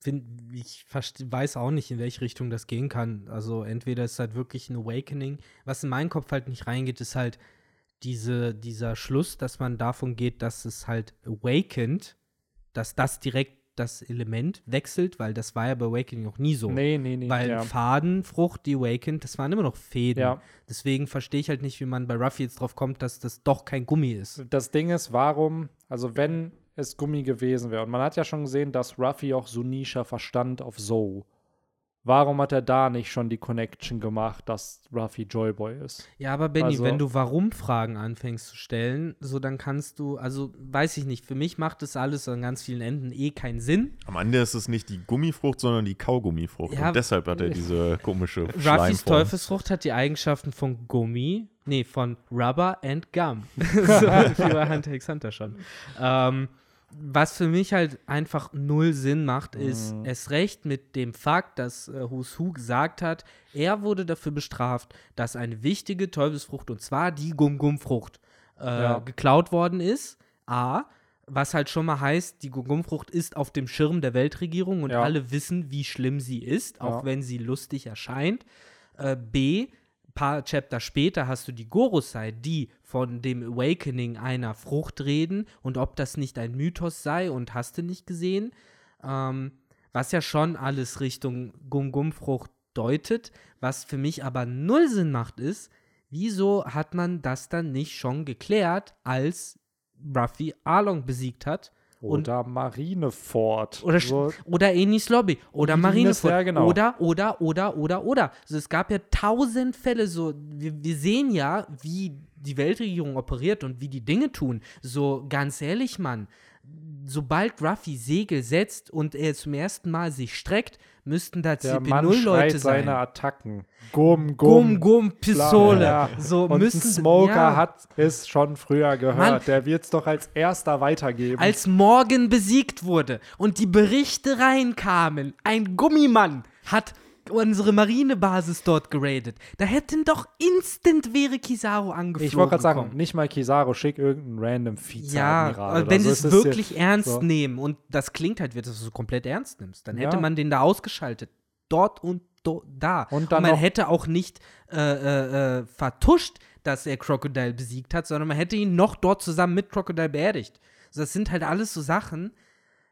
find, ich weiß auch nicht, in welche Richtung das gehen kann. Also entweder ist halt wirklich ein Awakening. Was in meinen Kopf halt nicht reingeht, ist halt diese, dieser Schluss, dass man davon geht, dass es halt awakened, dass das direkt das Element wechselt, weil das war ja bei Awakening noch nie so. Nee, nee, nee. Weil ja. Faden, Frucht, die awakened, das waren immer noch Fäden. Ja. Deswegen verstehe ich halt nicht, wie man bei Ruffy jetzt drauf kommt, dass das doch kein Gummi ist. Das Ding ist, warum, also wenn es Gummi gewesen wäre, und man hat ja schon gesehen, dass Ruffy auch Sunisha verstand auf Zoe. Warum hat er da nicht schon die Connection gemacht, dass Ruffy Joyboy ist? Ja, aber Benny, Also- wenn du Warum-Fragen anfängst zu stellen, so dann kannst du, also weiß ich nicht, für mich macht das alles an ganz vielen Enden eh keinen Sinn. Am Ende ist es nicht die Gummifrucht, sondern die Kaugummifrucht. Ja, und deshalb hat er diese komische Ruffys. Teufelsfrucht hat die Eigenschaften von Gummi, nee, von Rubber and Gum. so wie bei Hunter x Hunter schon. Ähm, was für mich halt einfach null Sinn macht, ist Mhm. es recht mit dem Fakt, dass äh, Who's Who gesagt hat, er wurde dafür bestraft, dass eine wichtige Teufelsfrucht, und zwar die Gum-Gum-Frucht, äh, Ja. geklaut worden ist. A. Was halt schon mal heißt, die Gum-Gum-Frucht ist auf dem Schirm der Weltregierung und Ja. alle wissen, wie schlimm sie ist, auch Ja. wenn sie lustig erscheint. Äh, B, paar Chapter später hast du die Gorosei, die von dem Awakening einer Frucht reden und ob das nicht ein Mythos sei und hast du nicht gesehen. Ähm, was ja schon alles Richtung Gum-Gum-Frucht deutet. Was für mich aber null Sinn macht, ist, wieso hat man das dann nicht schon geklärt, als Ruffy Arlong besiegt hat? Und- Oder Marineford. Oder, so, oder Enis Lobby. Oder Marineford. ja, genau. Oder, oder, oder, oder, oder. Also es gab ja tausend Fälle so. Wir, wir sehen ja, wie die Weltregierung operiert und wie die Dinge tun. So, ganz ehrlich, Mann. Sobald Ruffy Segel setzt und er zum ersten Mal sich streckt, müssten da der Mann CP0-Leute schreit sein. seine Attacken. Gum, Gum, gum. Gum, Pistole. Ja. So Und müssen ein Smoker ja. hat es schon früher gehört. Mann. Der wird es doch als erster weitergeben. Als Morgan besiegt wurde und die Berichte reinkamen, ein Gummimann hat unsere Marinebasis dort geradet. Da hätten doch instant wäre Kizaru angeflogen ich wollte gerade sagen, nicht mal Kizaru, schick irgendeinen random Ja, aber oder wenn so. sie Es es wirklich ja- ernst so. nehmen und das klingt halt, wie dass du es so komplett ernst nimmst, dann hätte Ja. man den da ausgeschaltet. Dort und do, da. Und dann man hätte auch nicht äh, äh, äh, vertuscht, dass er Crocodile besiegt hat, sondern man hätte ihn noch dort zusammen mit Crocodile beerdigt. Also das sind halt alles so Sachen.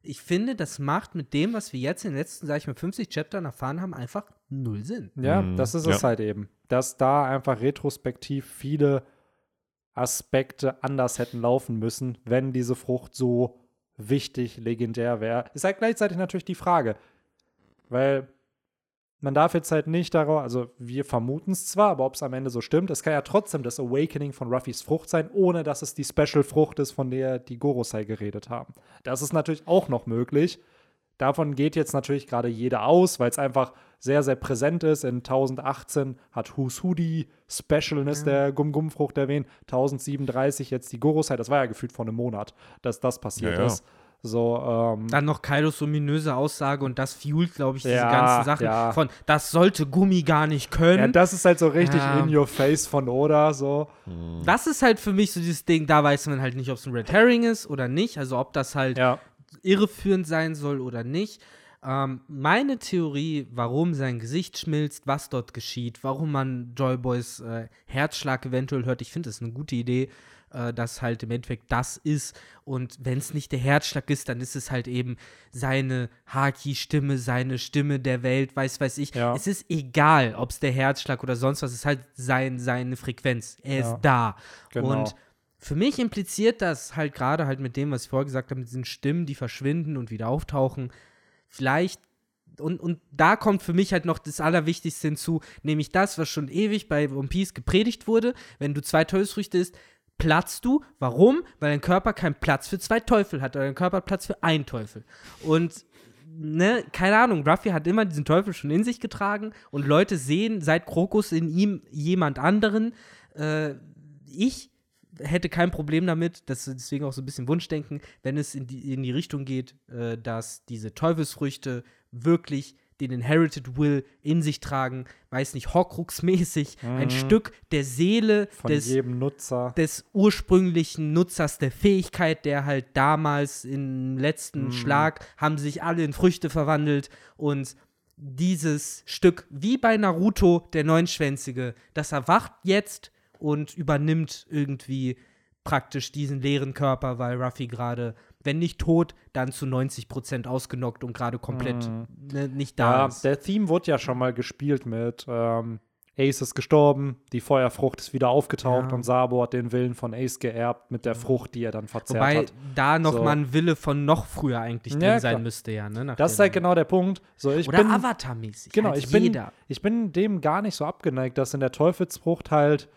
Ich finde, das macht mit dem, was wir jetzt in den letzten, sag ich mal, 50 Chaptern erfahren haben, einfach null Sinn. Ja, Mhm. das ist Ja. es halt eben. Dass da einfach retrospektiv viele Aspekte anders hätten laufen müssen, wenn diese Frucht so wichtig, legendär wäre. Ist halt gleichzeitig natürlich die Frage. Weil man darf jetzt halt nicht darauf, also wir vermuten es zwar, aber ob es am Ende so stimmt, es kann ja trotzdem das Awakening von Ruffys Frucht sein, ohne dass es die Special-Frucht ist, von der die Gorosei geredet haben. Das ist natürlich auch noch möglich. Davon geht jetzt natürlich gerade jeder aus, weil es einfach sehr, sehr präsent ist. In 1018 hat Who's Who die Specialness der Gum-Gum-Frucht erwähnt. 1037 jetzt die Gorosei. Das war ja gefühlt vor einem Monat, dass das passiert Ja, ja. ist. So, ähm, Dann noch Kaidos ominöse Aussage und das fuelt, glaube ich, diese Ja, ganzen Sachen ja. von, das sollte Gummi gar nicht können. ja, das ist halt so richtig Ja. in your face von Oda. So. Das ist halt für mich so dieses Ding, da weiß man halt nicht, ob es ein Red Herring ist oder nicht. Also ob das halt Ja. irreführend sein soll oder nicht. Ähm, meine Theorie, warum sein Gesicht schmilzt, was dort geschieht, warum man Joyboys äh, Herzschlag eventuell hört, ich finde das eine gute Idee, äh, dass halt im Endeffekt das ist. Und wenn es nicht der Herzschlag ist, dann ist es halt eben seine Haki-Stimme, seine Stimme der Welt, weiß, weiß ich. Ja. Es ist egal, ob es der Herzschlag oder sonst was ist, halt sein, seine Frequenz. Er Ja. ist da. Genau. Und für mich impliziert das halt gerade halt mit dem, was ich vorher gesagt habe, mit diesen Stimmen, die verschwinden und wieder auftauchen, vielleicht und, und da kommt für mich halt noch das Allerwichtigste hinzu, nämlich das, was schon ewig bei One Piece gepredigt wurde. Wenn du zwei Teufelsfrüchte isst, platzt du. Warum? Weil dein Körper keinen Platz für zwei Teufel hat, oder dein Körper hat Platz für einen Teufel. Und ne, keine Ahnung, Ruffy hat immer diesen Teufel schon in sich getragen und Leute sehen seit Krokus in ihm jemand anderen. Äh, ich hätte kein Problem damit, das ist deswegen auch so ein bisschen Wunschdenken, wenn es in die, in die Richtung geht, äh, dass diese Teufelsfrüchte wirklich den Inherited Will in sich tragen, weiß nicht, Horcrux-mäßig, ein Stück der Seele Von des, jedem Nutzer. des ursprünglichen Nutzers der Fähigkeit, der halt damals im letzten Schlag haben sich alle in Früchte verwandelt. Und dieses Stück, wie bei Naruto, der Neunschwänzige, das erwacht jetzt und übernimmt irgendwie praktisch diesen leeren Körper, weil Ruffy gerade, wenn nicht tot, dann zu 90% ausgenockt und gerade komplett ne, nicht da Ja, ist. der Theme wurde ja schon mal gespielt mit ähm, Ace ist gestorben, die Feuerfrucht ist wieder aufgetaucht Ja. und Sabo hat den Willen von Ace geerbt mit der Frucht, die er dann verzehrt Wobei hat. da noch So. mal ein Wille von noch früher eigentlich drin Ja, sein klar. müsste, ja. Ne, Das ist halt genau der Punkt. So, ich Oder Avatar-mäßig. Genau, halt ich bin, ich bin dem gar nicht so abgeneigt, dass in der Teufelsfrucht halt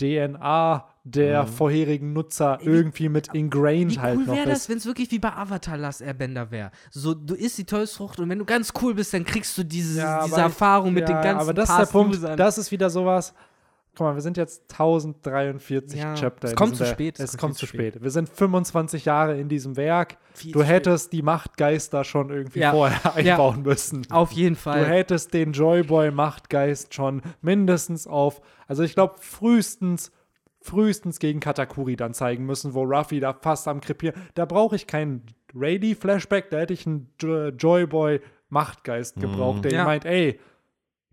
DNA der vorherigen Nutzer Ey, wie- irgendwie mit ingrained Wie halt cool noch wäre das, ist. wenn es wirklich wie bei Avatar Last Airbender wäre? So, du isst die Teufelsfrucht und wenn du ganz cool bist, dann kriegst du diese, Ja, diese Erfahrung mit ja, den ganzen Aber das ist der Punkt, Usern. das ist wieder sowas. Guck mal, wir sind jetzt 1043 Ja, Chapter. es kommt zu spät, Es, kommt zu spät. Wir sind 25 Jahre in diesem Werk. Viel Du zu spät. hättest die Machtgeister schon irgendwie Ja. vorher Ja. einbauen müssen. Auf jeden Du Fall. hättest den Joyboy-Machtgeist schon mindestens auf, also ich glaube, frühestens, frühestens gegen Katakuri dann zeigen müssen, wo Ruffy da fast am Krepieren. Da brauche ich keinen Rady-Flashback, da hätte ich einen jo Joyboy-Machtgeist gebraucht, der Ja. meint, ey,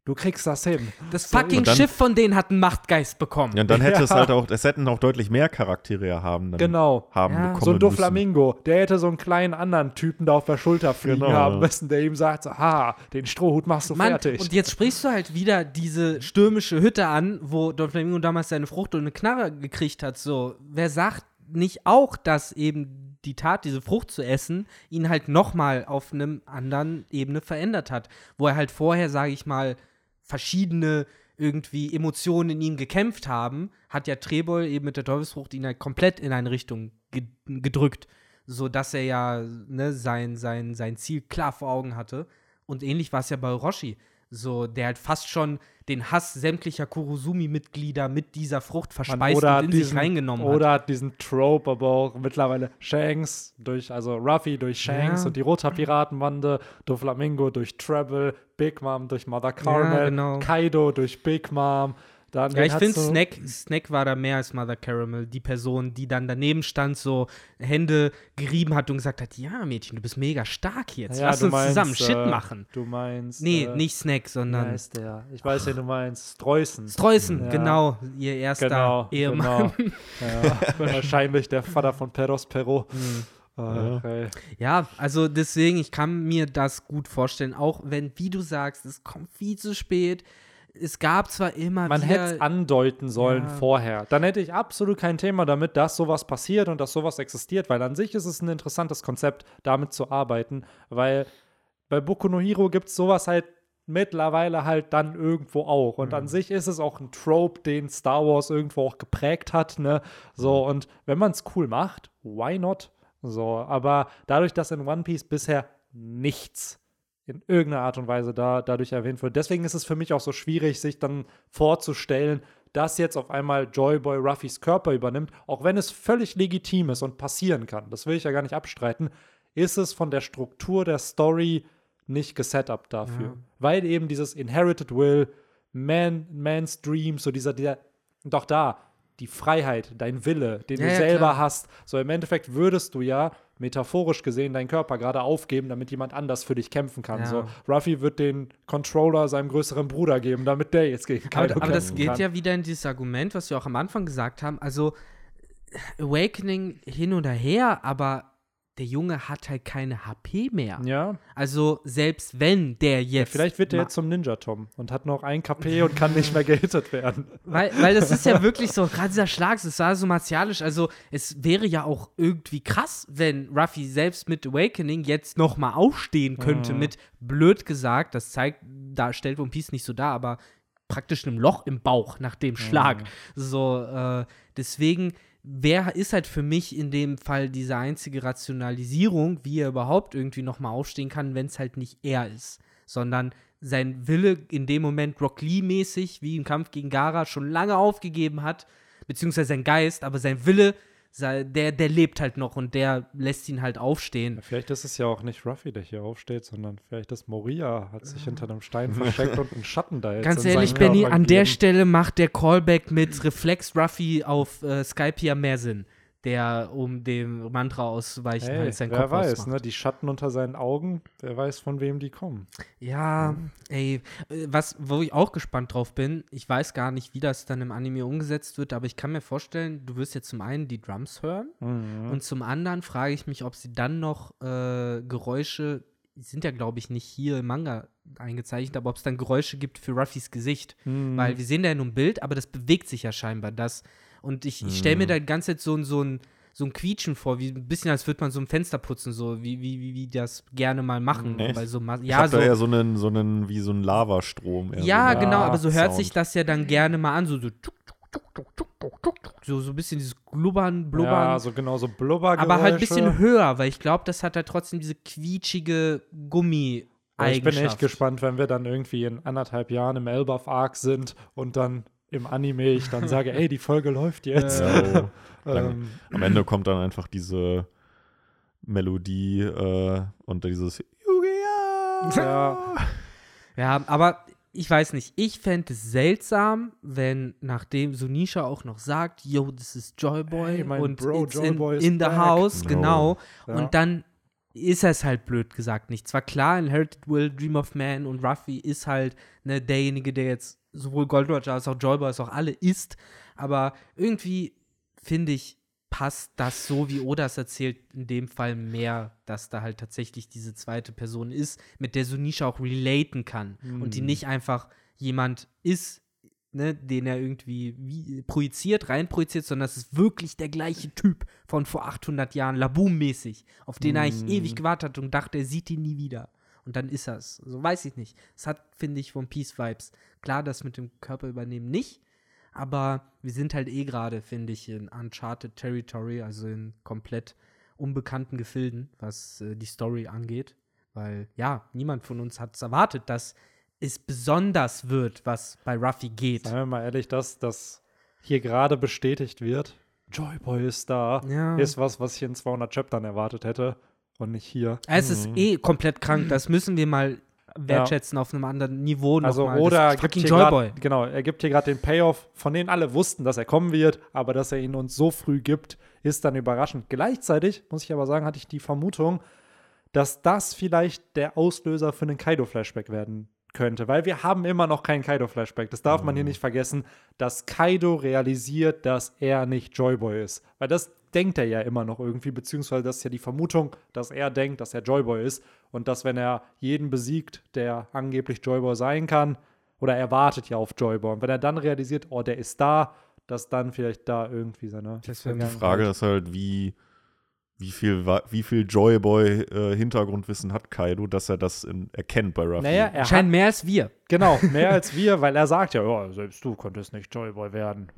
du kriegst das hin. Das fucking dann- Schiff von denen hat einen Machtgeist bekommen. Ja, und dann hätte es Ja. halt auch, es hätten auch deutlich mehr Charaktere ja haben, dann Genau. haben Ja. bekommen So ein. Doflamingo, der hätte so einen kleinen anderen Typen da auf der Schulter fliegen Genau. haben müssen, der ihm sagt, so, ha, den Strohhut machst du Mann, fertig. und jetzt sprichst du halt wieder diese stürmische Hütte an, wo Don Flamingo damals seine Frucht und eine Knarre gekriegt hat. So, wer sagt nicht auch, dass eben die Tat, diese Frucht zu essen, ihn halt nochmal auf einem anderen Ebene verändert hat, wo er halt vorher, sage ich mal, verschiedene irgendwie Emotionen in ihm gekämpft haben, hat ja Trebol eben mit der Teufelsfrucht ihn halt komplett in eine Richtung ge gedrückt, so dass er ja ne, sein, sein, sein Ziel klar vor Augen hatte. Und ähnlich war es ja bei Orochi. So, der halt fast schon den Hass sämtlicher Kurosumi-Mitglieder mit dieser Frucht verspeist und in sich reingenommen hat. Oder hat diesen Trope, aber auch mittlerweile Shanks durch, also Ruffy durch Shanks Ja. und die Roter Piratenbande, Doflamingo durch Treble, Big Mom durch Mother Caramel, genau. Kaido durch Big Mom. Dann Ja, ich finde, du- Snack, Snack war da mehr als Mother Caramel. Die Person, die dann daneben stand, so Hände gerieben hat und gesagt hat: Ja, Mädchen, du bist mega stark jetzt. Ja, Lass uns meinst, zusammen Shit äh, machen. Du meinst. Nee, äh, nicht Snack, Wie sondern heißt der? Ich weiß, wen du meinst. Streusen. Streusen, Ja. genau. Ihr erster Genau, Ehemann. genau. Ja, wahrscheinlich der Vater von Peros Perro. Hm. Ach, ey. Ja, also deswegen, ich kann mir das gut vorstellen, auch wenn, wie du sagst, es kommt viel zu spät. Es gab zwar immer Man hätte es andeuten sollen Ja. vorher. Dann hätte ich absolut kein Thema damit, dass sowas passiert und dass sowas existiert, weil an sich ist es ein interessantes Konzept, damit zu arbeiten, weil bei Boku no Hero gibt es sowas halt mittlerweile halt dann irgendwo auch. Und Mhm. an sich ist es auch ein Trope, den Star Wars irgendwo auch geprägt hat, ne? So, und wenn man es cool macht, why not? So, aber dadurch, dass in One Piece bisher nichts in irgendeiner Art und Weise da, dadurch erwähnt wird. Deswegen ist es für mich auch so schwierig, sich dann vorzustellen, dass jetzt auf einmal Joyboy Ruffys Körper übernimmt, auch wenn es völlig legitim ist und passieren kann. Das will ich ja gar nicht abstreiten. Ist es von der Struktur der Story nicht gesetupt dafür. Ja. Weil eben dieses Inherited Will, Man, Man's Dream, so dieser, dieser, doch da, die Freiheit, dein Wille, den Ja, du ja, selber klar. hast. So im Endeffekt würdest du ja metaphorisch gesehen deinen Körper gerade aufgeben, damit jemand anders für dich kämpfen kann. Ja. So, Ruffy wird den Controller seinem größeren Bruder geben, damit der jetzt gegen Kaido Aber, aber das geht kann. ja wieder in dieses Argument, was wir auch am Anfang gesagt haben. Also, Awakening hin oder her, aber der Junge hat halt keine HP mehr. Ja, Also, selbst wenn der jetzt. vielleicht wird der jetzt zum Ninja-Tom und hat noch ein KP und kann nicht mehr gehittet werden. Weil, weil das ist ja wirklich so, gerade dieser Schlag, es war so martialisch. Also, es wäre ja auch irgendwie krass, wenn Ruffy selbst mit Awakening jetzt noch mal aufstehen könnte, mit blöd gesagt, das zeigt, da stellt One Piece nicht so dar, aber praktisch einem Loch im Bauch nach dem Schlag. So, äh, deswegen. Wer ist halt für mich in dem Fall diese einzige Rationalisierung, wie er überhaupt irgendwie noch mal aufstehen kann, wenn es halt nicht er ist, sondern sein Wille in dem Moment Rock Lee-mäßig, wie im Kampf gegen Gara, schon lange aufgegeben hat, beziehungsweise sein Geist, aber sein Wille, der, der lebt halt noch und der lässt ihn halt aufstehen. Vielleicht ist es ja auch nicht Ruffy, der hier aufsteht, sondern vielleicht ist Moria, hat sich hinter einem Stein versteckt und einen Schatten da jetzt Ganz ehrlich, Benny, an der. Stelle macht der Callback mit Reflex Ruffy auf äh, Skype ja mehr Sinn, der um dem Mantra ausweichen Hey, halt sein wer Kopf weiß, ausmacht. ne? Die Schatten unter seinen Augen, wer weiß, von wem die kommen. Ja, ey, äh, was, wo ich auch gespannt drauf bin, ich weiß gar nicht, wie das dann im Anime umgesetzt wird, aber ich kann mir vorstellen, du wirst jetzt zum einen die Drums hören Mhm. und zum anderen frage ich mich, ob sie dann noch äh, Geräusche, die sind ja, glaube ich, nicht hier im Manga eingezeichnet, aber ob es dann Geräusche gibt für Ruffys Gesicht. Mhm. Weil wir sehen da ja nur ein Bild, aber das bewegt sich ja scheinbar. Das. Und ich, ich stelle mir mhm. da die ganze Zeit so, ein, so ein so ein Quietschen vor, wie ein bisschen als würde man so ein Fenster putzen, so wie, wie, wie, wie das gerne mal machen. Mhm. Echt? Bei so ja, ich so, da ja so einen, so einen, wie so einen Lavastrom. Ja, so genau, aber so hört Sound. sich das ja dann gerne mal an, so so tuk, so, so ein bisschen dieses Glubbern, Blubbern. Ja, so genau, so Blubber. Aber halt ein bisschen höher, weil ich glaube, das hat da trotzdem diese quietschige gummi -Eigenschaft. Ich bin echt gespannt, wenn wir dann irgendwie in anderthalb Jahren im Elbaf Arc sind und dann im Anime ich dann sage, ey, die Folge läuft jetzt. Ja, oh. Ähm, Am Ende kommt dann einfach diese Melodie äh, und dieses Yu-Gi-Oh! ja, Ja, aber ich weiß nicht. Ich fände es seltsam, wenn nachdem Sunisha auch noch sagt, yo, das ist Joyboy Hey, und Bro, it's Joyboy in, in the back. house, No. genau. Ja. Und dann ist es halt blöd gesagt nicht. Zwar klar, Inherited Will, Dream of Man und Ruffy ist halt ne, derjenige, der jetzt sowohl Gold Roger als auch Joyboy als auch alle ist, aber irgendwie finde ich, passt das so, wie Oda es erzählt, in dem Fall mehr, dass da halt tatsächlich diese zweite Person ist, mit der Sunisha auch relaten kann. Und die nicht einfach jemand ist, ne, den er irgendwie wie, projiziert, reinprojiziert, sondern es ist wirklich der gleiche Typ von vor 800 Jahren, Laboom-mäßig, auf den er eigentlich ewig gewartet hat und dachte, er sieht ihn nie wieder. Und dann ist er es. So weiß ich nicht. Es hat, finde ich, One Piece-Vibes. Klar, das mit dem Körper übernehmen nicht, aber wir sind halt eh gerade, finde ich, in Uncharted Territory, also in komplett unbekannten Gefilden, was äh, die Story angeht. Weil, ja, niemand von uns hat es erwartet, dass es besonders wird, was bei Ruffy geht. Seien wir mal ehrlich, dass das hier gerade bestätigt wird. Joyboy ist da. Ja. Ist was, was ich in 200 Chaptern erwartet hätte und nicht hier. Es ist eh komplett krank, das müssen wir mal wertschätzen auf einem anderen Niveau noch Also mal. ist gibt hier Joyboy. grad, genau, er gibt hier gerade den Payoff, von dem alle wussten, dass er kommen wird, aber dass er ihn uns so früh gibt, ist dann überraschend. Gleichzeitig muss ich aber sagen, hatte ich die Vermutung, dass das vielleicht der Auslöser für einen Kaido-Flashback werden könnte, weil wir haben immer noch keinen Kaido-Flashback. Das darf man hier nicht vergessen, dass Kaido realisiert, dass er nicht Joyboy ist, weil das denkt er ja immer noch irgendwie, beziehungsweise das ist ja die Vermutung, dass er denkt, dass er Joyboy ist und dass wenn er jeden besiegt, der angeblich Joyboy sein kann, oder er wartet ja auf Joyboy. Und wenn er dann realisiert, oh, der ist da, dass dann vielleicht da irgendwie seine Das wär die Die Frage ist halt, wie, wie viel, wa- wie viel Joyboy-Hintergrundwissen hat Kaido, dass er das in, erkennt bei Ruffy? Naja, er Anscheinend mehr als wir. genau, mehr als wir, weil er sagt ja, ja, selbst du konntest nicht Joyboy werden.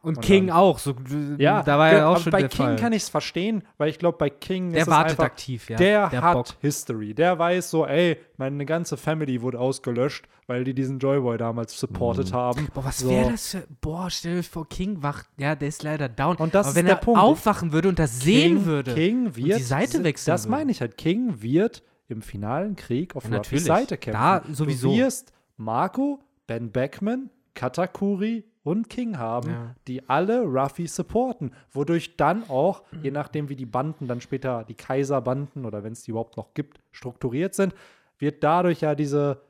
Und, Und King dann- auch. So, Ja, da war ja auch aber schon bei der King Fall. kann ich es verstehen, weil ich glaube, bei King der ist es wartet einfach, aktiv, ja. der, hat Bock. History. Der weiß so, ey, meine ganze Family wurde ausgelöscht, weil die diesen Joyboy damals supportet haben. Boah, was So. wäre das für. Boah, stell dir vor, King wacht. Ja, der ist leider down. Und das Aber wenn der er Punkt. aufwachen würde und das sehen King, würde. King wird die Seite wechseln Das meine ich halt. King wird im finalen Krieg auf Ja, Ruffys. Seite kämpfen. Da sowieso. Du wirst Marco, Ben Beckman, Katakuri und King haben, Ja. die alle Ruffy supporten, wodurch dann auch, je nachdem wie die Banden dann später, die Kaiserbanden oder wenn es die überhaupt noch gibt, strukturiert sind, wird dadurch ja diese,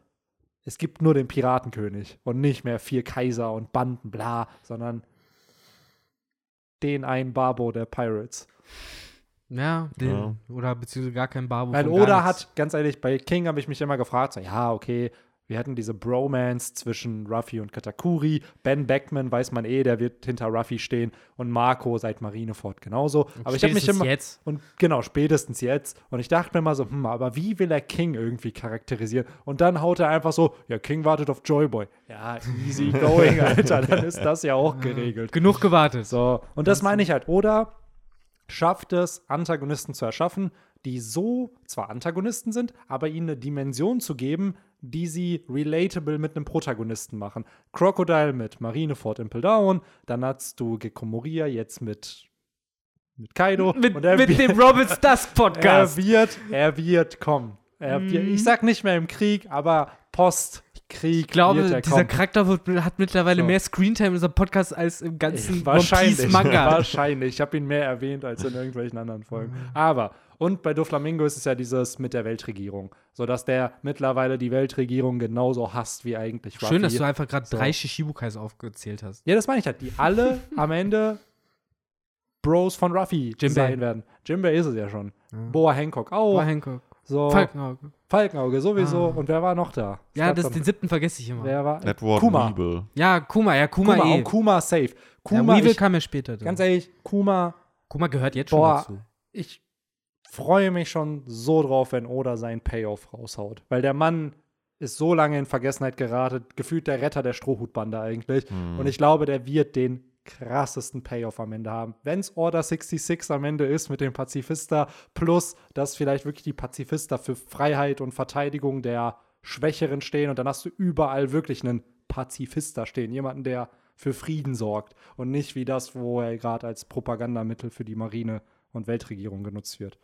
es gibt nur den Piratenkönig und nicht mehr vier Kaiser und Banden, bla, sondern den einen Barbo der Pirates. Ja, den, Ja. oder beziehungsweise gar kein Barbo. Weil Oda hat, ganz ehrlich, bei King habe ich mich immer gefragt, so, ja, okay, wir hatten diese Bromance zwischen Ruffy und Katakuri. Ben Beckman weiß man eh, der wird hinter Ruffy stehen. Und Marco seit Marineford genauso. aber ich habe mich immer. jetzt. Und genau, spätestens jetzt. Und ich dachte mir mal so, hm, aber wie will er King irgendwie charakterisieren? Und dann haut er einfach so, ja, King wartet auf Joyboy. Ja, easy going, Alter. Dann ist das ja auch geregelt. Genug gewartet. So, und das meine ich halt. Oder schafft es, Antagonisten zu erschaffen, die so zwar Antagonisten sind, aber ihnen eine Dimension zu geben, die sie relatable mit einem Protagonisten machen. Crocodile mit Marineford Impel Down, dann hast du Gekko Moria jetzt mit, mit Kaido. Mit, und er mit wird- dem Robins Dusk er Podcast. wird, er wird kommen. Er wird, Mhm. Ich sag nicht mehr im Krieg, aber Post-Krieg Ich glaube, er dieser kommen. Charakter hat mittlerweile So. mehr Screentime in unserem Podcast als im ganzen Wahrscheinlich. Manga. Wahrscheinlich. Ich habe ihn mehr erwähnt als in irgendwelchen anderen Folgen. Mhm. Aber, und bei Doflamingo ist es ja dieses mit der Weltregierung. Sodass der mittlerweile die Weltregierung genauso hasst wie eigentlich Ruffy. Schön, dass du einfach gerade So. drei Shishibukais aufgezählt hast. Ja, das meine ich halt. Die alle am Ende Bros von Ruffy Jimbei. sein werden. Jimbei ist es ja schon. Boa Hancock auch. Boah, Hancock. So. Falkenauge. Falkenauge sowieso. Ah. Und wer war noch da? Ich Ja, das, den siebten vergesse ich immer. Wer war? Edward Kuma. Weeble. Ja, Kuma, ja, Kuma, Kuma, eh. Kuma safe. ja, Kuma, Weevil ich, kam ja später. Dann. ganz ehrlich, Kuma Kuma gehört jetzt schon Boah, dazu. ich freue mich schon so drauf, wenn Oda seinen Payoff raushaut. Weil der Mann ist so lange in Vergessenheit geraten, gefühlt der Retter der Strohhutbande eigentlich. Hm. Und ich glaube, der wird den krassesten Payoff am Ende haben. Wenn es Order 66 am Ende ist mit dem Pazifista, plus dass vielleicht wirklich die Pazifista für Freiheit und Verteidigung der Schwächeren stehen und dann hast du überall wirklich einen Pazifista stehen, jemanden, der für Frieden sorgt und nicht wie das, wo er gerade als Propagandamittel für die Marine und Weltregierung genutzt wird.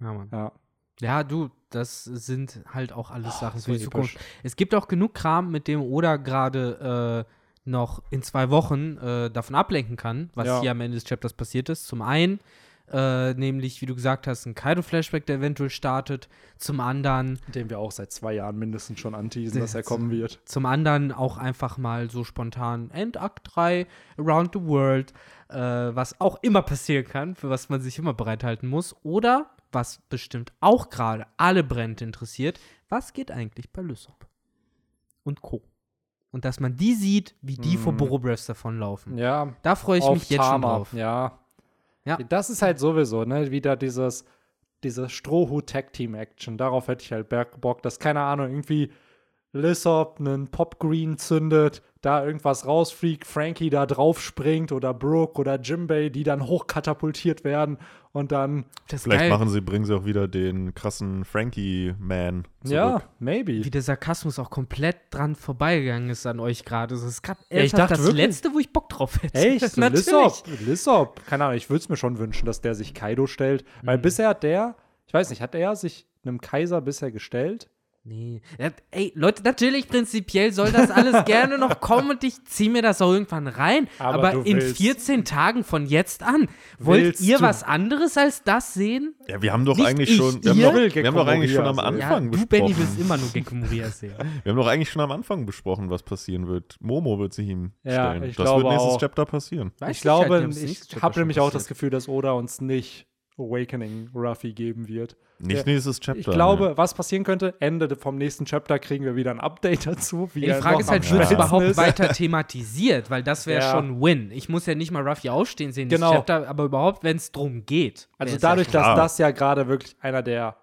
Ja, Mann. Ja. Ja, du, das sind halt auch alles Sachen das für die Zukunft. Es gibt auch genug Kram, mit dem Oda gerade äh, noch in zwei Wochen äh, davon ablenken kann, was Ja. hier am Ende des Chapters passiert ist. Zum einen, äh, nämlich, wie du gesagt hast, ein Kaido-Flashback, der eventuell startet. Zum anderen, Den wir auch seit zwei Jahren mindestens schon anteasen, dass er kommen wird. zum anderen auch einfach mal so spontan Endakt 3, Around the World, äh, was auch immer passieren kann, für was man sich immer bereithalten muss. Oder, was bestimmt auch gerade alle brennend interessiert, was geht eigentlich bei Lysop und Co. Und dass man die sieht, wie die vor Mhm. Borobreaths davonlaufen. Ja, Da freue ich auf mich jetzt schon Tama, drauf. Ja. Ja. Das ist halt sowieso, ne? Wieder dieses, diese Strohhut-Tag-Team-Action. Darauf hätte ich halt Bock, dass, keine Ahnung, irgendwie Lissop einen Popgreen zündet, da irgendwas rausfliegt, Frankie da drauf springt oder Brooke oder Jimbei, die dann hochkatapultiert werden und dann, Vielleicht geil, machen sie, bringen sie auch wieder den krassen Frankie-Man zurück. ja, maybe. wie der Sarkasmus auch komplett dran vorbeigegangen ist an euch gerade. Das ist gerade Ja, ich dachte das wirklich- Letzte, wo ich Bock drauf hätte. Echt? Natürlich. Lissop, Lissop. Keine Ahnung, ich würde es mir schon wünschen, dass der sich Kaido stellt. Weil Mhm. bisher hat der, ich weiß nicht, hat er sich einem Kaiser bisher gestellt? Nee. Ja, ey, Leute, natürlich prinzipiell soll das alles gerne noch kommen und ich ziehe mir das auch irgendwann rein. Aber Aber, du in willst- 14 Tagen von jetzt an, wollt Willst ihr du- was anderes als das sehen? Ja, wir haben doch Nicht eigentlich ich, schon, wir haben doch, wir haben doch eigentlich schon am sehen. Ja, Anfang du, Benny, besprochen. willst immer nur Gekko Moria sehen. Wir haben doch eigentlich schon am Anfang besprochen, was passieren wird. Momo wird sich ihm Ja, stellen. ich das glaube wird nächstes auch. Chapter passieren. Ich glaube, halt ob's ich habe nämlich auch das. Gefühl, dass Oda uns nicht Awakening Ruffy geben wird. Nicht Ja, nächstes Chapter. Ich glaube, ne. was passieren könnte, Ende de- vom nächsten Chapter kriegen wir wieder ein Update dazu. Wie Die er Frage ist halt, wird es Ja. überhaupt weiter thematisiert? Weil das wäre Ja. schon Win. Ich muss ja nicht mal Ruffy aufstehen sehen, Genau. das Chapter, aber überhaupt, wenn es drum geht. Also dadurch, ja dass das ja gerade wirklich einer der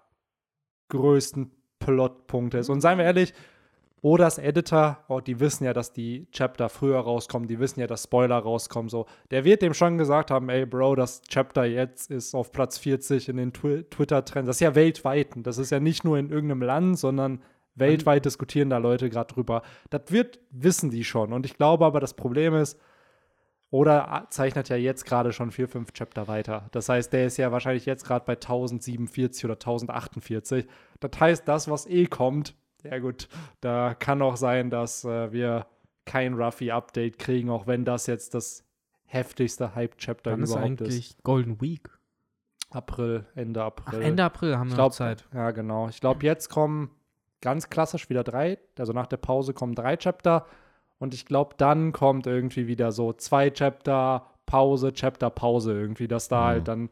größten Plotpunkte ist. Und seien wir ehrlich, Odas Editor, oh, die wissen ja, dass die Chapter früher rauskommen, die wissen ja, dass Spoiler rauskommen. So, der wird dem schon gesagt haben, ey Bro, das Chapter jetzt ist auf Platz 40 in den Twi Twitter-Trends. Das ist ja weltweit. Das ist ja nicht nur in irgendeinem Land, sondern weltweit diskutieren da Leute gerade drüber. Das wird, wissen die schon. Und ich glaube aber, das Problem ist, oder zeichnet ja jetzt gerade schon vier, fünf Chapter weiter. Das heißt, der ist ja wahrscheinlich jetzt gerade bei 1047 oder 1048. Das heißt, das, was eh kommt, ja gut, da kann auch sein, dass äh, wir kein Ruffy-Update kriegen, auch wenn das jetzt das heftigste Hype-Chapter ist überhaupt ist. eigentlich Golden Week. April, Ende Ach, April. Ende April haben wir glaub, noch Zeit. Ja, genau. Ich glaube, jetzt kommen ganz klassisch wieder drei, also nach der Pause kommen drei Chapter und ich glaube, dann kommt irgendwie wieder so zwei Chapter, Pause, Chapter, Pause irgendwie, dass da Mhm. halt dann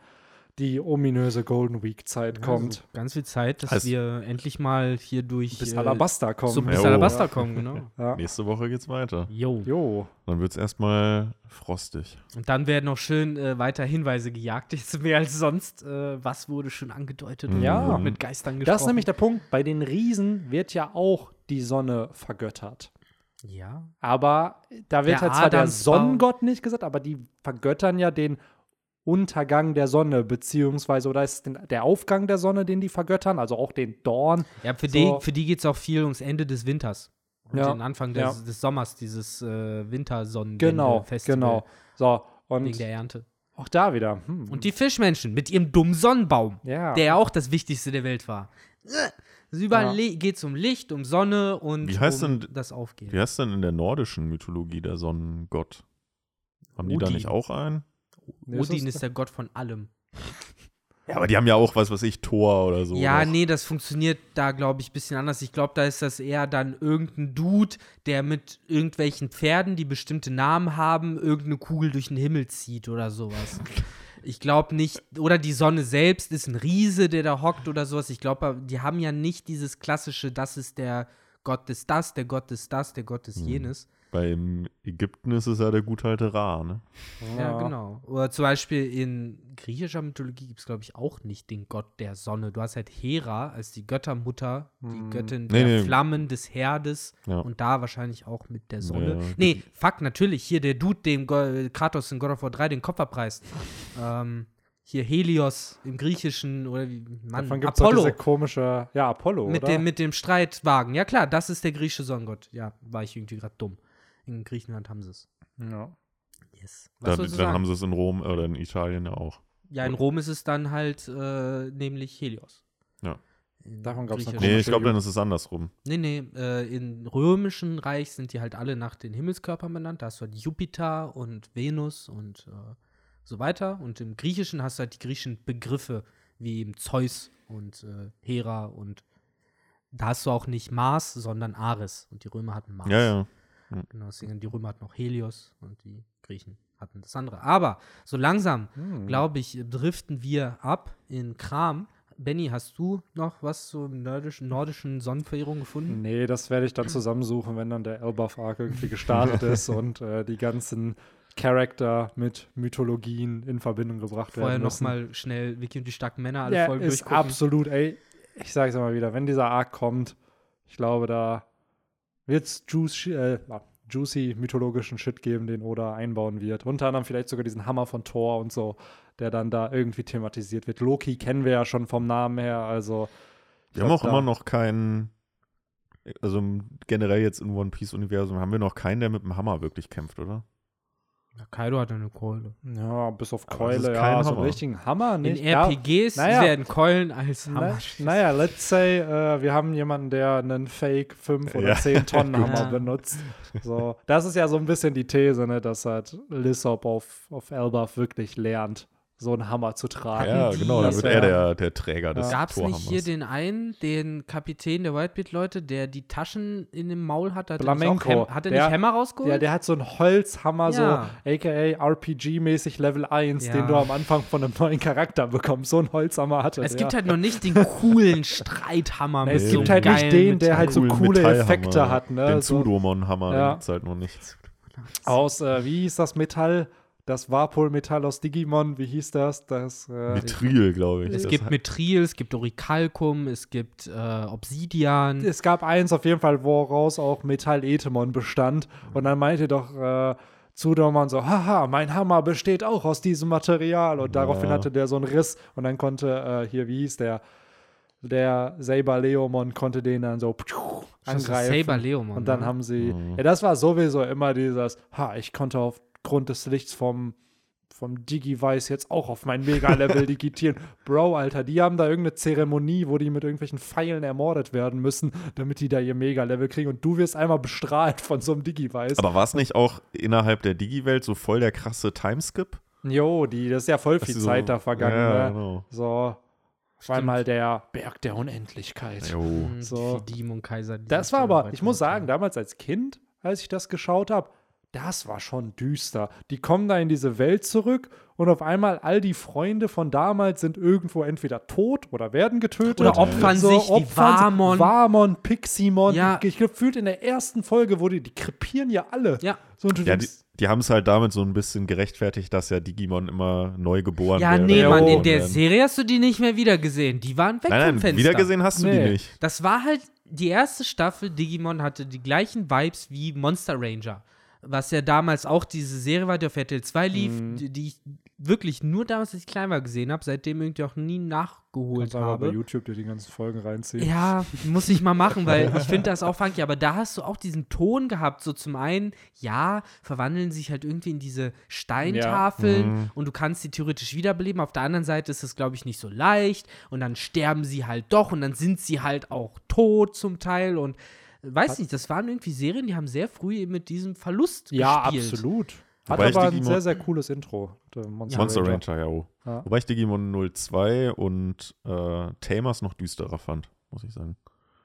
die ominöse Golden Week Zeit kommt. Also ganz viel Zeit, dass Heißt- wir endlich mal hier durch bis äh, Alabasta kommen. so bis Jo. Alabasta kommen, genau. Ja. Nächste Woche geht's weiter. Jo. Jo. Dann wird's erstmal frostig. Und dann werden noch schön äh, weiter Hinweise gejagt, jetzt mehr als sonst. Äh, was wurde schon angedeutet und Ja. mit Geistern gesprochen? Das ist nämlich der Punkt. Bei den Riesen wird ja auch die Sonne vergöttert. ja. Aber da wird Der halt zwar der Adamsbaum. Sonnengott nicht gesagt, aber die vergöttern ja den Untergang der Sonne, beziehungsweise, oder ist es der Aufgang der Sonne, den die vergöttern, also auch den Dorn. Ja, für So. die, für die geht es auch viel ums Ende des Winters. Und Ja. den Anfang des, Ja. des Sommers, dieses äh, wintersonnen Genau, festival genau. So, Wegen und der Ernte. auch da wieder. Hm, Und die Fischmenschen mit ihrem dummen Sonnenbaum, ja. der ja auch das Wichtigste der Welt war. Also überall Ja. geht es um Licht, um Sonne und Wie heißt um denn- das Aufgehen. Wie heißt denn in der nordischen Mythologie der Sonnengott? Haben die da Odin. nicht auch einen? Nee, ist Odin ist der Gott von allem. Ja, aber die haben ja auch, was weiß ich, Thor oder so. ja, doch. nee, das funktioniert da, glaube ich, ein bisschen anders. Ich glaube, da ist das eher dann irgendein Dude, der mit irgendwelchen Pferden, die bestimmte Namen haben, irgendeine Kugel durch den Himmel zieht oder sowas. Ich glaube nicht, oder die Sonne selbst ist ein Riese, der da hockt oder sowas. Ich glaube, die haben ja nicht dieses klassische, das ist der Gott ist das, der Gott ist das, der Gott ist Hm. jenes. Beim Ägypten ist es ja der gute alte Ra, ne? Ja, genau. Oder zum Beispiel in griechischer Mythologie gibt es, glaube ich, auch nicht den Gott der Sonne. Du hast halt Hera als die Göttermutter, die Hm. Göttin Nee, der nee. Flammen des Herdes Ja. und da wahrscheinlich auch mit der Sonne. Ja. Nee, fuck, natürlich. Hier der Dude, dem Go Kratos in God of War 3 den Kopf abreißt. ähm, hier Helios im Griechischen oder wie, Mann, Davon gibt es auch Apollo. diese komische, ja, Apollo, Mit oder? dem, mit dem Streitwagen. Ja, klar, das ist der griechische Sonnengott. Ja, war ich irgendwie gerade dumm. In Griechenland haben sie es. ja. Yes. Dann, dann haben sie es in Rom oder in Italien ja auch. Ja, in Rom ist es dann halt äh, nämlich Helios. Ja. In Davon noch griechischen- Nee, ich glaube, dann ist es andersrum. Nee, nee, äh, im römischen Reich sind die halt alle nach den Himmelskörpern benannt. Da hast du halt Jupiter und Venus und äh, so weiter. Und im Griechischen hast du halt die griechischen Begriffe wie eben Zeus und äh, Hera und da hast du auch nicht Mars, sondern Ares. Und die Römer hatten Mars. Ja, ja. Genau, deswegen die Römer hatten noch Helios und die Griechen hatten das andere. Aber so langsam, Hm. glaube ich, driften wir ab in Kram. Benny, hast du noch was zur nordischen, nordischen Sonnenverehrung gefunden? Nee, das werde ich dann zusammensuchen, wenn dann der Elbaf Arc irgendwie gestartet ist und äh, die ganzen Charakter mit Mythologien in Verbindung gebracht Vorher werden noch müssen. mal schnell Vicky und die starken Männer alle ja, Folgen ist durchgucken. absolut, ey, ich sage es immer wieder, wenn dieser Arc kommt, ich glaube, da wird es juicy, äh, juicy mythologischen Shit geben, den Oda einbauen wird. Unter anderem vielleicht sogar diesen Hammer von Thor und so, der dann da irgendwie thematisiert wird. Loki kennen wir ja schon vom Namen her, also Wir haben auch immer noch keinen, also generell jetzt im One Piece-Universum haben wir noch keinen, der mit dem Hammer wirklich kämpft, oder? Ja, Kaido hat eine Keule. Ja, bis auf Keule, kein ja, so einen Hammer. richtigen Hammer In nicht. ja, RPGs naja. werden Keulen als Hammer. Na, naja, let's say, äh, wir haben jemanden, der einen Fake 5 oder Ja. 10 Tonnen Hammer Ja. benutzt. So, das ist ja so ein bisschen die These, ne, dass halt Lissop auf, auf Elbaf wirklich lernt, so einen Hammer zu tragen. Ja, genau, dann wird er der, der Träger des Gab es nicht hier den einen, den Kapitän der Whitebeard-Leute, der die Taschen in dem Maul hat? Hat er nicht, auch hat er Der- nicht Hämmer rausgeholt? Ja, der hat so einen Holzhammer, Ja. so aka RPG-mäßig Level 1, Ja. den du am Anfang von einem neuen Charakter bekommst. So einen Holzhammer hatte es der. gibt halt noch nicht den coolen Streithammer Nee, mit es so gibt halt nicht den, der halt so coole. Effekte hat, ne? Den so, Zudomon-Hammer, Ja. den gibt's halt noch nicht. aus, äh, wie hieß das Metall? Das Warpol-Metall aus Digimon, wie hieß das? Das, äh, Mithril, glaube ich. Es Das gibt Mithril, es gibt Orichalcum, es gibt äh, Obsidian. es gab eins auf jeden Fall, woraus auch Metall-Ethemon bestand. Und dann meinte doch äh, Zudomon so, haha, mein Hammer besteht auch aus diesem Material. Und daraufhin Ja. hatte der so einen Riss. Und dann konnte, äh, hier, wie hieß der? Der Saber Leomon konnte den dann so angreifen. Saber Leomon. Und dann ne? haben sie, Mhm. ja, das war sowieso immer dieses, ha, ich konnte aufgrund des Lichts vom vom Digivice jetzt auch auf mein Mega-Level digitieren. Bro, Alter, die haben da irgendeine Zeremonie, wo die mit irgendwelchen Pfeilen ermordet werden müssen, damit die da ihr Mega-Level kriegen. Und du wirst einmal bestrahlt von so einem Digivice. Aber war es nicht auch innerhalb der Digi-Welt so voll der krasse Timeskip? Jo, die, das ist ja voll Dass viel so- Zeit da vergangen. Ja, ne? genau. So, auf einmal der Berg der Unendlichkeit. Jo. Mhm, So. die Demon Kaiser. Das war aber, ich muss sagen, damals als Kind, als ich das geschaut habe, das war schon düster. Die kommen da in diese Welt zurück und auf einmal all die Freunde von damals sind irgendwo entweder tot oder werden getötet. Oder opfern sich wie Warmon. Warmon, Piximon. Ja. Ich gefühlt in der ersten Folge wurde, die krepieren ja alle. Ja. So, und du Ja, die, denkst, die haben es halt damit so ein bisschen gerechtfertigt, dass ja Digimon immer neu geboren Ja, werden. nee, Ja, Mann, oh, in der werden. Serie hast du die nicht mehr wiedergesehen. Die waren weg Nein, vom nein, Fenster. wiedergesehen hast du Nee. die nicht. Das war halt die erste Staffel. Digimon hatte die gleichen Vibes wie Monster Ranger. Was ja damals auch diese Serie war, die auf RTL 2 lief, Mhm. die, ich wirklich nur damals, als ich klein war, gesehen habe, seitdem irgendwie auch nie nachgeholt kannst einfach bei habe. YouTube dir die ganzen Folgen reinziehen. Ja, muss ich mal machen, weil ich finde das auch funky. Aber da hast du auch diesen Ton gehabt. So zum einen, ja, verwandeln sich halt irgendwie in diese Steintafeln Mhm. und du kannst sie theoretisch wiederbeleben. Auf der anderen Seite ist es, glaube ich, nicht so leicht. Und dann sterben sie halt doch und dann sind sie halt auch tot zum Teil. Und weiß nicht, das waren irgendwie Serien, die haben sehr früh mit diesem Verlust Ja, gespielt. absolut. Hat Wobei aber ein Digimon- sehr, sehr cooles Intro. der Monster, Monster Ranger. Ranger, ja. oh. Ja. Wobei ich Digimon 02 und äh, Tamers noch düsterer fand, muss ich sagen.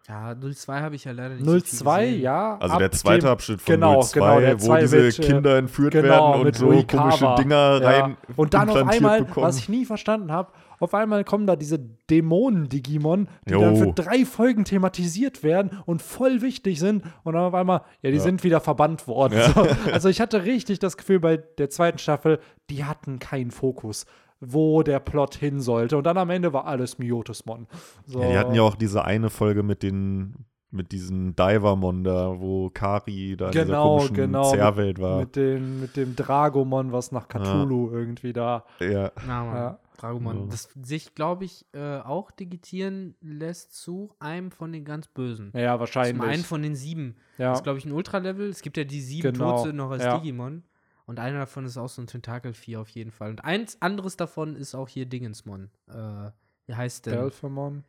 Ja, 02 habe ich ja leider nicht so viel 02, gesehen. ja. Also ab der zweite dem- Abschnitt von genau, 02, genau, der wo zwei diese mit, äh, Kinder entführt genau, werden und mit so Ruikawa. komische Dinger Ja. rein Und dann auf einmal, bekommen. was ich nie verstanden habe, auf einmal kommen da diese Dämonen-Digimon, die Jo. dann für drei Folgen thematisiert werden und voll wichtig sind. Und dann auf einmal, ja, die Ja. sind wieder verbannt worden. Ja. So, also ich hatte richtig das Gefühl bei der zweiten Staffel, die hatten keinen Fokus, wo der Plot hin sollte. Und dann am Ende war alles Myotismon. So. Ja, die hatten ja auch diese eine Folge mit den mit diesem Divermon da, wo Kari da in dieser Genau, komischen genau, Zerrwelt war. mit, dem, mit dem Dragomon, was nach Cthulhu irgendwie da. ja. Ja. Dragomon. Ja. Das sich, glaube ich, äh, auch digitieren lässt zu einem von den ganz Bösen. Ja, Zum wahrscheinlich. einen von den sieben. ja. Das ist, glaube ich, ein Ultralevel. Es gibt ja die sieben Genau, Tote noch als ja. Digimon. Und einer davon ist auch so ein Tentakelvieh auf jeden Fall. Und eins anderes davon ist auch hier Dingensmon. Äh, wie heißt denn? Belphemon.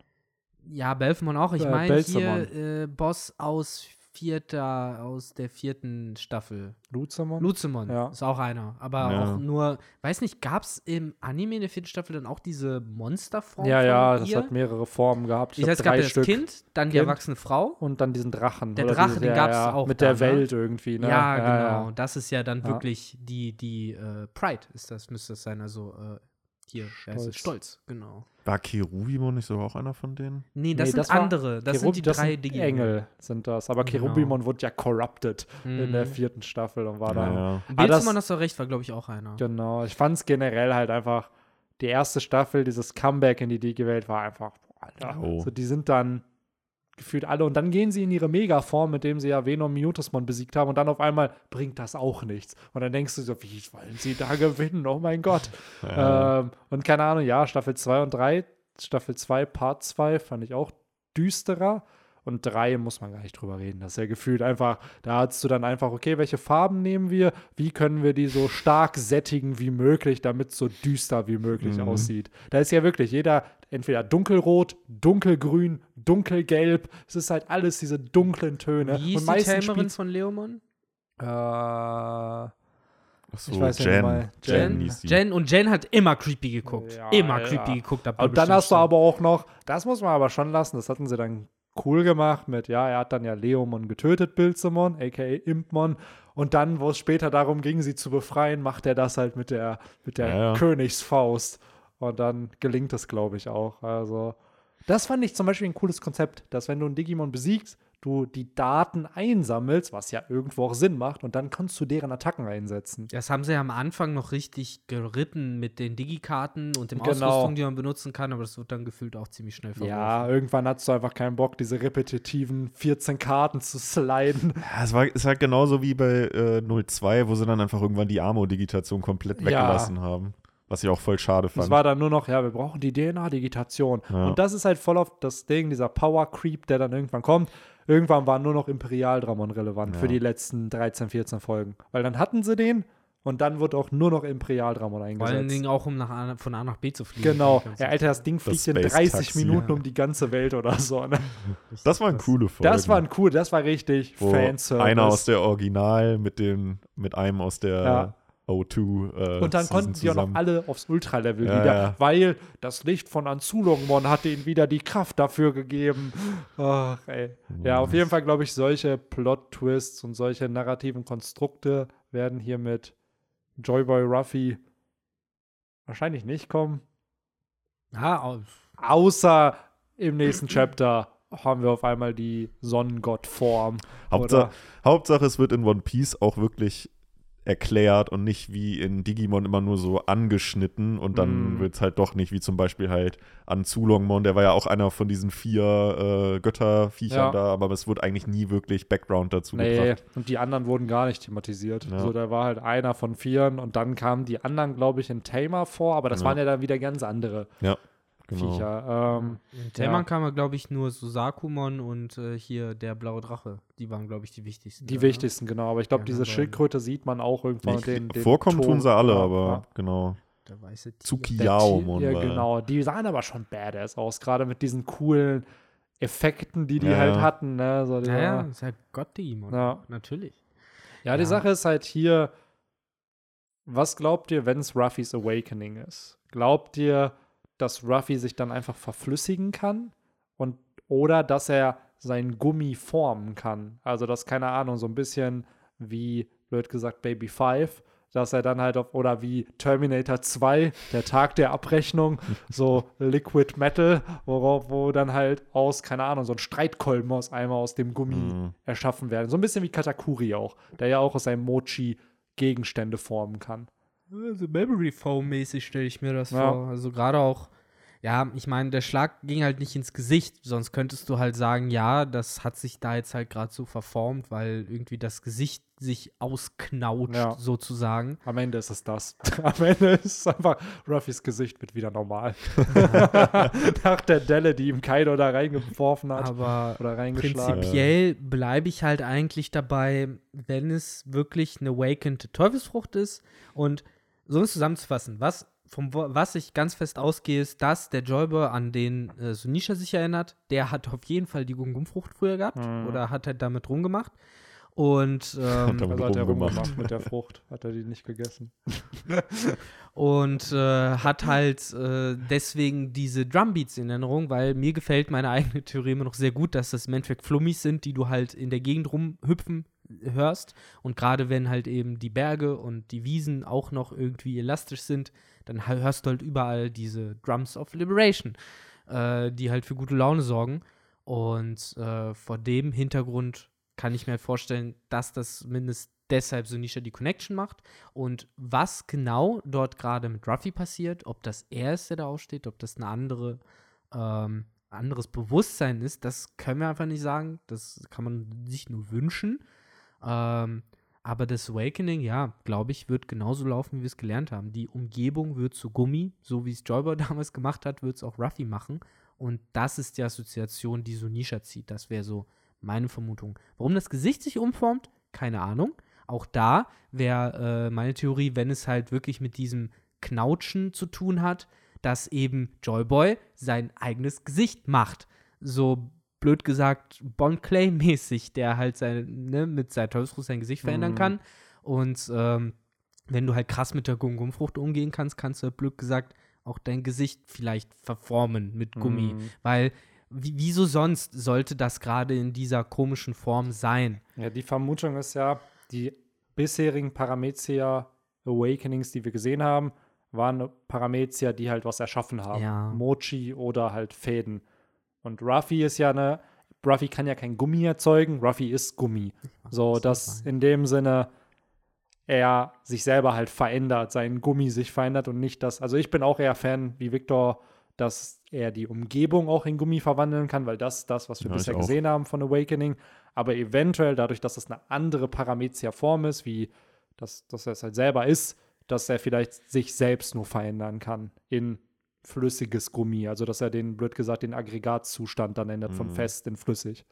ja, Belfmon auch. Ich Äh, meine hier äh, Boss aus vierter, aus der vierten Staffel. Luzemon? Luzemon Ja. ist auch einer. Aber Ja. auch nur, weiß nicht, gab es im Anime in der vierten Staffel dann auch diese Monsterform? ja, ja, von das ihr? hat mehrere Formen gehabt. Ich heißt, es glaub, gab ja das. Kind, dann die Kind. erwachsene Frau. Und dann diesen Drachen. Der Drache, den ja, gab's ja, auch Mit da, der ne? Welt irgendwie, ne? Ja, ja, genau. ja. Das ist ja dann Ja. wirklich die, die äh, Pride, ist das, müsste das sein. Also äh, hier? Stolz. Stolz, genau. War Cherubimon nicht sogar auch einer von denen? Nee, das Nee, sind das andere. Das Cherub- sind die das drei sind Digimon. Engel sind das. Aber Genau. Cherubimon wurde ja corrupted in der Mhm. vierten Staffel und war da. Ja. Ah, das- Bilzemon, hast du recht, war, glaube ich, auch einer. Genau. Ich fand es generell halt einfach, die erste Staffel, dieses Comeback in die Digi-Welt war einfach, boah, Alter. Oh. So, die sind dann gefühlt alle und dann gehen sie in ihre Megaform, mit dem sie ja Venom Mutasmon besiegt haben und dann auf einmal bringt das auch nichts. Und dann denkst du so, wie wollen sie da gewinnen? Oh mein Gott. Ja. Ähm, und keine Ahnung, ja, Staffel 2 und 3, Staffel 2, Part 2 fand ich auch düsterer. Und 3 muss man gar nicht drüber reden. Das ist ja gefühlt einfach, da hast du dann einfach, okay, welche Farben nehmen wir? Wie können wir die so stark sättigen wie möglich, damit es so düster wie möglich Mhm. aussieht? Da ist ja wirklich jeder entweder dunkelrot, dunkelgrün, dunkelgelb. Es ist halt alles diese dunklen Töne. Wie und ist die meistens Tamerin spielt's- von Leomon? äh, Ach so, ich weiß nicht Jen. mal. Jen, Jen, die. Jen und Jen hat immer creepy geguckt. Ja, immer ja. creepy geguckt. Und dann hast du aber auch noch, das muss man aber schon lassen, das hatten sie dann cool gemacht mit, ja, er hat dann ja Leomon getötet, Bilzemon, aka Impmon. Und dann, wo es später darum ging, sie zu befreien, macht er das halt mit der, mit der Ja, ja. Königsfaust. Und dann gelingt es, glaube ich, auch. Also, das fand ich zum Beispiel ein cooles Konzept, dass wenn du einen Digimon besiegst, du die Daten einsammelst, was ja irgendwo auch Sinn macht, und dann kannst du deren Attacken einsetzen. Das haben sie ja am Anfang noch richtig geritten mit den Digikarten und dem Genau. Ausrüstung, die man benutzen kann, aber das wird dann gefühlt auch ziemlich schnell verworfen. Ja, irgendwann hast du einfach keinen Bock, diese repetitiven 14 Karten zu sliden. Ja, es war ist halt genauso wie bei äh, 02, wo sie dann einfach irgendwann die Amo-Digitation komplett Ja. weggelassen haben. Was ich auch voll schade fand. Es war dann nur noch, ja, wir brauchen die DNA-Digitation. Ja. Und das ist halt voll auf das Ding, dieser Power-Creep, der dann irgendwann kommt. Irgendwann war nur noch Imperial-Dramon relevant Ja. für die letzten 13, 14 Folgen. Weil dann hatten sie den Und dann wird auch nur noch Imperial-Dramon Vor eingesetzt. allen Dingen auch, um nach A, von A nach B zu fliegen. Genau. Ja, Alter, das Ding fliegt in Space 30 Taxi. Minuten Ja. um die ganze Welt oder so. Ne? Das waren coole Folgen. Das war ein cool, das war richtig wo Fanservice. Einer aus der Original mit, dem, mit einem aus der Ja. O2. Äh, Und dann Season konnten sie auch noch alle aufs Ultra-Level Ja, wieder, ja. weil das Licht von Anzulongmon hatte ihnen wieder die Kraft dafür gegeben. Ach, ey. Ja, auf jeden Fall glaube ich, solche Plot-Twists und solche narrativen Konstrukte werden hier mit Joyboy Ruffy wahrscheinlich nicht kommen. Ja, au- Außer im nächsten Chapter haben wir auf einmal die Sonnengott-Form. Hauptsache, Hauptsache, es wird in One Piece auch wirklich erklärt und nicht wie in Digimon immer nur so angeschnitten und dann Mm. wird es halt doch nicht, wie zum Beispiel halt an Zulongmon, der war ja auch einer von diesen vier äh, Götterviechern Ja. da, aber es wurde eigentlich nie wirklich Background dazu Nee, gebracht. und die anderen wurden gar nicht thematisiert. Ja. So, da war halt einer von vieren und dann kamen die anderen, glaube ich, in Tamer vor, aber das Ja. waren ja dann wieder ganz andere Genau. Viecher. Ähm, in Tellmann kam ja, glaube ich, nur Susakumon und äh, hier der blaue Drache. Die waren, glaube ich, die wichtigsten. die da, wichtigsten, genau. Aber ich glaube, Ja, diese aber- Schildkröte sieht man auch irgendwann. Ich, den, den vorkommen Ton. tun sie alle, Ja, aber ja. genau. Ne? Der weiße Tsukiyaomon Ja, genau. Die sahen aber schon badass aus, gerade mit diesen coolen Effekten, die die Ja, halt hatten. Ne? So, Ja, dieser- ja, ist halt Gott-Digimon. Ja. Natürlich. Ja, die. Sache ist halt hier, was glaubt ihr, wenn es Ruffys Awakening ist? Glaubt ihr, dass Ruffy sich dann einfach verflüssigen kann? Und, oder dass er seinen Gummi formen kann? Also, das, keine Ahnung, so ein bisschen wie, blöd gesagt, Baby Five, dass er dann halt auf, oder wie Terminator 2, der Tag der Abrechnung, so Liquid Metal, worauf, wo dann halt aus, keine Ahnung, so ein Streitkolben aus einmal aus dem Gummi Mhm. erschaffen werden. So ein bisschen wie Katakuri auch, der ja auch aus seinem Mochi Gegenstände formen kann. Also Memory Foam-mäßig stelle ich mir das Ja. vor. Also gerade auch, ja, ich meine, der Schlag ging halt nicht ins Gesicht, sonst könntest du halt sagen, ja, das hat sich da jetzt halt gerade so verformt, weil irgendwie das Gesicht sich ausknautscht, Ja. sozusagen. Am Ende ist es das. Am Ende ist es einfach, Ruffys Gesicht wird wieder normal. Nach der Delle, die ihm Kaido da reingeworfen hat Aber oder reingeschlagen. prinzipiell bleibe ich halt eigentlich dabei, wenn es wirklich eine Awakened Teufelsfrucht ist und so um es zusammenzufassen, was vom was ich ganz fest ausgehe, ist, dass der Joyboy an den äh, Sunisha sich erinnert. Der hat auf jeden Fall die Gungum-Frucht früher gehabt Mhm. oder hat halt damit rumgemacht. Und, ähm, damit Also hat er rumgemacht. mit der Frucht. Hat er die nicht gegessen. und äh, hat halt äh, deswegen diese Drumbeats in Erinnerung, weil mir gefällt meine eigene Theorie immer noch sehr gut, dass das Endeffekt Flummis sind, die du halt in der Gegend rumhüpfen hörst. Und gerade wenn halt eben die Berge und die Wiesen auch noch irgendwie elastisch sind, dann hör- hörst du halt überall diese Drums of Liberation, äh, die halt für gute Laune sorgen. Und äh, vor dem Hintergrund kann ich mir halt vorstellen, dass das mindestens deshalb Sunisha die Connection macht. Und was genau dort gerade mit Ruffy passiert, ob das er ist, der da aufsteht, ob das eine andere, ähm, anderes Bewusstsein ist, das können wir einfach nicht sagen. Das kann man sich nur wünschen. Ähm, aber das Awakening, ja, glaube ich, wird genauso laufen, wie wir es gelernt haben. Die Umgebung wird zu Gummi, so wie es Joyboy damals gemacht hat, wird es auch Ruffy machen. Und das ist die Assoziation, die Sunisha zieht. Das wäre so meine Vermutung. Warum das Gesicht sich umformt, keine Ahnung. Auch da wäre äh, meine Theorie, wenn es halt wirklich mit diesem Knautschen zu tun hat, dass eben Joyboy sein eigenes Gesicht macht. So blöd gesagt, Bon Clay-mäßig, der halt sein, ne, mit seinem Teufelsfrucht sein Gesicht verändern Mhm. kann. Und ähm, wenn du halt krass mit der Gum-Gum-Frucht umgehen kannst, kannst du halt blöd gesagt auch dein Gesicht vielleicht verformen mit Gummi. Mhm. Weil, wie, wieso sonst sollte das gerade in dieser komischen Form sein? Ja, die Vermutung ist ja, die bisherigen Paramezia Awakenings, die wir gesehen haben, waren Paramezia, die halt was erschaffen haben. Ja. Mochi oder halt Fäden. Und Ruffy ist ja eine, Ruffy kann ja kein Gummi erzeugen, Ruffy ist Gummi. So, dass in dem Sinne er sich selber halt verändert, sein Gummi sich verändert und nicht das. Also ich bin auch eher Fan wie Victor, dass er die Umgebung auch in Gummi verwandeln kann, weil das ist das, was wir Ja, bisher gesehen haben von Awakening. Aber eventuell, dadurch, dass das eine andere Paramezia-Form ist, wie dass, dass er es halt selber ist, dass er vielleicht sich selbst nur verändern kann in flüssiges Gummi. Also dass er den, blöd gesagt, den Aggregatzustand dann ändert von Mhm. fest in flüssig.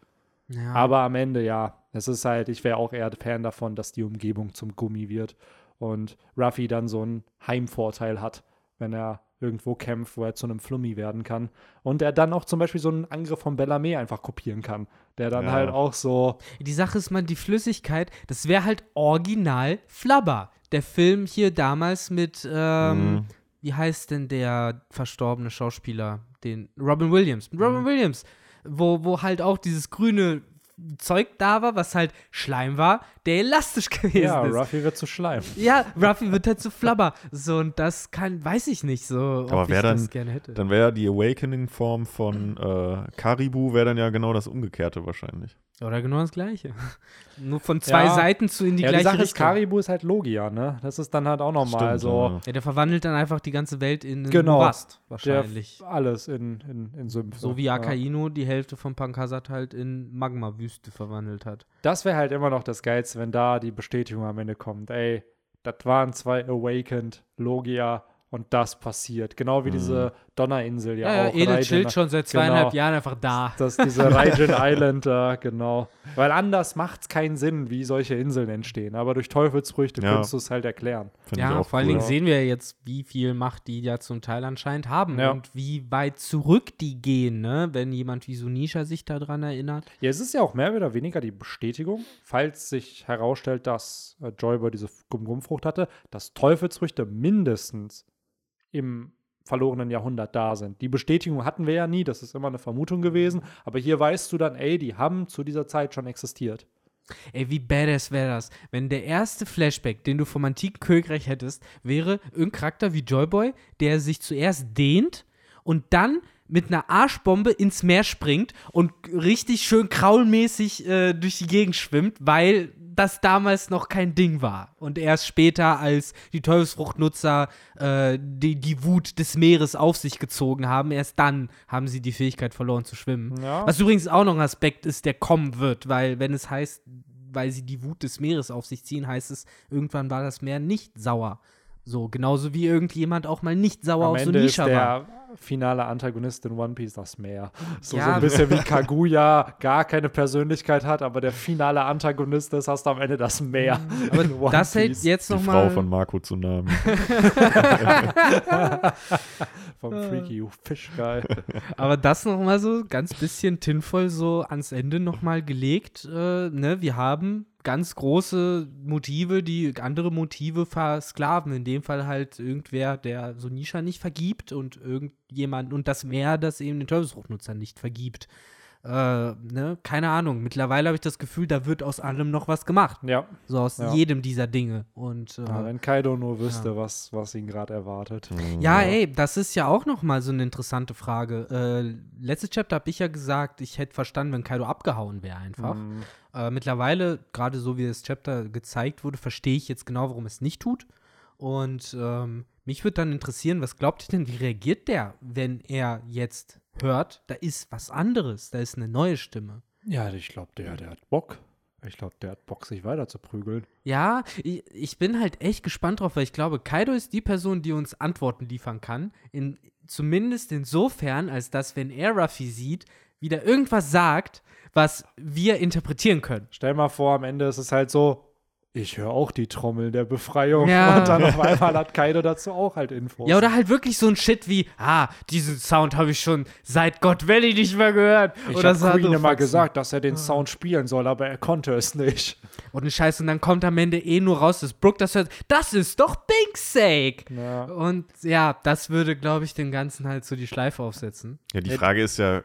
Ja. Aber am Ende, ja, es ist halt, ich wäre auch eher Fan davon, dass die Umgebung zum Gummi wird. und Ruffy dann so einen Heimvorteil hat, wenn er irgendwo kämpft, wo er zu einem Flummi werden kann. Und er dann auch zum Beispiel so einen Angriff von Bellarmé einfach kopieren kann, der dann Ja. halt auch so, Die Sache ist, man, die Flüssigkeit, das wäre halt original Flabber. Der Film hier damals mit, ähm, Mhm. Wie heißt denn der verstorbene Schauspieler? Den Robin Williams. Robin Williams. Wo, wo halt auch dieses grüne Zeug da war, was halt Schleim war, der elastisch gewesen ja, ist. Ruffy wird zu Schleim. Ja, Ruffy wird halt zu Flabber. So, und das kann, weiß ich nicht so, ob Aber ich wer das dann- gerne hätte. Dann wäre die Awakening-Form von äh, Karibu wäre dann ja genau das Umgekehrte wahrscheinlich. Oder genau das Gleiche. Nur von zwei Ja. Seiten zu in die ja, die gleiche Sache ist, Richtung. Karibu ist halt Logia, ne? Das ist dann halt auch nochmal Stimmt, so. ja. Ja, der verwandelt dann einfach die ganze Welt in Genau. Morast, Der wahrscheinlich. alles in, in, in Sümpfe. so wie Ja. Akainu die Hälfte von Pankasat halt in Magma-Wüste verwandelt hat. Das wäre halt immer noch das Geilste, wenn da die Bestätigung am Ende kommt. Ey, das waren zwei Awakened, Logia und das passiert. Genau wie diese Donnerinsel ja, Ja, ja, auch. Edel Raijin- chillt schon seit zweieinhalb Genau. Jahren einfach da. Das, diese Raijin Island da, genau. Weil anders macht es keinen Sinn, wie solche Inseln entstehen. Aber durch Teufelsfrüchte Ja. kannst du es halt erklären. Find Ja, vor allen. Dingen sehen wir ja jetzt, wie viel Macht die ja zum Teil anscheinend haben Ja. und wie weit zurück die gehen, ne? wenn jemand wie Sunisha sich daran erinnert. Ja, es ist ja auch mehr oder weniger die Bestätigung, falls sich herausstellt, dass äh, Joyboy diese Gum-Gum-Frucht hatte, dass Teufelsfrüchte mindestens im verlorenen Jahrhundert da sind. Die Bestätigung hatten wir ja nie, das ist immer eine Vermutung gewesen, aber hier weißt du dann, ey, die haben zu dieser Zeit schon existiert. Ey, wie badass wäre das, wenn der erste Flashback, den du vom antiken Königreich hättest, wäre irgendein Charakter wie Joyboy, der sich zuerst dehnt und dann mit einer Arschbombe ins Meer springt und richtig schön kraulmäßig äh, durch die Gegend schwimmt, weil das damals noch kein Ding war. Und erst später, als die Teufelsfruchtnutzer äh, die, die Wut des Meeres auf sich gezogen haben, erst dann haben sie die Fähigkeit verloren zu schwimmen. Ja. Was übrigens auch noch ein Aspekt ist, der kommen wird, weil wenn es heißt, weil sie die Wut des Meeres auf sich ziehen, heißt es, irgendwann war das Meer nicht sauer. So, genauso wie irgendjemand auch mal nicht sauer Am auf ist Sunisha war. Finale Antagonist in One Piece das Meer. So, so Ja. ein bisschen wie Kaguya gar keine Persönlichkeit hat, aber der finale Antagonist ist, hast du am Ende das Meer. Aber in One das hält jetzt Die noch Frau mal von Marco Tsunami. Vom Freaky You Fish Guy. Aber das noch mal so ganz bisschen tinvoll so ans Ende noch mal gelegt. Äh, ne? Wir haben ganz große Motive, die andere Motive versklaven. In dem Fall halt irgendwer, der so Nisha nicht vergibt und irgendjemand und das Meer, das eben den Teufelsfruchtnutzer nicht vergibt. Äh, ne? Keine Ahnung. Mittlerweile habe ich das Gefühl, da wird aus allem noch was gemacht. Ja, So aus Ja. jedem dieser Dinge. Und äh, ja, wenn Kaido nur wüsste, was, was ihn gerade erwartet. Ja, ey, das ist ja auch noch mal so eine interessante Frage. Äh, letztes Chapter habe ich ja gesagt, ich hätte verstanden, wenn Kaido abgehauen wäre einfach. Mhm. Äh, mittlerweile, gerade so wie das Chapter gezeigt wurde, verstehe ich jetzt genau, warum es nicht tut. Und ähm, mich würde dann interessieren, was glaubt ihr denn, wie reagiert der, wenn er jetzt hört, da ist was anderes, da ist eine neue Stimme. Ja, ich glaube, der, der hat Bock. Ich glaube, der hat Bock, sich weiter zu prügeln. Ja, ich, ich bin halt echt gespannt drauf, weil ich glaube, Kaido ist die Person, die uns Antworten liefern kann. In, zumindest insofern, als dass, wenn er Ruffy sieht, wieder irgendwas sagt, was wir interpretieren können. Stell mal vor, am Ende ist es halt so, ich höre auch die Trommel der Befreiung. Ja. Und dann auf einmal hat Kaido dazu auch halt Infos. Ja, oder halt wirklich so ein Shit wie, ah, diesen Sound habe ich schon seit God Valley nicht mehr gehört. ich oder habe so Queen immer gesagt, dass er den Sound spielen soll, aber er konnte es nicht. Und ein Scheiß, und dann kommt am Ende eh nur raus, dass Brooke das hört. Das ist doch Bink's Sake. Ja. Und ja, das würde, glaube ich, dem Ganzen halt so die Schleife aufsetzen. Ja, die Frage ist ja,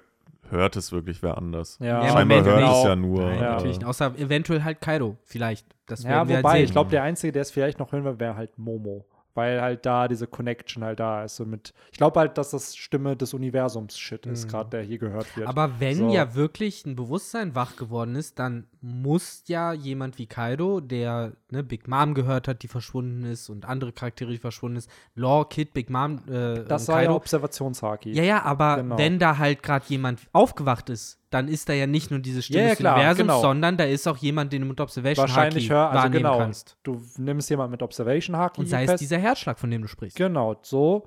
hört es wirklich wer anders? Ja, Ja, Scheinbar Moment, hört nicht. es ja nur. Nein, Ja. natürlich nicht. Außer eventuell halt Kaido, vielleicht. Das Ja, wobei, halt ich glaube, der Einzige, der es vielleicht noch hören will, wäre halt Momo. Weil halt da diese Connection halt da ist. So mit, ich glaube halt, dass das Stimme des Universums-Shit ist, gerade der hier gehört wird. Mhm. Aber wenn So. ja wirklich ein Bewusstsein wach geworden ist, dann muss ja jemand wie Kaido, der ne, Big Mom gehört hat, die verschwunden ist und andere Charaktere, die verschwunden ist, Law, Kid, Big Mom, äh, das und war ja Kaido. Observationshaki. Ja, ja, aber Genau. wenn da halt gerade jemand aufgewacht ist, dann ist da ja nicht nur diese Stimme Ja, ja, des klar, Universums, genau. sondern da ist auch jemand, den du mit Observation Wahrscheinlich Haki hör, also wahrnehmen genau. kannst. Du nimmst jemanden mit Observation Haki Und sei es dieser Herzschlag, von dem du sprichst. Genau, so.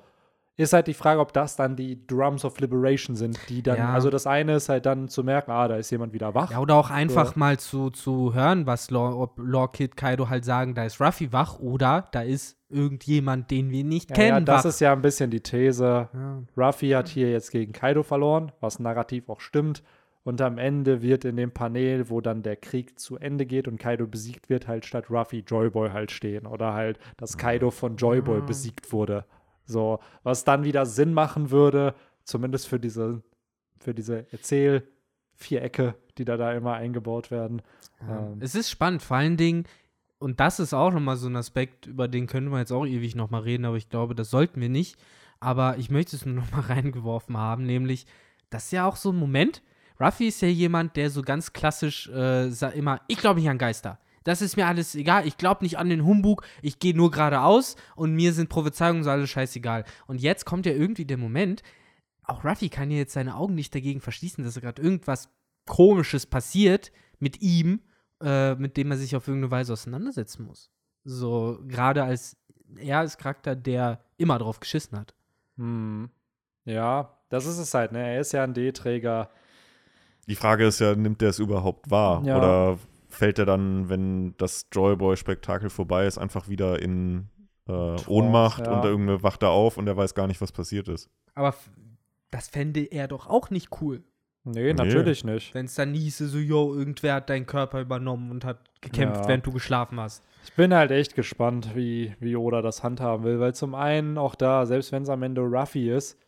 ist halt die Frage, ob das dann die Drums of Liberation sind, die dann, Ja. also das eine ist halt dann zu merken, ah, da ist jemand wieder wach. Ja, oder auch einfach So. mal zu, zu hören, was Law, ob Law Kid Kaido halt sagen, da ist Ruffy wach oder da ist irgendjemand, den wir nicht Ja, ja, kennen. das wach. ist ja ein bisschen die These. ja. Ruffy hat hier jetzt gegen Kaido verloren, was narrativ auch stimmt. Und am Ende wird in dem Panel, wo dann der Krieg zu Ende geht und Kaido besiegt wird, halt statt Ruffy Joyboy halt stehen. Oder halt, dass Kaido von Joyboy Ah. besiegt wurde. So, was dann wieder Sinn machen würde, zumindest für diese, für diese Erzähl-Vierecke, die da, da immer eingebaut werden. Ja. Ähm. Es ist spannend, vor allen Dingen, und das ist auch nochmal so ein Aspekt, über den können wir jetzt auch ewig nochmal reden, aber ich glaube, das sollten wir nicht. Aber ich möchte es nur nochmal reingeworfen haben, nämlich, das ist ja auch so ein Moment. Ruffy ist ja jemand, der so ganz klassisch äh, immer, ich glaube nicht an Geister. Das ist mir alles egal. Ich glaube nicht an den Humbug. Ich gehe nur geradeaus und mir sind Prophezeiungen so alles scheißegal. Und jetzt kommt ja irgendwie der Moment, auch Ruffy kann ja jetzt seine Augen nicht dagegen verschließen, dass gerade irgendwas Komisches passiert mit ihm, äh, mit dem er sich auf irgendeine Weise auseinandersetzen muss. So, gerade als er als Charakter, der immer drauf geschissen hat. Hm. Ja, das ist es halt, ne? Er ist ja ein D-Träger. Die Frage ist ja, nimmt der es überhaupt wahr? Ja. Oder fällt er dann, wenn das Joyboy-Spektakel vorbei ist, einfach wieder in äh, Trance, Ohnmacht ja. und irgendeine wacht er auf und er weiß gar nicht, was passiert ist? Aber das fände er doch auch nicht cool. Nee, natürlich nicht. Wenn es dann hieße, so, yo, irgendwer hat deinen Körper übernommen und hat gekämpft, Ja. während du geschlafen hast. Ich bin halt echt gespannt, wie, wie Oda das handhaben will, weil zum einen auch da, selbst wenn es am Ende Ruffy ist,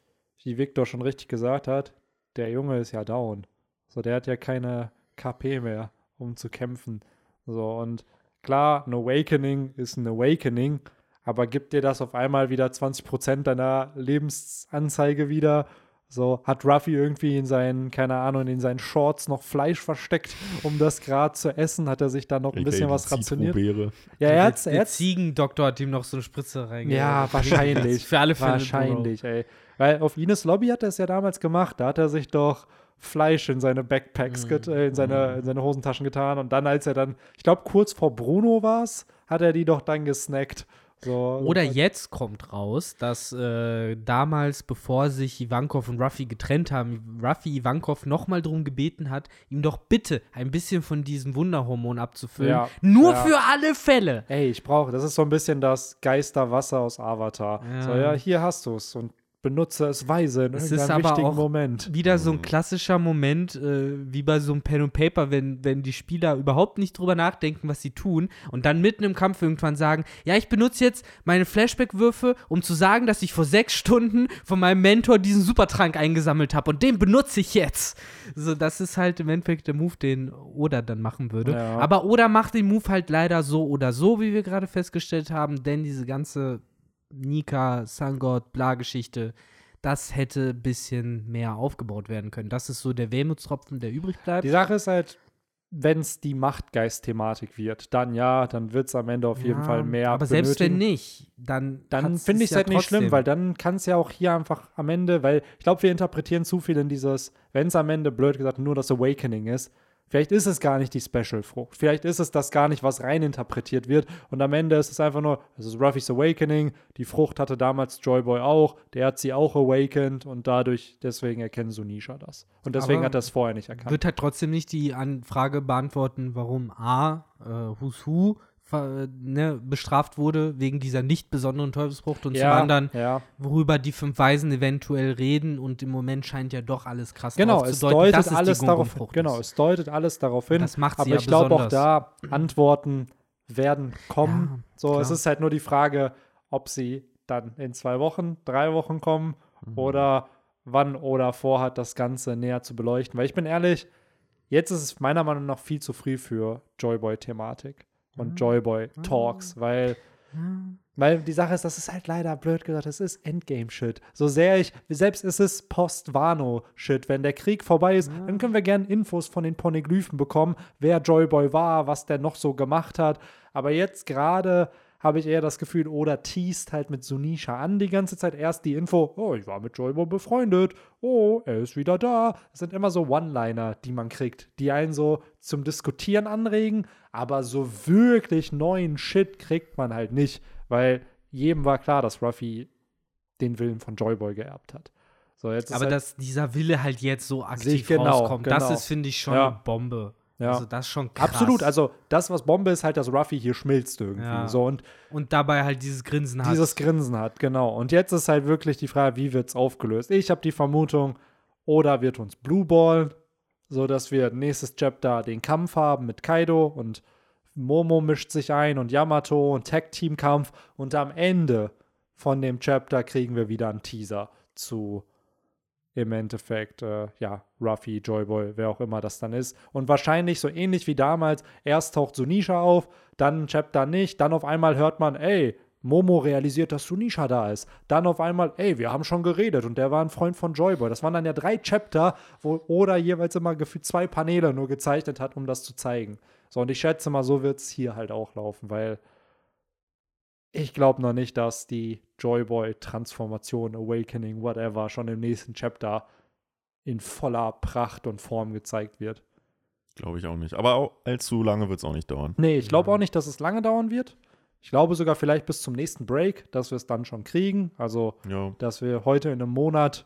wie Victor schon richtig gesagt hat, der Junge ist ja down. So, der hat ja keine KP mehr, um zu kämpfen. So, und klar, ein Awakening ist ein Awakening, aber gibt dir das auf einmal wieder 20% deiner Lebensanzeige wieder? So, hat Ruffy irgendwie in seinen, keine Ahnung, in seinen Shorts noch Fleisch versteckt, um das gerade zu essen? Hat er sich da noch ein bisschen AKA was rationiert? Zitrobeere. Ja, er der, hat's, der er hat's Ziegendoktor hat ihm noch so eine Spritze reingegangen. ja, wahrscheinlich. Für alle Fälle. Wahrscheinlich, ey. Weil auf Ines Lobby hat er es ja damals gemacht. Da hat er sich doch Fleisch in seine Backpacks, Mhm. get, äh, in, seine, in seine Hosentaschen getan. Und dann, als er dann, ich glaube, kurz vor Bruno war es, hat er die doch dann gesnackt. So, Oder jetzt kommt raus, dass äh, damals, bevor sich Ivankov und Ruffy getrennt haben, Ruffy Ivankov nochmal darum gebeten hat, ihm doch bitte ein bisschen von diesem Wunderhormon abzufüllen. Ja, Nur ja. für alle Fälle. Ey, ich brauche, das ist so ein bisschen das Geisterwasser aus Avatar. Ja. So, ja, hier hast du es und benutze es weise in Es ist aber auch- Moment. Wieder so ein klassischer Moment, äh, wie bei so einem Pen und Paper, wenn, wenn die Spieler überhaupt nicht drüber nachdenken, was sie tun und dann mitten im Kampf irgendwann sagen, ja, ich benutze jetzt meine Flashback-Würfe, um zu sagen, dass ich vor sechs Stunden von meinem Mentor diesen Supertrank eingesammelt habe und den benutze ich jetzt. So, das ist halt im Endeffekt der Move, den Oda dann machen würde. Ja. Aber Oda macht den Move halt leider so oder so, wie wir gerade festgestellt haben, denn diese ganze Nika, Sangod, Bla-Geschichte, das hätte ein bisschen mehr aufgebaut werden können. Das ist so der Wermutstropfen, der übrig bleibt. Die Sache ist halt, wenn es die Machtgeist-Thematik wird, dann ja, dann wird es am Ende auf jeden Ja, Fall mehr Aber selbst benötigen. wenn nicht, dann, dann finde ich es ja halt nicht schlimm, trotzdem. weil dann kann es ja auch hier einfach am Ende, weil ich glaube, wir interpretieren zu viel in dieses, wenn es am Ende, blöd gesagt, nur das Awakening ist, vielleicht ist es gar nicht die Special-Frucht. Vielleicht ist es das gar nicht, was reininterpretiert wird. Und am Ende ist es einfach nur, es ist Ruffys Awakening, die Frucht hatte damals Joyboy auch, der hat sie auch awakened und dadurch, deswegen erkennen Sunisha das. Und deswegen Aber hat er es vorher nicht erkannt. wird halt trotzdem nicht die Frage beantworten, warum A, äh, Who's Who ne, bestraft wurde wegen dieser nicht besonderen Teufelsfrucht und zum anderen, ja. worüber die fünf Weisen eventuell reden und im Moment scheint ja doch alles krass Genau, es deutet dass es alles darauf hin. Genau, es deutet alles darauf hin. Das macht sie aber ja ich glaube auch da Antworten werden kommen. Ja, so, klar. es ist halt nur die Frage, ob sie dann in zwei Wochen, drei Wochen kommen Mhm. oder wann oder vorhat, das Ganze näher zu beleuchten. Weil ich bin ehrlich, jetzt ist es meiner Meinung nach viel zu früh für Joyboy-Thematik und Mhm. Joyboy-Talks, weil weil die Sache ist, das ist halt leider blöd gesagt, das ist Endgame-Shit. So sehr ich, selbst ist es Post-Wano-Shit. Wenn der Krieg vorbei ist, dann können wir gerne Infos von den Poneglyphen bekommen, wer Joyboy war, was der noch so gemacht hat. Aber jetzt gerade habe ich eher das Gefühl, Oda teast halt mit Sunisha an die ganze Zeit. Erst die Info, oh, ich war mit Joyboy befreundet, oh, er ist wieder da. Das sind immer so One-Liner, die man kriegt, die einen so zum Diskutieren anregen, aber so wirklich neuen Shit kriegt man halt nicht, weil jedem war klar, dass Ruffy den Willen von Joyboy geerbt hat. So, Aber halt, dass dieser Wille halt jetzt so aktiv genau, rauskommt, das genau. ist, finde ich, schon Ja. eine Bombe. Ja. Also das ist schon krass. Absolut, also das, was Bombe ist, halt, dass Ruffy hier schmilzt irgendwie. Ja. So, und Und dabei halt dieses Grinsen hat. dieses Grinsen hat, genau. Und jetzt ist halt wirklich die Frage, wie wird es aufgelöst? Ich habe die Vermutung, Oda wird uns Blue Ball, sodass wir nächstes Chapter den Kampf haben mit Kaido und Momo mischt sich ein und Yamato und Tag-Team-Kampf und am Ende von dem Chapter kriegen wir wieder einen Teaser zu im Endeffekt, äh, ja, Ruffy, Joyboy, wer auch immer das dann ist. Und wahrscheinlich so ähnlich wie damals, erst taucht Sunisha auf, dann Chapter nicht, dann auf einmal hört man, ey, Momo realisiert, dass Sunisha da ist. Dann auf einmal, ey, wir haben schon geredet und der war ein Freund von Joyboy. Das waren dann ja drei Chapter, wo Oda jeweils immer gefühlt zwei Paneele nur gezeichnet hat, um das zu zeigen. So, und ich schätze mal, so wird es hier halt auch laufen, weil ich glaube noch nicht, dass die Joyboy-Transformation, Awakening, whatever, schon im nächsten Chapter in voller Pracht und Form gezeigt wird. Glaube ich auch nicht. Aber auch allzu lange wird es auch nicht dauern. Nee, ich glaube auch nicht, dass es lange dauern wird. Ich glaube sogar vielleicht bis zum nächsten Break, dass wir es dann schon kriegen. Also, Ja, dass wir heute in einem Monat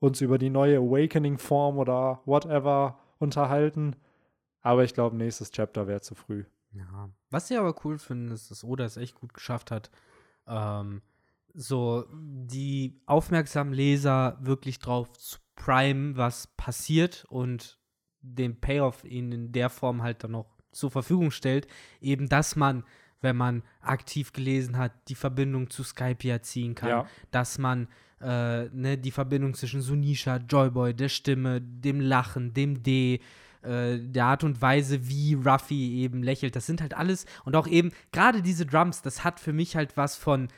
uns über die neue Awakening-Form oder whatever unterhalten. Aber ich glaube, nächstes Chapter wäre zu früh. Ja. Was ich aber cool finde, ist, dass Oda es echt gut geschafft hat, ähm, so die aufmerksamen Leser wirklich drauf zu primen, was passiert und den Payoff ihnen in der Form halt dann noch zur Verfügung stellt. Eben, dass man, wenn man aktiv gelesen hat, die Verbindung zu Skype ja ziehen kann, Ja. dass man äh, ne, die Verbindung zwischen Sunisha, Joyboy, der Stimme, dem Lachen, dem D, äh, der Art und Weise, wie Ruffy eben lächelt, das sind halt alles und auch eben gerade diese Drums, das hat für mich halt was von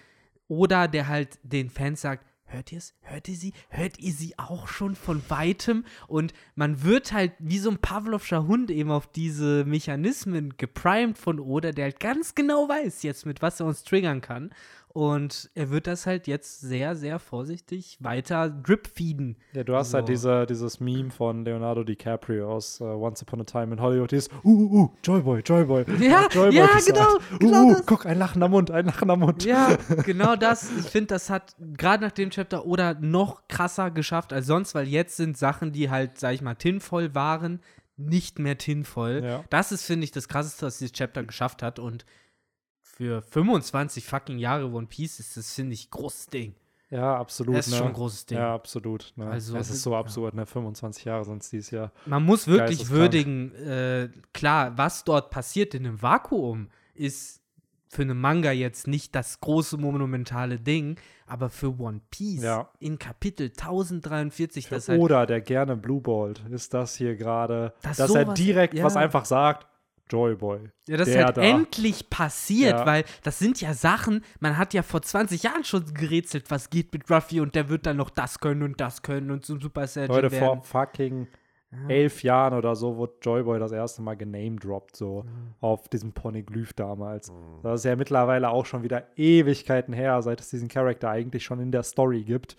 Oda, der halt den Fans sagt, hört ihr es? Hört ihr sie? Hört ihr sie auch schon von weitem? Und man wird halt wie so ein Pavlovscher Hund eben auf diese Mechanismen geprimed von Oda, der halt ganz genau weiß jetzt, mit was er uns triggern kann. Und er wird das halt jetzt sehr, sehr vorsichtig weiter drip-feeden. Ja, du hast halt So. diese, dieses Meme von Leonardo DiCaprio aus äh, Once Upon a Time in Hollywood, dieses uh, uh, uh, Joyboy, Joyboy. Ja, Joyboy ja, gesagt. genau, Uh, genau uh, das. guck, ein lachender Mund, ein lachender Mund. Ja, genau das. Ich finde, das hat gerade nach dem Chapter oder noch krasser geschafft als sonst, weil jetzt sind Sachen, die halt, sag ich mal, tinvoll waren, nicht mehr tinvoll. Ja. Das ist, finde ich, das krasseste, was dieses Chapter geschafft hat. Und für 25 fucking Jahre One Piece ist das, finde ich, großes Ding. Ja, absolut. Das ist ne? schon ein großes Ding. Ja, absolut. Ne? Also, es ist so ja. absurd, ne? 25 Jahre sonst dieses Jahr. Man muss wirklich würdigen, äh, klar, was dort passiert in einem Vakuum, ist für einen Manga jetzt nicht das große monumentale Ding, aber für One Piece Ja. in Kapitel 1043, Für das halt, Oda, der gerne Blue Ballt, ist das hier gerade, Das dass er direkt ja. was einfach sagt, Joyboy. ja, das der halt da. endlich passiert, Ja. weil das sind ja Sachen, man hat ja vor 20 Jahren schon gerätselt, was geht mit Ruffy und der wird dann noch das können und das können und zum Super Saiyan Leute, werden. vor fucking elf Jahren oder so wurde Joyboy das erste Mal genamedroppt, so Mhm. auf diesem Poneglyph damals. Das ist ja mittlerweile auch schon wieder Ewigkeiten her, seit es diesen Charakter eigentlich schon in der Story gibt.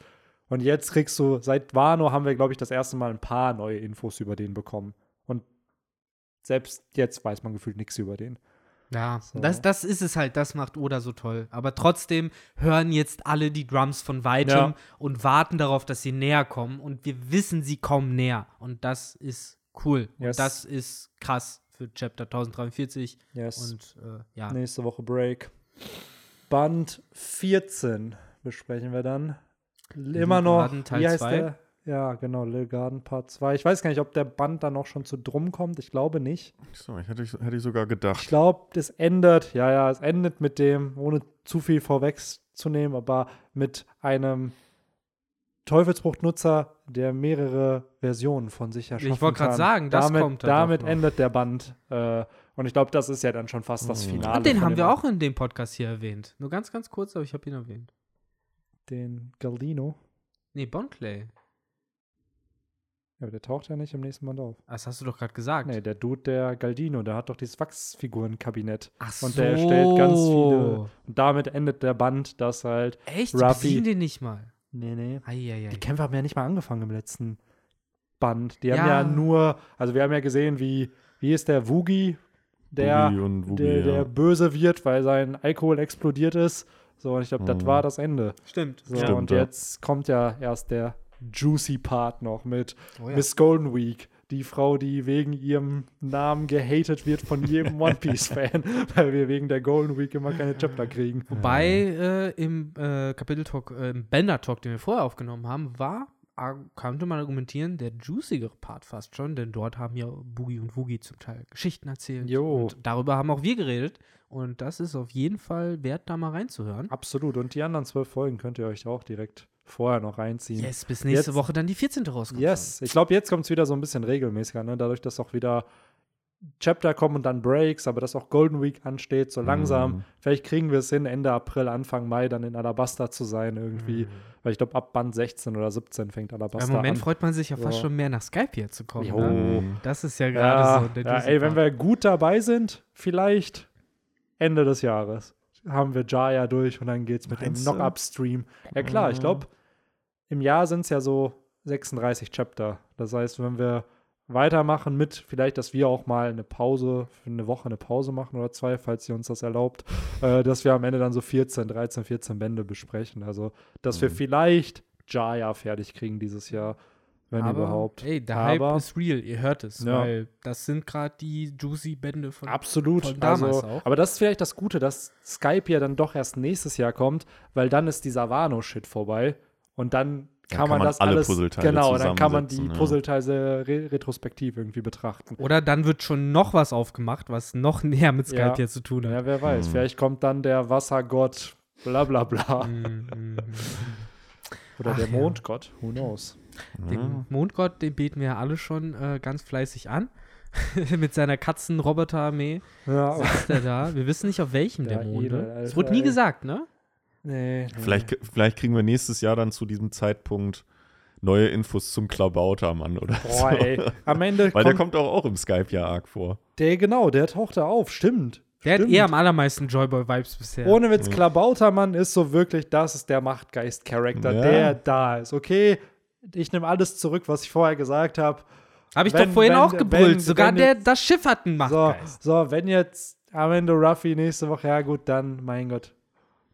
Und jetzt kriegst du, seit Wano haben wir, glaube ich, das erste Mal ein paar neue Infos über den bekommen. Selbst jetzt weiß man gefühlt nichts über den. Ja, So. das, das ist es halt, das macht Oda so toll. Aber trotzdem hören jetzt alle die Drums von weitem Ja. und warten darauf, dass sie näher kommen. Und wir wissen, sie kommen näher. Und das ist cool. Yes. Und das ist krass für Chapter 1043. Yes. Und äh, ja. Nächste Woche Break. Band 14 besprechen wir dann. Immer noch. Wie heißt zwei? der? Ja, genau, Lil Garden Part 2. Ich weiß gar nicht, ob der Band dann noch schon zu drum kommt. Ich glaube nicht. so, ich hätte, ich hätte ich sogar Ich gedacht. glaube, das endet, ja, ja, es endet mit dem, ohne zu viel vorwegzunehmen, aber mit einem Teufelsbruchnutzer, der mehrere Versionen von sich erschaffen Ich wollte gerade kann. sagen, das damit, kommt Damit noch. endet der Band. Äh, und ich glaube, das ist ja dann schon fast das Mhm. Finale. Und den haben wir auch in dem Podcast hier erwähnt. Nur ganz, ganz kurz, aber ich habe ihn erwähnt. Den Galdino. Nee, Bonclay. Ja, aber der taucht ja nicht im nächsten Band auf. Das hast du doch gerade gesagt. Nee, der Dude, der Galdino, der hat doch dieses Wachsfigurenkabinett. Ach Und der stellt ganz viele. so. Und damit endet der Band, dass halt. Echt? Die Ruffy- besiegen den nicht mal. Nee, nee. Eieiei. Die Kämpfe haben ja nicht mal angefangen im letzten Band. Die haben Ja. ja nur, also wir haben ja gesehen, wie, wie ist der Wugi, der, Wugi, der, der ja. böse wird, weil sein Alkohol explodiert ist. So, und ich glaube, das Mhm. war das Ende. Stimmt. So, Stimmt, und ja. jetzt kommt ja erst der juicy Part noch mit Oh ja. Miss Golden Week. Die Frau, die wegen ihrem Namen gehatet wird von jedem One Piece-Fan, weil wir wegen der Golden Week immer keine Chapter kriegen. Wobei äh, im äh, Kapitel-Talk, äh, im Bender-Talk, den wir vorher aufgenommen haben, war, ar- könnte man argumentieren, der juicigere Part fast schon, denn dort haben ja Boogie und Woogie zum Teil Geschichten erzählt. Jo. Und darüber haben auch wir geredet. Und das ist auf jeden Fall wert, da mal reinzuhören. Absolut. Und die anderen zwölf Folgen könnt ihr euch auch direkt vorher noch reinziehen. Yes, bis nächste Jetzt- Woche dann die 14. rauskommt. Yes, ich glaube, jetzt kommt es wieder so ein bisschen regelmäßiger, ne? dadurch, dass auch wieder Chapter kommen und dann Breaks, aber dass auch Golden Week ansteht, so langsam. Mhm. Vielleicht kriegen wir es hin, Ende April, Anfang Mai dann in Alabasta zu sein irgendwie. Mhm. Weil ich glaube, ab Band 16 oder 17 fängt Alabasta Im Moment an. freut man sich ja fast Ja. schon mehr nach Skype hier zu kommen. Jo. Ne? Das ist ja gerade Ja, so. ja ey, wenn wir gut dabei sind, vielleicht Ende des Jahres haben wir Jaya durch und dann geht's mit Meinst dem? Knock-Up-Stream. Ja klar, ich Mhm. glaube, im Jahr sind es ja so 36 Chapter. Das heißt, wenn wir weitermachen mit, vielleicht, dass wir auch mal eine Pause, für eine Woche eine Pause machen oder zwei, falls ihr uns das erlaubt, äh, dass wir am Ende dann so 14, 13, 14 Bände besprechen. Also, dass wir Mhm. vielleicht Jaya fertig kriegen dieses Jahr, wenn Aber, überhaupt. Ey, der Aber- Hype ist real, ihr hört es, Ja. weil das sind gerade die juicy Bände von. Absolut. von damals also, auch. Aber das ist vielleicht das Gute, dass Skype ja dann doch erst nächstes Jahr kommt, weil dann ist dieser Wano-Shit vorbei und dann kann, kann man man das alle alles Puzzleteile genau, dann kann man die ja. Puzzleteile re retrospektiv irgendwie betrachten. Oder dann wird schon noch was aufgemacht, was noch näher mit Skype Ja. hier zu tun hat. Ja, wer weiß, Mhm. vielleicht kommt dann der Wassergott, bla bla bla. Mm, mm, Oder Ach der ja. Mondgott, who knows. Mm. Den Mondgott, den beten wir ja alle schon äh, ganz fleißig an. mit seiner Katzen-Roboter-Armee Ja, sitzt er da. Wir wissen nicht, auf welchem der Monde. edel, Es wurde nie gesagt, ne? nee. Vielleicht, vielleicht kriegen wir nächstes Jahr dann zu diesem Zeitpunkt neue Infos zum Klabautermann oder Boah, so. ey. Am Ende Weil der kommt kommt auch, auch im Skype ja arg vor. der, genau, der taucht da auf, stimmt. Der Stimmt. hat eher am allermeisten Joyboy-Vibes bisher. Ohne Witz, Ja. Klabautermann ist so wirklich, das ist der Machtgeist-Charakter, Ja. der da ist. Okay, ich nehme alles zurück, was ich vorher gesagt habe. Habe ich wenn- doch vorhin wenn- auch gebrüllt. wenn- Sogar wenn der, jetzt- das Schiff hat einen So, Machtgeist. so, wenn jetzt am Ende Ruffy nächste Woche, ja gut, dann, mein Gott,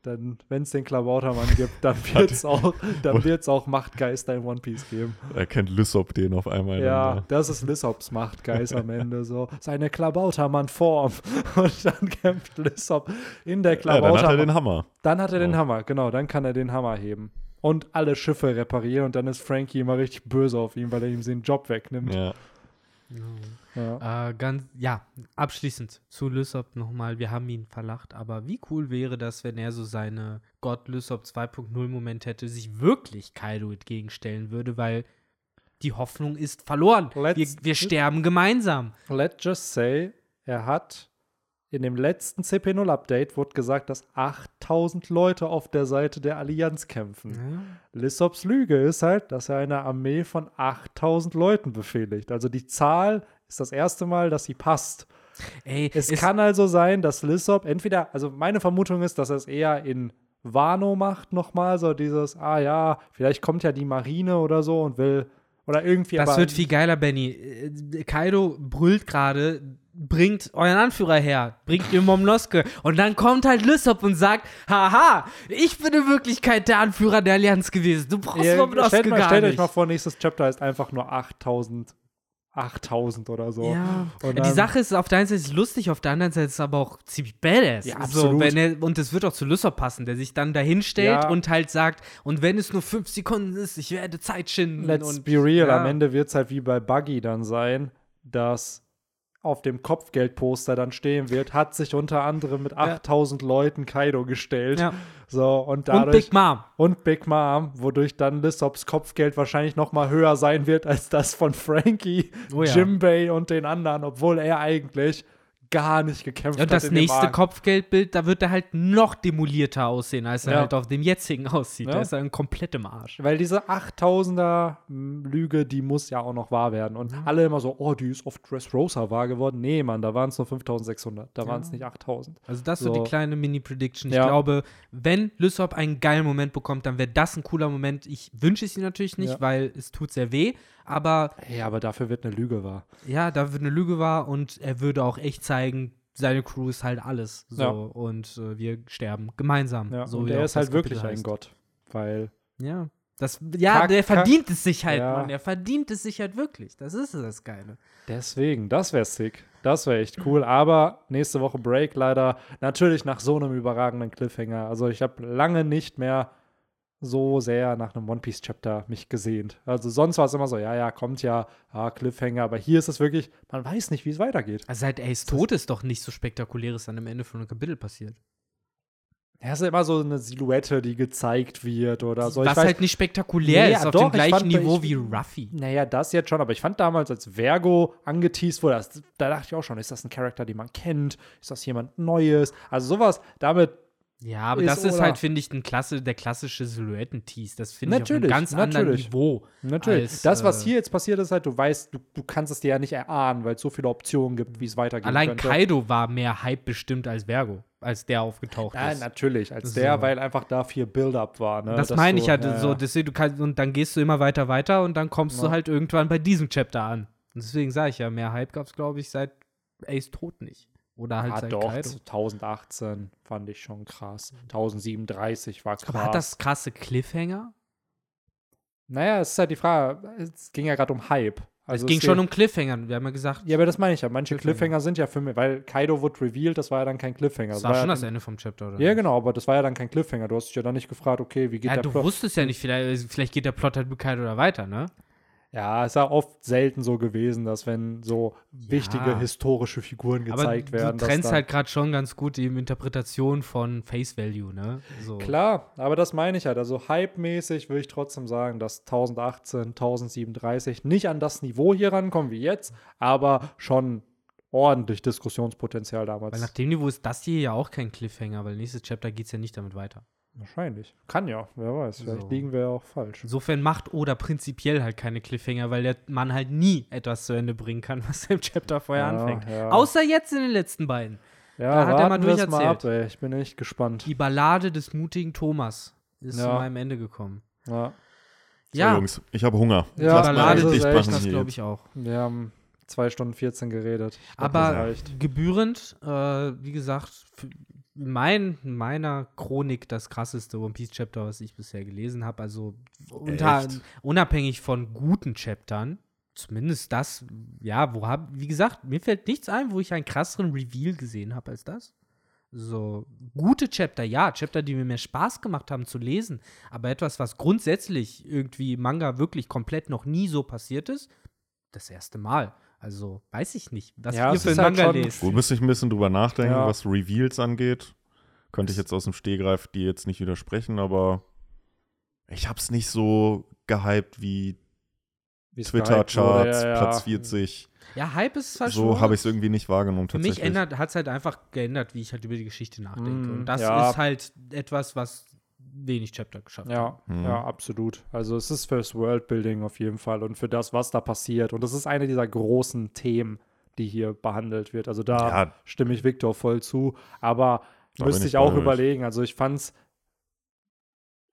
dann, wenn es den Klabautermann gibt, dann wird es auch, dann wird's auch Machtgeister in One Piece geben. Erkennt Lysop den auf einmal. Ja, dann, das ist Lyssops Machtgeist am Ende so. Seine Klabautermann-Form. Und dann kämpft Lissop in der ja, dann hat Klabautermann. er den Hammer. Dann hat er den Oh. Hammer, genau, dann kann er den Hammer heben. Und alle Schiffe reparieren und dann ist Frankie immer richtig böse auf ihn, weil er ihm den Job wegnimmt. Ja. Ja. Äh, ganz, ja, abschließend zu Lysop nochmal. Wir haben ihn verlacht, aber wie cool wäre das, wenn er so seine Gott Lysop 2.0 Moment hätte, sich wirklich Kaido entgegenstellen würde, weil die Hoffnung ist verloren. Wir, Let's- wir sterben gemeinsam. Let's just say, er hat in dem letzten CP0-Update wurde gesagt, dass 8000 Leute auf der Seite der Allianz kämpfen. Lissops Lüge ist halt, dass er eine Armee von 8000 Leuten befehligt. Also die Zahl ist das erste Mal, dass sie passt. Ey, Es kann also sein, dass Lissop entweder, also meine Vermutung ist, dass er es eher in Wano macht nochmal, so dieses, ah ja, vielleicht kommt ja die Marine oder so und will, oder irgendwie, Das wird viel geiler, Benny. Äh, Kaido brüllt gerade, bringt euren Anführer her, bringt ihr Momnoske. Und dann kommt halt Lysop und sagt, haha, ich bin in Wirklichkeit der Anführer der Allianz gewesen. Du brauchst Ihr, Momnoske stellt, mal, gar stellt nicht. euch mal vor, nächstes Chapter ist einfach nur 8000, 8000 oder so. Ja. Und die Sache ist, auf der einen Seite ist es lustig, auf der anderen Seite ist es aber auch ziemlich badass. Ja, So, absolut. wenn er, und es wird auch zu Lysop passen, der sich dann dahin stellt Ja. und halt sagt, und wenn es nur fünf Sekunden ist, ich werde Zeit schinden. Let's und, be real, ja. am Ende wird es halt wie bei Buggy dann sein, dass auf dem Kopfgeldposter dann stehen wird, hat sich unter anderem mit 8000 Leuten Kaido gestellt. Ja. So, und Und dadurch. Big Mom. und Big Mom, wodurch dann Lissops Kopfgeld wahrscheinlich noch mal höher sein wird als das von Frankie, Oh ja. Jimbei und den anderen, obwohl er eigentlich gar nicht gekämpft Und hat. das in dem nächste. Kopfgeldbild, da wird er halt noch demolierter aussehen, als er Ja. halt auf dem jetzigen aussieht. Ja. Da ist er ein komplett im Arsch. Weil diese 8000er Lüge, die muss ja auch noch wahr werden. Und alle immer so, oh, die ist auf Dressrosa wahr geworden. Nee, Mann, da waren es nur 5600. Da waren es nicht 8000. Also das ist So. die kleine Mini-Prediction. Ich Ja. glaube, wenn Lysop einen geilen Moment bekommt, dann wäre das ein cooler Moment. Ich wünsche es ihm natürlich nicht, Ja. weil es tut sehr weh. Aber Ja, aber dafür wird eine Lüge wahr. ja, da wird eine Lüge wahr und er würde auch echt zeigen, seine Crew ist halt alles. So. Ja. Und äh, wir sterben gemeinsam. Ja, so und er ist halt wirklich Kapitel ein heißt. Gott. Weil, Ja. Das, ja, Kack- der verdient es sich halt, Ja. Mann. Der verdient es sich halt wirklich. Das ist das Geile. deswegen, das wäre sick. Das wäre echt cool. Aber nächste Woche Break leider. Natürlich nach so einem überragenden Cliffhanger. Also ich habe lange nicht mehr so sehr nach einem One Piece Chapter mich gesehnt. Also sonst war es immer so, ja, ja, kommt ja, ah, Cliffhanger. Aber hier ist es wirklich, man weiß nicht, wie es weitergeht. Also seit Ace tot ist doch nicht so spektakuläres an dem Ende von einem Kapitel passiert. Ja, ist immer so eine Silhouette, die gezeigt wird oder so. Was ich weiß, halt nicht spektakulär Nee, ist, auf doch, dem ich gleichen fand, Niveau ich- wie Ruffy. Naja, das jetzt schon, aber ich fand damals, als Vergo angeteased wurde, das, da dachte ich auch schon, ist das ein Charakter, den man kennt? Ist das jemand Neues? Also sowas, damit, Ja, aber Ist das ist oder- halt, finde ich, ein Klasse, der klassische Silhouetten-Tease. Das finde ich auf einem Natürlich, ganz anderen natürlich. Niveau. natürlich, Als, das, was äh, hier jetzt passiert ist, halt, du weißt, du, du kannst es dir ja nicht erahnen, weil es so viele Optionen gibt, wie es weitergehen Allein könnte. Kaido war mehr Hype bestimmt als Vergo, als der aufgetaucht Ja, ist. natürlich, als So. der, weil einfach da viel Build-up war. Ne? das Dass meine du- ich halt ja, so, ja. deswegen, du kannst, und dann gehst du immer weiter weiter und dann kommst du Ja. halt irgendwann bei diesem Chapter an. Und deswegen sage ich ja, mehr Hype gab es, glaube ich, seit Ace tot nicht. Oder halt Ah, seit doch, Kaido. 2018 fand ich schon krass. 1037 war krass. Aber hat das krasse Cliffhanger? Naja, es ist halt die Frage, es ging ja gerade um Hype. Also es ging schon um Cliffhanger. Wir haben ja gesagt, Ja, aber das meine ich ja. Manche Cliffhanger. Cliffhanger sind ja für mich, weil Kaido wurde revealed, das war ja dann kein Cliffhanger. das war schon ja das Ende vom Chapter, oder? Ja, nicht? genau, aber das war ja dann kein Cliffhanger. Du hast dich ja dann nicht gefragt, okay, wie geht Ja, der du Plot? wusstest ja nicht, vielleicht, vielleicht geht der Plot halt mit Kaido oder weiter, ne? Ja, es ist ja oft selten so gewesen, dass wenn so wichtige historische Figuren gezeigt Aber werden. du trennst halt gerade schon ganz gut die Interpretation von Face Value, ne? So. Klar, aber das meine ich halt. Also hype-mäßig würde ich trotzdem sagen, dass 1018, 1037 nicht an das Niveau hier rankommen wie jetzt, aber schon ordentlich Diskussionspotenzial damals. Weil nach dem Niveau ist das hier ja auch kein Cliffhanger, weil nächstes Chapter geht es ja nicht damit weiter. Wahrscheinlich. Kann ja, wer weiß. Vielleicht So. liegen wir ja auch falsch. Insofern macht Oda prinzipiell halt keine Cliffhanger, weil der Mann halt nie etwas zu Ende bringen kann, was er im Chapter vorher Ja, anfängt. ja. Außer jetzt in den letzten beiden. Ja, Da hat er mal wir's mal ab, durcherzählt. ey. Ich bin echt gespannt. Die Ballade des mutigen Thomas ist Ja. zu meinem Ende gekommen. Ja. So, Ja, Jungs, ich habe Hunger. Ja, Lass mal Ballade das ist dicht echt- machen das glaube ich auch. Wir haben zwei Stunden 14 geredet. Ich Aber gebührend, äh, wie gesagt, für mein, meiner Chronik das krasseste One Piece Chapter, was ich bisher gelesen habe. Also unter, unabhängig von guten Chaptern, zumindest das, ja, wo hab, wie gesagt, mir fällt nichts ein, wo ich einen krasseren Reveal gesehen habe als das. So, gute Chapter, ja, Chapter, die mir mehr Spaß gemacht haben zu lesen, aber etwas, was grundsätzlich irgendwie Manga wirklich komplett noch nie so passiert ist, das erste Mal. Also, weiß ich nicht, was Ja, ihr für halt Manga schon- lest. Gut, müsste ich ein bisschen drüber nachdenken, Ja. was Reveals angeht. Könnte ich jetzt aus dem Stehgreif die jetzt nicht widersprechen, aber ich hab's nicht so gehypt wie Twitter-Charts, ja, ja. Platz 40. Ja, Hype ist zwar So habe ich es irgendwie nicht wahrgenommen Für mich hat es halt einfach geändert, wie ich halt über die Geschichte nachdenke. Mm, Und das ja. ist halt etwas, was wenig Chapter geschafft haben. Ja, Mhm. ja, absolut. Also es ist fürs Worldbuilding auf jeden Fall und für das, was da passiert. Und das ist eine dieser großen Themen, die hier behandelt wird. Also da Ja. stimme ich Victor voll zu. Aber Da müsste ich ich auch überlegen. Also ich fand's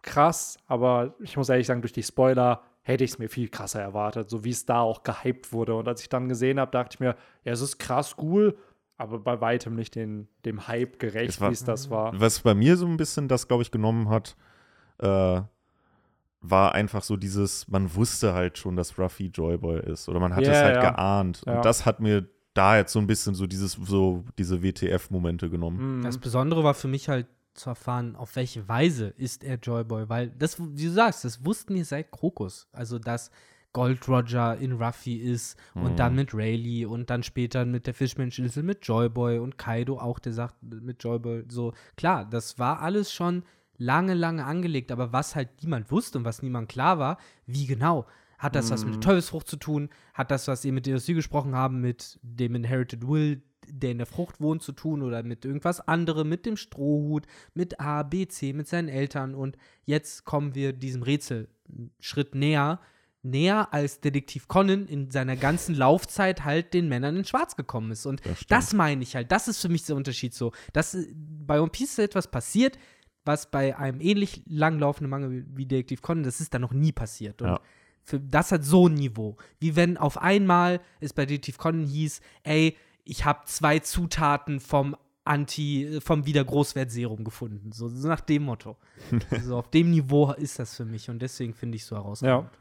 krass, aber ich muss ehrlich sagen, durch die Spoiler hätte ich es mir viel krasser erwartet, so wie es da auch gehypt wurde. Und als ich dann gesehen habe, dachte ich mir, ja, es ist krass cool, aber bei weitem nicht den, dem Hype gerecht, wie es das war. Was bei mir so ein bisschen das, glaube ich, genommen hat, äh, war einfach so dieses, man wusste halt schon, dass Ruffy Joyboy ist. Oder man hat Ja, es halt ja. geahnt. Ja. Und das hat mir da jetzt so ein bisschen so dieses, so diese WTF-Momente genommen. Mhm. Das Besondere war für mich halt zu erfahren, auf welche Weise ist er Joyboy, weil das, wie du sagst, das wussten wir seit Krokus. Also, dass Gold Roger in Ruffy ist und Mhm. dann mit Rayleigh und dann später mit der Fischmenscheninsel mit Joyboy und Kaido auch, der sagt mit Joyboy so. Klar, das war alles schon lange, lange angelegt, aber was halt niemand wusste und was niemand klar war, wie genau. Hat das was mit der Teufelsfrucht zu tun? Hat das, was ihr mit DSC gesprochen haben, mit dem Inherited Will, der in der Frucht wohnt, zu tun oder mit irgendwas anderem, mit dem Strohhut, mit A, B, C, mit seinen Eltern und jetzt kommen wir diesem Rätsel einen Schritt näher, näher als Detektiv Conan in seiner ganzen Laufzeit halt den Männern in Schwarz gekommen ist und Das das meine ich halt, das ist für mich der Unterschied so, dass äh, bei One Piece ist etwas passiert, was bei einem ähnlich langlaufenden Manga wie- wie Detektiv Conan, das ist da noch nie passiert und Ja. für, das hat so ein Niveau. Wie wenn auf einmal es bei Detektiv Conan hieß, ey, ich habe zwei Zutaten vom Anti, vom Wieder-Großwert-Serum gefunden. So, so nach dem Motto. so auf dem Niveau ist das für mich und deswegen finde ich so herausragend. Ja.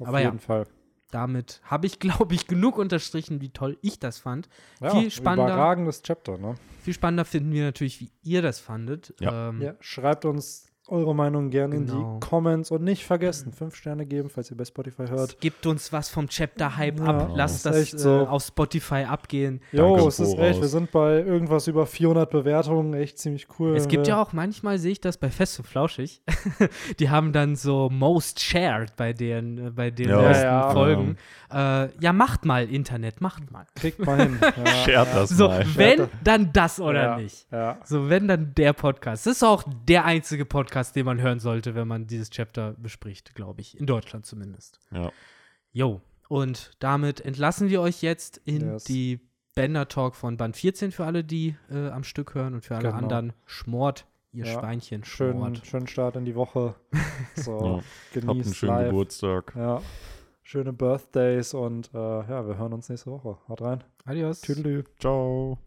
Auf Aber ja. jeden Fall. Damit habe ich, glaube ich, genug unterstrichen, wie toll ich das fand. Ja, Viel spannender. Überragendes Chapter, ne? Viel spannender finden wir natürlich, wie ihr das fandet. Ja. Ähm, Ja, schreibt uns eure Meinung gerne in Genau. die Comments und nicht vergessen, fünf Sterne geben, falls ihr bei Spotify hört. Gibt uns was vom Chapter-Hype Ja, ab. Lasst das echt äh, so. auf Spotify abgehen. Jo, es ist echt, wir sind bei irgendwas über 400 Bewertungen, echt ziemlich cool. Es gibt ja auch, manchmal sehe ich das bei Fest und Flauschig. Die haben dann so Most Shared bei den, äh, bei den Ja. ersten Ja, ja. Folgen. Äh, ja, macht mal Internet, macht mal. Kriegt mal hin. Ja, Shared das So, mal. wenn, dann das oder ja, nicht. Ja. So, wenn dann der Podcast. Das ist auch der einzige Podcast, den man hören sollte, wenn man dieses Chapter bespricht, glaube ich. In Deutschland zumindest. Ja. Jo. Und damit entlassen wir euch jetzt in Yes. die Bender Talk von Band 14 für alle, die äh, am Stück hören und für alle Genau. anderen. Schmort, ihr Ja. Schweinchen, Schönen, Schmort. schönen Start in die Woche. So, Ja. Habt einen genießt schönen live. Geburtstag. Ja. Schöne Birthdays und äh, ja, wir hören uns nächste Woche. Haut rein. Adios. Tüdelü. Ciao.